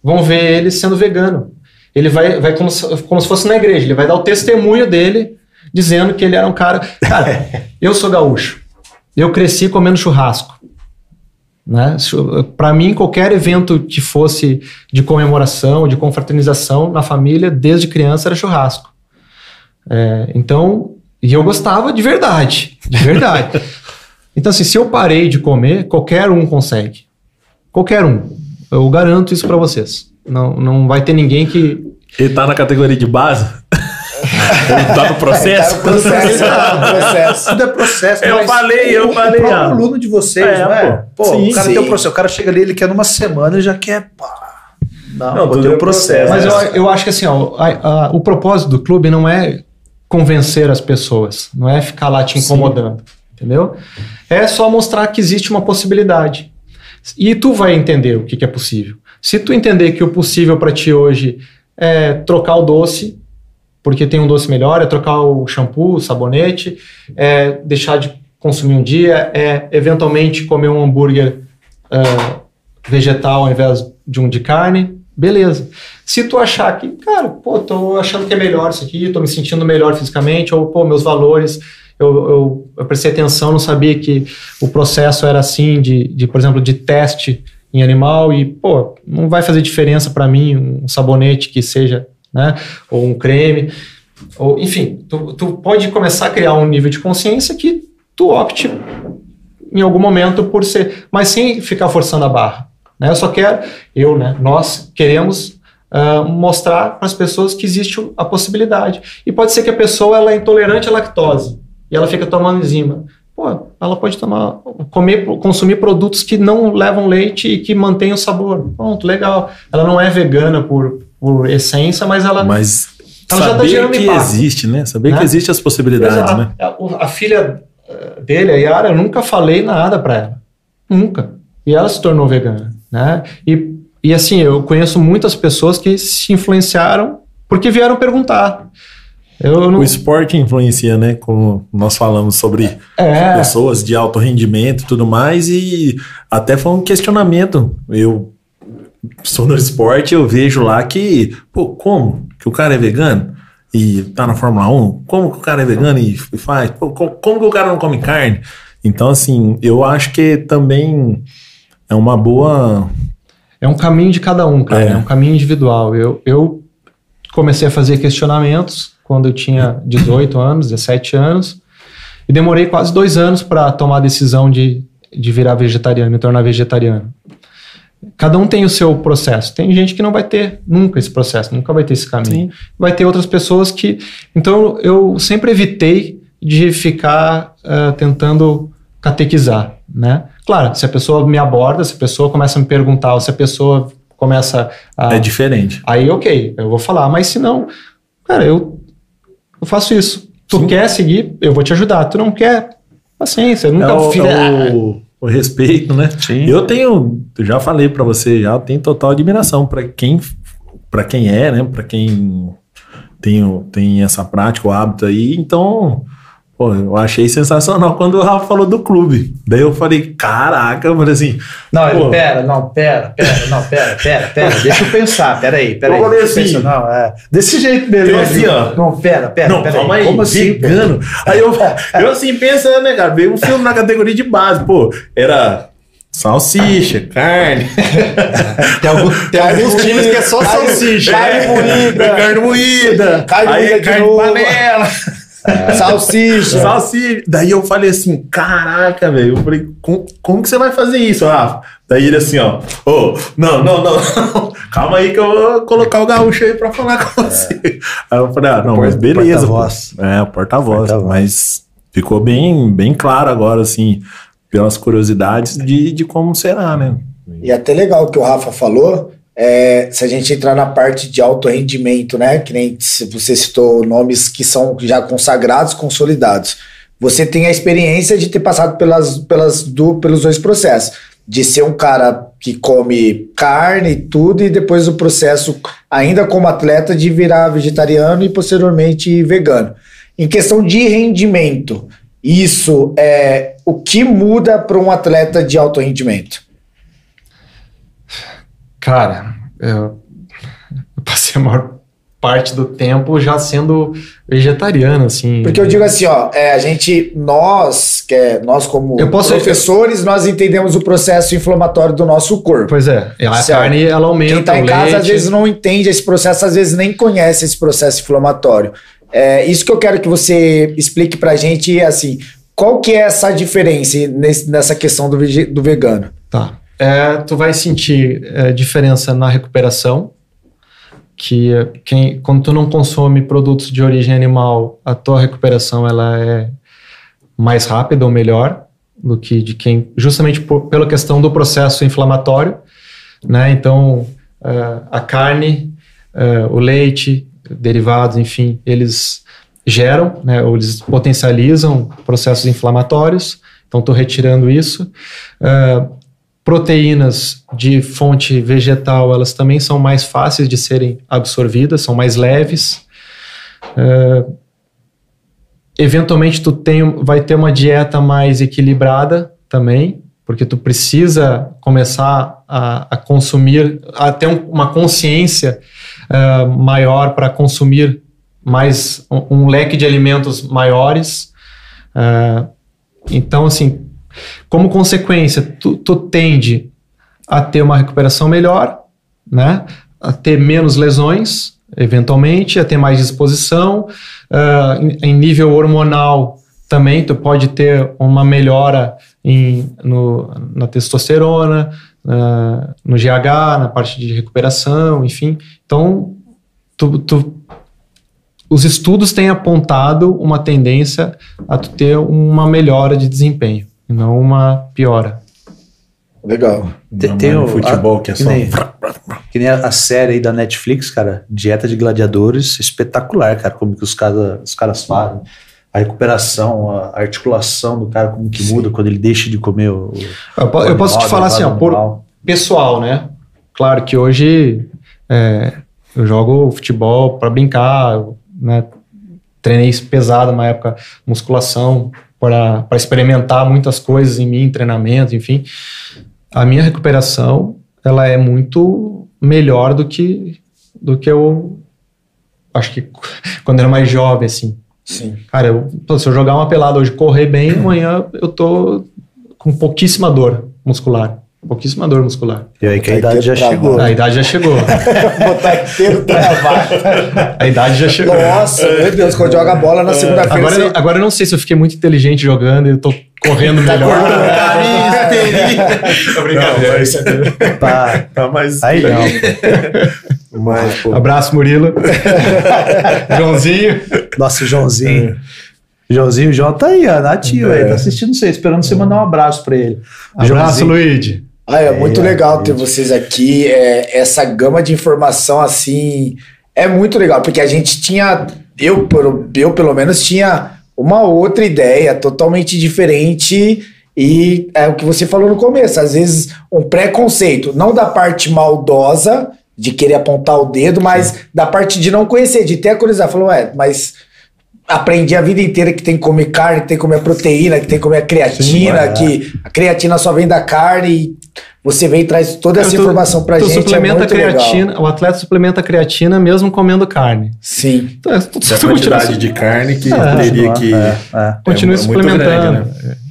vão ver ele sendo vegano. Ele vai, vai como, se, como se fosse na igreja, ele vai dar o testemunho dele dizendo que ele era um cara. Cara, eu sou gaúcho. Eu cresci comendo churrasco. Né? Para mim, qualquer evento que fosse de comemoração, de confraternização na família, desde criança, era churrasco. É, então, e eu gostava de verdade, de verdade. então, assim, se eu parei de comer, qualquer um consegue. Qualquer um. Eu garanto isso para vocês. Não, não vai ter ninguém que. Ele tá na categoria de base? tá no processo? tá no processo, tá no processo. Tudo é processo. Eu falei, eu falei. O próprio aluno de vocês, é, não é? Pô, sim, o cara sim. tem o processo. O cara chega ali, ele quer numa semana e já quer. Pá. Não, não tudo é processo. Mas eu, eu acho que assim, ó, a, a, o propósito do clube não é convencer as pessoas, não é ficar lá te incomodando, sim. entendeu? É só mostrar que existe uma possibilidade. E tu vai entender o que, que é possível. Se tu entender que o possível para ti hoje é trocar o doce porque tem um doce melhor, é trocar o shampoo, o sabonete, é deixar de consumir um dia, é eventualmente comer um hambúrguer uh, vegetal ao invés de um de carne, beleza. Se tu achar que, cara, pô, tô achando que é melhor isso aqui, tô me sentindo melhor fisicamente, ou, pô, meus valores, eu, eu, eu prestei atenção, não sabia que o processo era assim, de, de por exemplo, de teste em animal, e, pô, não vai fazer diferença para mim um sabonete que seja né? Ou um creme. Ou, enfim, tu, tu pode começar a criar um nível de consciência que tu opte em algum momento por ser, mas sem ficar forçando a barra. Né? Eu só quero, eu, né? Nós queremos uh, mostrar para as pessoas que existe a possibilidade. E pode ser que a pessoa ela é intolerante à lactose e ela fica tomando enzima. Pô, ela pode tomar, comer, consumir produtos que não levam leite e que mantêm o sabor. Pronto, legal. Ela não é vegana por por essência, mas ela. Mas ela saber já tá que impacto, existe, né? Saber né? que existe as possibilidades, Exato. né? A, a, filha eh, dele, a Yara, eu nunca falei nada para ela. Nunca. E ela se tornou vegana, né? E, e assim, eu conheço muitas pessoas que se influenciaram porque vieram perguntar. Não... O esporte influencia, né? Como nós falamos sobre é. pessoas de alto rendimento e tudo mais, e até foi um questionamento. Eu sou no esporte, eu vejo lá que, pô, como que o cara é vegano e tá na Fórmula 1? Como que o cara é vegano e faz? Pô, como que o cara não come carne? Então, assim, eu acho que também é uma boa. É um caminho de cada um, cara. É, é um caminho individual. Eu, eu comecei a fazer questionamentos quando eu tinha 18 anos, 17 anos, e demorei quase dois anos para tomar a decisão de, de virar vegetariano, me tornar vegetariano. Cada um tem o seu processo. Tem gente que não vai ter nunca esse processo, nunca vai ter esse caminho. Sim. Vai ter outras pessoas que. Então eu sempre evitei de ficar uh, tentando catequizar, né? Claro, se a pessoa me aborda, se a pessoa começa a me perguntar, ou se a pessoa começa a. É diferente. Aí, ok, eu vou falar. Mas se não, cara, eu, eu faço isso. Tu Sim. quer seguir, eu vou te ajudar. Tu não quer, paciência. Eu nunca é o, fiz. É o o respeito, né? Sim. Eu tenho, já falei para você, já tenho total admiração para quem para quem é, né? Para quem tem, tem essa prática, o hábito aí. Então, Pô, eu achei sensacional quando o Rafa falou do clube. Daí eu falei, caraca, eu falei assim. Não, ele, pera, não, pera, pera, não, pera, pera, pera, deixa eu pensar, pera aí, pera aí. Eu falei assim, não, é, desse jeito mesmo. assim, ó. Não, pera, pera, não, pera calma aí, como assim, vegano. Aí eu, eu assim, pensando, né, cara, veio um filme na categoria de base, pô, era Salsicha, carne. tem, algum, tem alguns times que é só salsicha. Carne moída. Carne moída. Carne moída. Carne panela. É. Salsicha. Salsicha. Daí eu falei assim, caraca, velho. Eu falei, como, como que você vai fazer isso, Rafa? Daí ele assim, ó. Ô, oh, não, não, não. Calma aí que eu vou colocar o gaúcho aí pra falar com é. você. Aí eu falei, ah, não, mas beleza. Porta-voz. É, porta-voz. Porta mas ficou bem, bem claro agora, assim, pelas curiosidades de, de como será, né? E é até legal o que o Rafa falou, é, se a gente entrar na parte de alto rendimento, né, que nem você citou nomes que são já consagrados, consolidados, você tem a experiência de ter passado pelas, pelas do, pelos dois processos, de ser um cara que come carne e tudo, e depois o processo, ainda como atleta, de virar vegetariano e posteriormente vegano. Em questão de rendimento, isso é o que muda para um atleta de alto rendimento? Cara, eu, passei a maior parte do tempo já sendo vegetariano, assim. Porque eu digo assim, ó, é, a gente, nós, que é, nós como posso, professores, eu... nós entendemos o processo inflamatório do nosso corpo. Pois é, a certo? carne, ela aumenta Quem tá em casa, leite. às vezes, não entende esse processo, às vezes nem conhece esse processo inflamatório. É, isso que eu quero que você explique pra gente, assim, qual que é essa diferença nesse, nessa questão do, do vegano? Tá é, tu vai sentir é, diferença na recuperação, que quem, quando tu não consome produtos de origem animal, a tua recuperação ela é mais rápida ou melhor do que de quem, justamente por, pela questão do processo inflamatório, né? Então, é, a carne, é, o leite, derivados, enfim, eles geram, né, ou eles potencializam processos inflamatórios, então estou retirando isso. Proteínas de fonte vegetal, elas também são mais fáceis de serem absorvidas, são mais leves. Uh, eventualmente tu tem, vai ter uma dieta mais equilibrada também, porque tu precisa começar a, a consumir, a ter um, uma consciência uh, maior para consumir mais um, um, leque de alimentos maiores. Uh, então, assim, como consequência, tu, tu tende a ter uma recuperação melhor, né? a ter menos lesões, eventualmente, a ter mais disposição. Uh, em, em, nível hormonal, também tu pode ter uma melhora em, no, na testosterona, uh, no GH, na parte de recuperação, enfim. Então, tu, tu, os estudos têm apontado uma tendência a tu ter uma melhora de desempenho e não uma piora. Legal. Tem, tem o futebol a, que é só. Nem, que nem a, a, série aí da Netflix, cara, Dieta de Gladiadores, espetacular, cara, como que os, cara, os caras fazem. A recuperação, a articulação do cara, como que Sim. muda quando ele deixa de comer o. Eu, o eu posso te falar assim, ó, por pessoal, né? Claro que hoje é, eu jogo futebol para brincar, né? Treinei pesado uma época, musculação, para experimentar muitas coisas em mim, treinamento, enfim. A minha recuperação, ela é muito melhor do que do que eu acho que quando era mais jovem, assim. Sim. Cara, eu, se eu jogar uma pelada hoje, correr bem, amanhã eu tô com pouquíssima dor muscular. Pouquíssima dor muscular. E aí que a idade já chegou. A idade já chegou. Botar inteiro travado. A idade já chegou. Nossa, meu Deus, quando joga bola na segunda-feira. Agora, você... agora eu não sei se eu fiquei muito inteligente jogando e eu tô correndo tá melhor. Obrigado. Tá, tá mais. Aí não. Mas, pô. Abraço, Murilo. Joãozinho. Nossa, Joãozinho. Joãozinho, o João tá aí, ó, nativo é. aí, tá assistindo você, esperando você mandar um abraço pra ele. Abraço, Luigi. Ah, é, muito é, legal é, ter vocês aqui. É, essa gama de informação, assim, é muito legal, porque a gente tinha, eu, eu pelo menos tinha uma outra ideia totalmente diferente e é o que você falou no começo, às vezes um preconceito, não da parte maldosa de querer apontar o dedo, mas Sim. da parte de não conhecer, de ter a curiosidade. Falou, é, mas aprendi a vida inteira que tem que comer carne, que tem que comer proteína, que tem que comer creatina, Sim, que a creatina só vem da carne e você vem e traz toda essa tu, informação pra tu gente. suplementa é creatina, legal. o atleta suplementa creatina mesmo comendo carne. Sim. Então, é, a quantidade de carne que é, teria que. É, é. Continue é suplementando.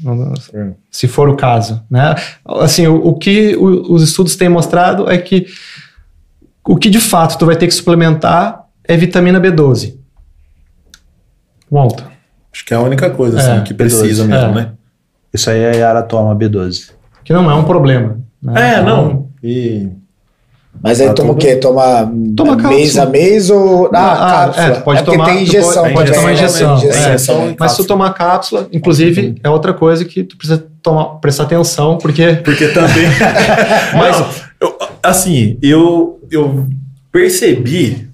Grande, né? Se for o caso. Né? Assim, o, o que o, os estudos têm mostrado é que o que de fato tu vai ter que suplementar é vitamina B12. Volta. Acho que é a única coisa assim, é, que precisa B12. mesmo, é. né? Isso aí é a Yara toma B12. Que não é um problema. Né? É, não. E... Mas aí toma o quê? Toma, toma mês a mês ou. Ah, ah cápsula. É, tu pode é tomar. Tem injeção, pode, pode tomar injeção. injeção é, mas se tu tomar cápsula, inclusive, é outra coisa que tu precisa tomar, prestar atenção, porque. Porque também. mas, não, eu, assim, eu, eu percebi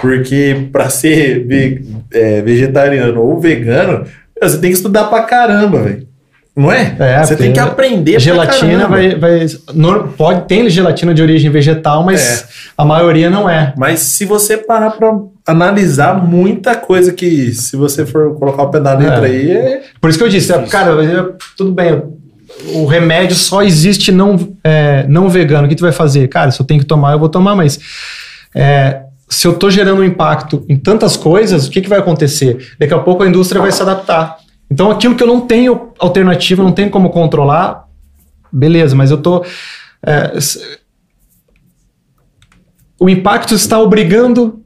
porque para ser ve é, vegetariano ou vegano, você tem que estudar pra caramba, velho. Não é? é você tem que aprender Gelatina vai, vai. pode, tem gelatina de origem vegetal, mas é. a maioria não é. Mas se você parar pra analisar muita coisa que, se você for colocar o pé da letra é. aí. É... Por isso que eu disse, cara, tudo bem, o remédio só existe não, é, não vegano. O que tu vai fazer? Cara, se eu tenho que tomar, eu vou tomar, mas é, se eu estou gerando um impacto em tantas coisas, o que, que vai acontecer? Daqui a pouco a indústria vai se adaptar. Então, aquilo que eu não tenho alternativa, não tenho como controlar, beleza, mas eu estou. É, o impacto está obrigando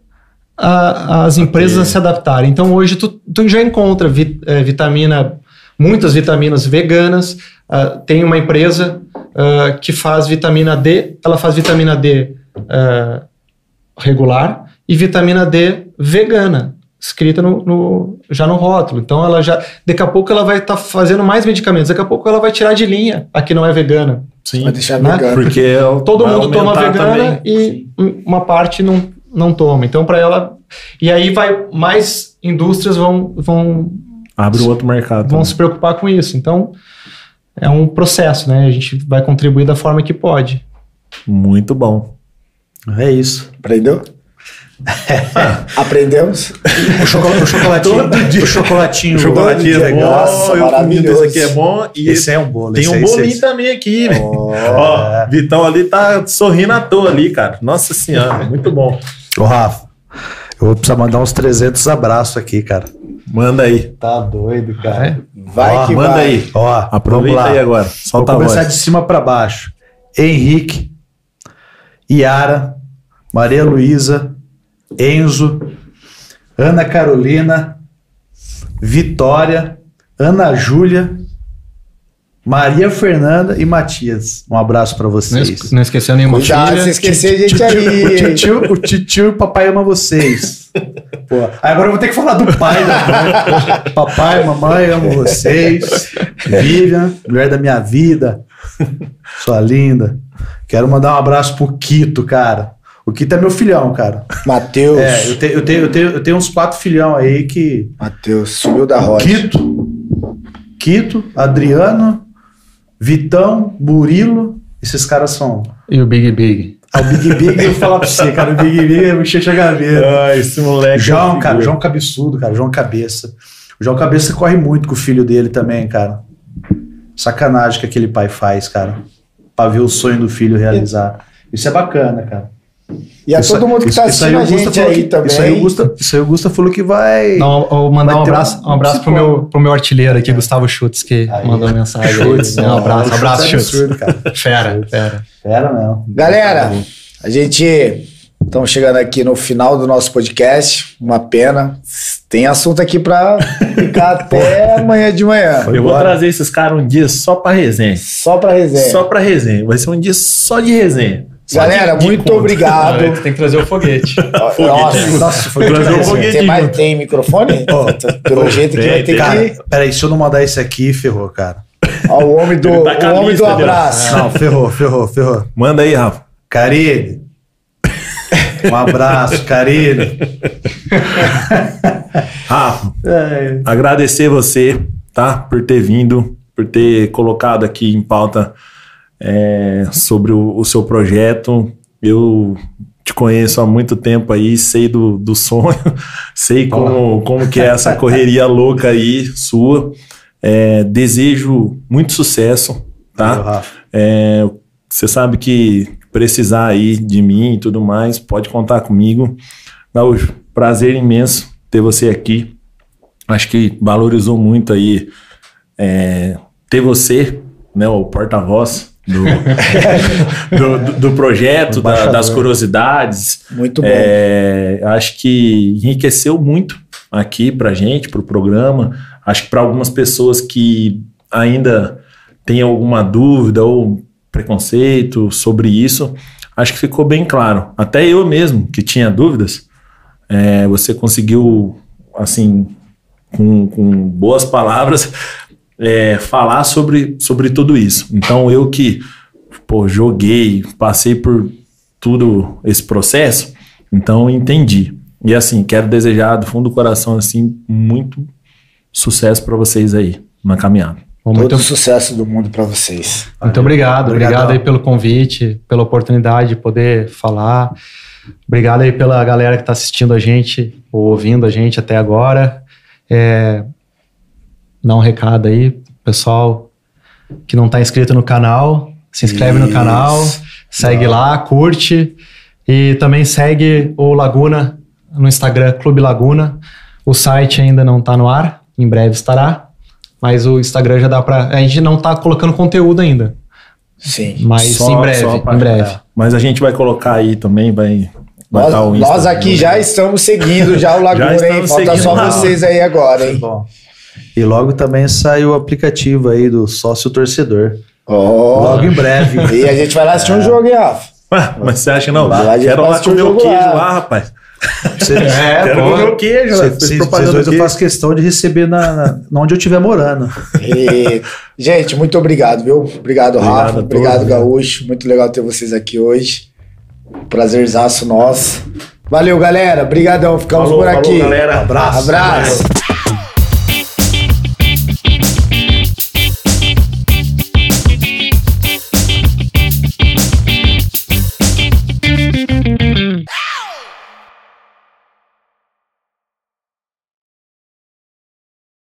a, as empresas a se adaptarem. Então, hoje, tu, tu já encontra vit, é, vitamina, muitas vitaminas veganas. Uh, tem uma empresa uh, que faz vitamina D, ela faz vitamina D. Uh, regular e vitamina D vegana, escrita no, no, já no rótulo. Então ela já, daqui a pouco ela vai estar tá fazendo mais medicamentos, daqui a pouco ela vai tirar de linha a que não é vegana. Sim, vai deixar né? vegana. Porque é todo mundo toma vegana também. e Sim. uma parte não, não toma. Então para ela e aí vai mais indústrias vão vão abre o outro mercado. Vão também. se preocupar com isso. Então é um processo, né? A gente vai contribuir da forma que pode. Muito bom. É isso. Aprendeu? Aprendemos? O, chocolate, o chocolatinho. O chocolatinho. O chocolatinho é bom. Nossa, eu maravilhoso. Esse aqui é bom. E esse é um bolo. Tem um bolinho esse. também aqui? Oh. Ó, Vitão ali tá sorrindo à toa ali, cara. Nossa senhora, muito bom. Ô, Rafa, eu vou precisar mandar uns 300 abraços aqui, cara. Manda aí. Tá doido, cara. Vai Ó, que manda vai. aí. Ó, aproveita aí agora. Solta vou começar de cima para baixo. Henrique, Yara, Maria Luísa, Enzo, Ana Carolina, Vitória, Ana Júlia, Maria Fernanda e Matias. Um abraço para vocês. Não, esqueceu nenhuma Cuidado, filha. se esquecer, a gente aí. O titio, o titio e o papai ama vocês. Pô, agora eu vou ter que falar do pai da mãe. papai, mamãe, amo vocês. Vivian, mulher da minha vida. Sua linda. Quero mandar um abraço pro Quito, cara. O Quito é meu filhão, cara. Matheus. É, eu, te, eu, tenho, eu, tenho, eu tenho uns quatro filhão aí que. Matheus, subiu da roda. Quito, Quito, Adriano, Vitão, Murilo. Esses caras são. E o Big Big. Ah, o Big Big, eu vou falar pra você, cara. O Big Big é bochecha gaveta. Ah, esse moleque. João, é cara, João Cabeçudo, cara. João Cabeça. O João Cabeça corre muito com o filho dele também, cara. Sacanagem que aquele pai faz, cara. Pra ver o sonho do filho realizar. Isso é bacana, cara. E a isso, todo mundo que está assistindo a gente aí que, também. Isso aí, o Gusta, isso aí o Gusta falou que vai. Não, vou mandar um abraço, um, um abraço pro meu, pro meu artilheiro aqui, Gustavo Schutz, que aí, mandou mensagem. Schutz, um abraço, um abraço, é Schutz. Absurdo, cara. Fera, fera. Fera mesmo. Galera, a gente Estamos chegando aqui no final do nosso podcast. Uma pena. Tem assunto aqui para ficar até amanhã de manhã. Eu vou trazer esses caras um dia só para resenha. Só para resenha. Só para resenha. Vai ser um dia só de resenha. Galera, muito conta. obrigado. Não, tem que trazer o foguete. foguete. Nossa, nossa foguete. Trazer o foguete. Tem, mais, tem microfone? Oh, Pelo oh, jeito que vai ter cara, que. Peraí, se eu não mandar esse aqui, ferrou, cara. Ó, o homem do, tá o homem do abraço. Não, ferrou, ferrou, ferrou. Manda aí, Rafa. Caribe. Um abraço, carinho. Rafa, é. agradecer você, tá? Por ter vindo, por ter colocado aqui em pauta é, sobre o, o, seu projeto. Eu te conheço há muito tempo aí, sei do, do sonho, sei como, como que é essa correria louca aí sua. É, desejo muito sucesso, tá? É, você sabe que precisar aí de mim e tudo mais, pode contar comigo. Gaúcho, prazer imenso ter você aqui. Acho que valorizou muito aí é, ter você, né, o porta-voz do, do, do, projeto, da, das curiosidades. Muito bom. É, acho que enriqueceu muito aqui pra gente, pro programa. Acho que para algumas pessoas que ainda têm alguma dúvida ou preconceito sobre isso, acho que ficou bem claro. Até eu mesmo, que tinha dúvidas, é, você conseguiu, assim, com, com boas palavras, é, falar sobre, sobre tudo isso. Então, eu que pô, joguei, passei por tudo esse processo, então entendi. E assim, quero desejar do fundo do coração assim muito sucesso para vocês aí na caminhada. Bom, Todo muito... sucesso do mundo para vocês. Muito obrigado. Obrigado. obrigado aí pelo convite, pela oportunidade de poder falar. Obrigado aí pela galera que está assistindo a gente, ou ouvindo a gente até agora. É, dá um recado aí, pessoal que não está inscrito no canal, se inscreve Isso. no canal, segue não. lá, curte e também segue o Laguna no Instagram, Clube Laguna. O site ainda não está no ar, em breve estará. Mas o Instagram já dá para. A gente não tá colocando conteúdo ainda. Sim. Mas só, em breve, em breve. Mas a gente vai colocar aí também, vai. Nós, o nós aqui já estamos seguindo já o Laguna, já hein? Falta só lá. vocês aí agora, hein? Bom. E logo também sai o aplicativo aí do sócio torcedor. Oh. Logo em breve. E a gente vai lá assistir é. um jogo, hein, Rafa? Ué, mas você acha que não? Lá, Quero lá comer o queijo lá, lá rapaz. Você, é, quero comer o queijo. Vocês dois eu faço questão de receber na, na, onde eu estiver morando. E, gente, muito obrigado, viu? Obrigado, obrigado Rafa. Obrigado, Gaúcho. Muito legal ter vocês aqui hoje. Prazerzaço nosso. Valeu, galera. Obrigadão. Ficamos falou, por aqui. Falou, galera. Abraço. Abraço.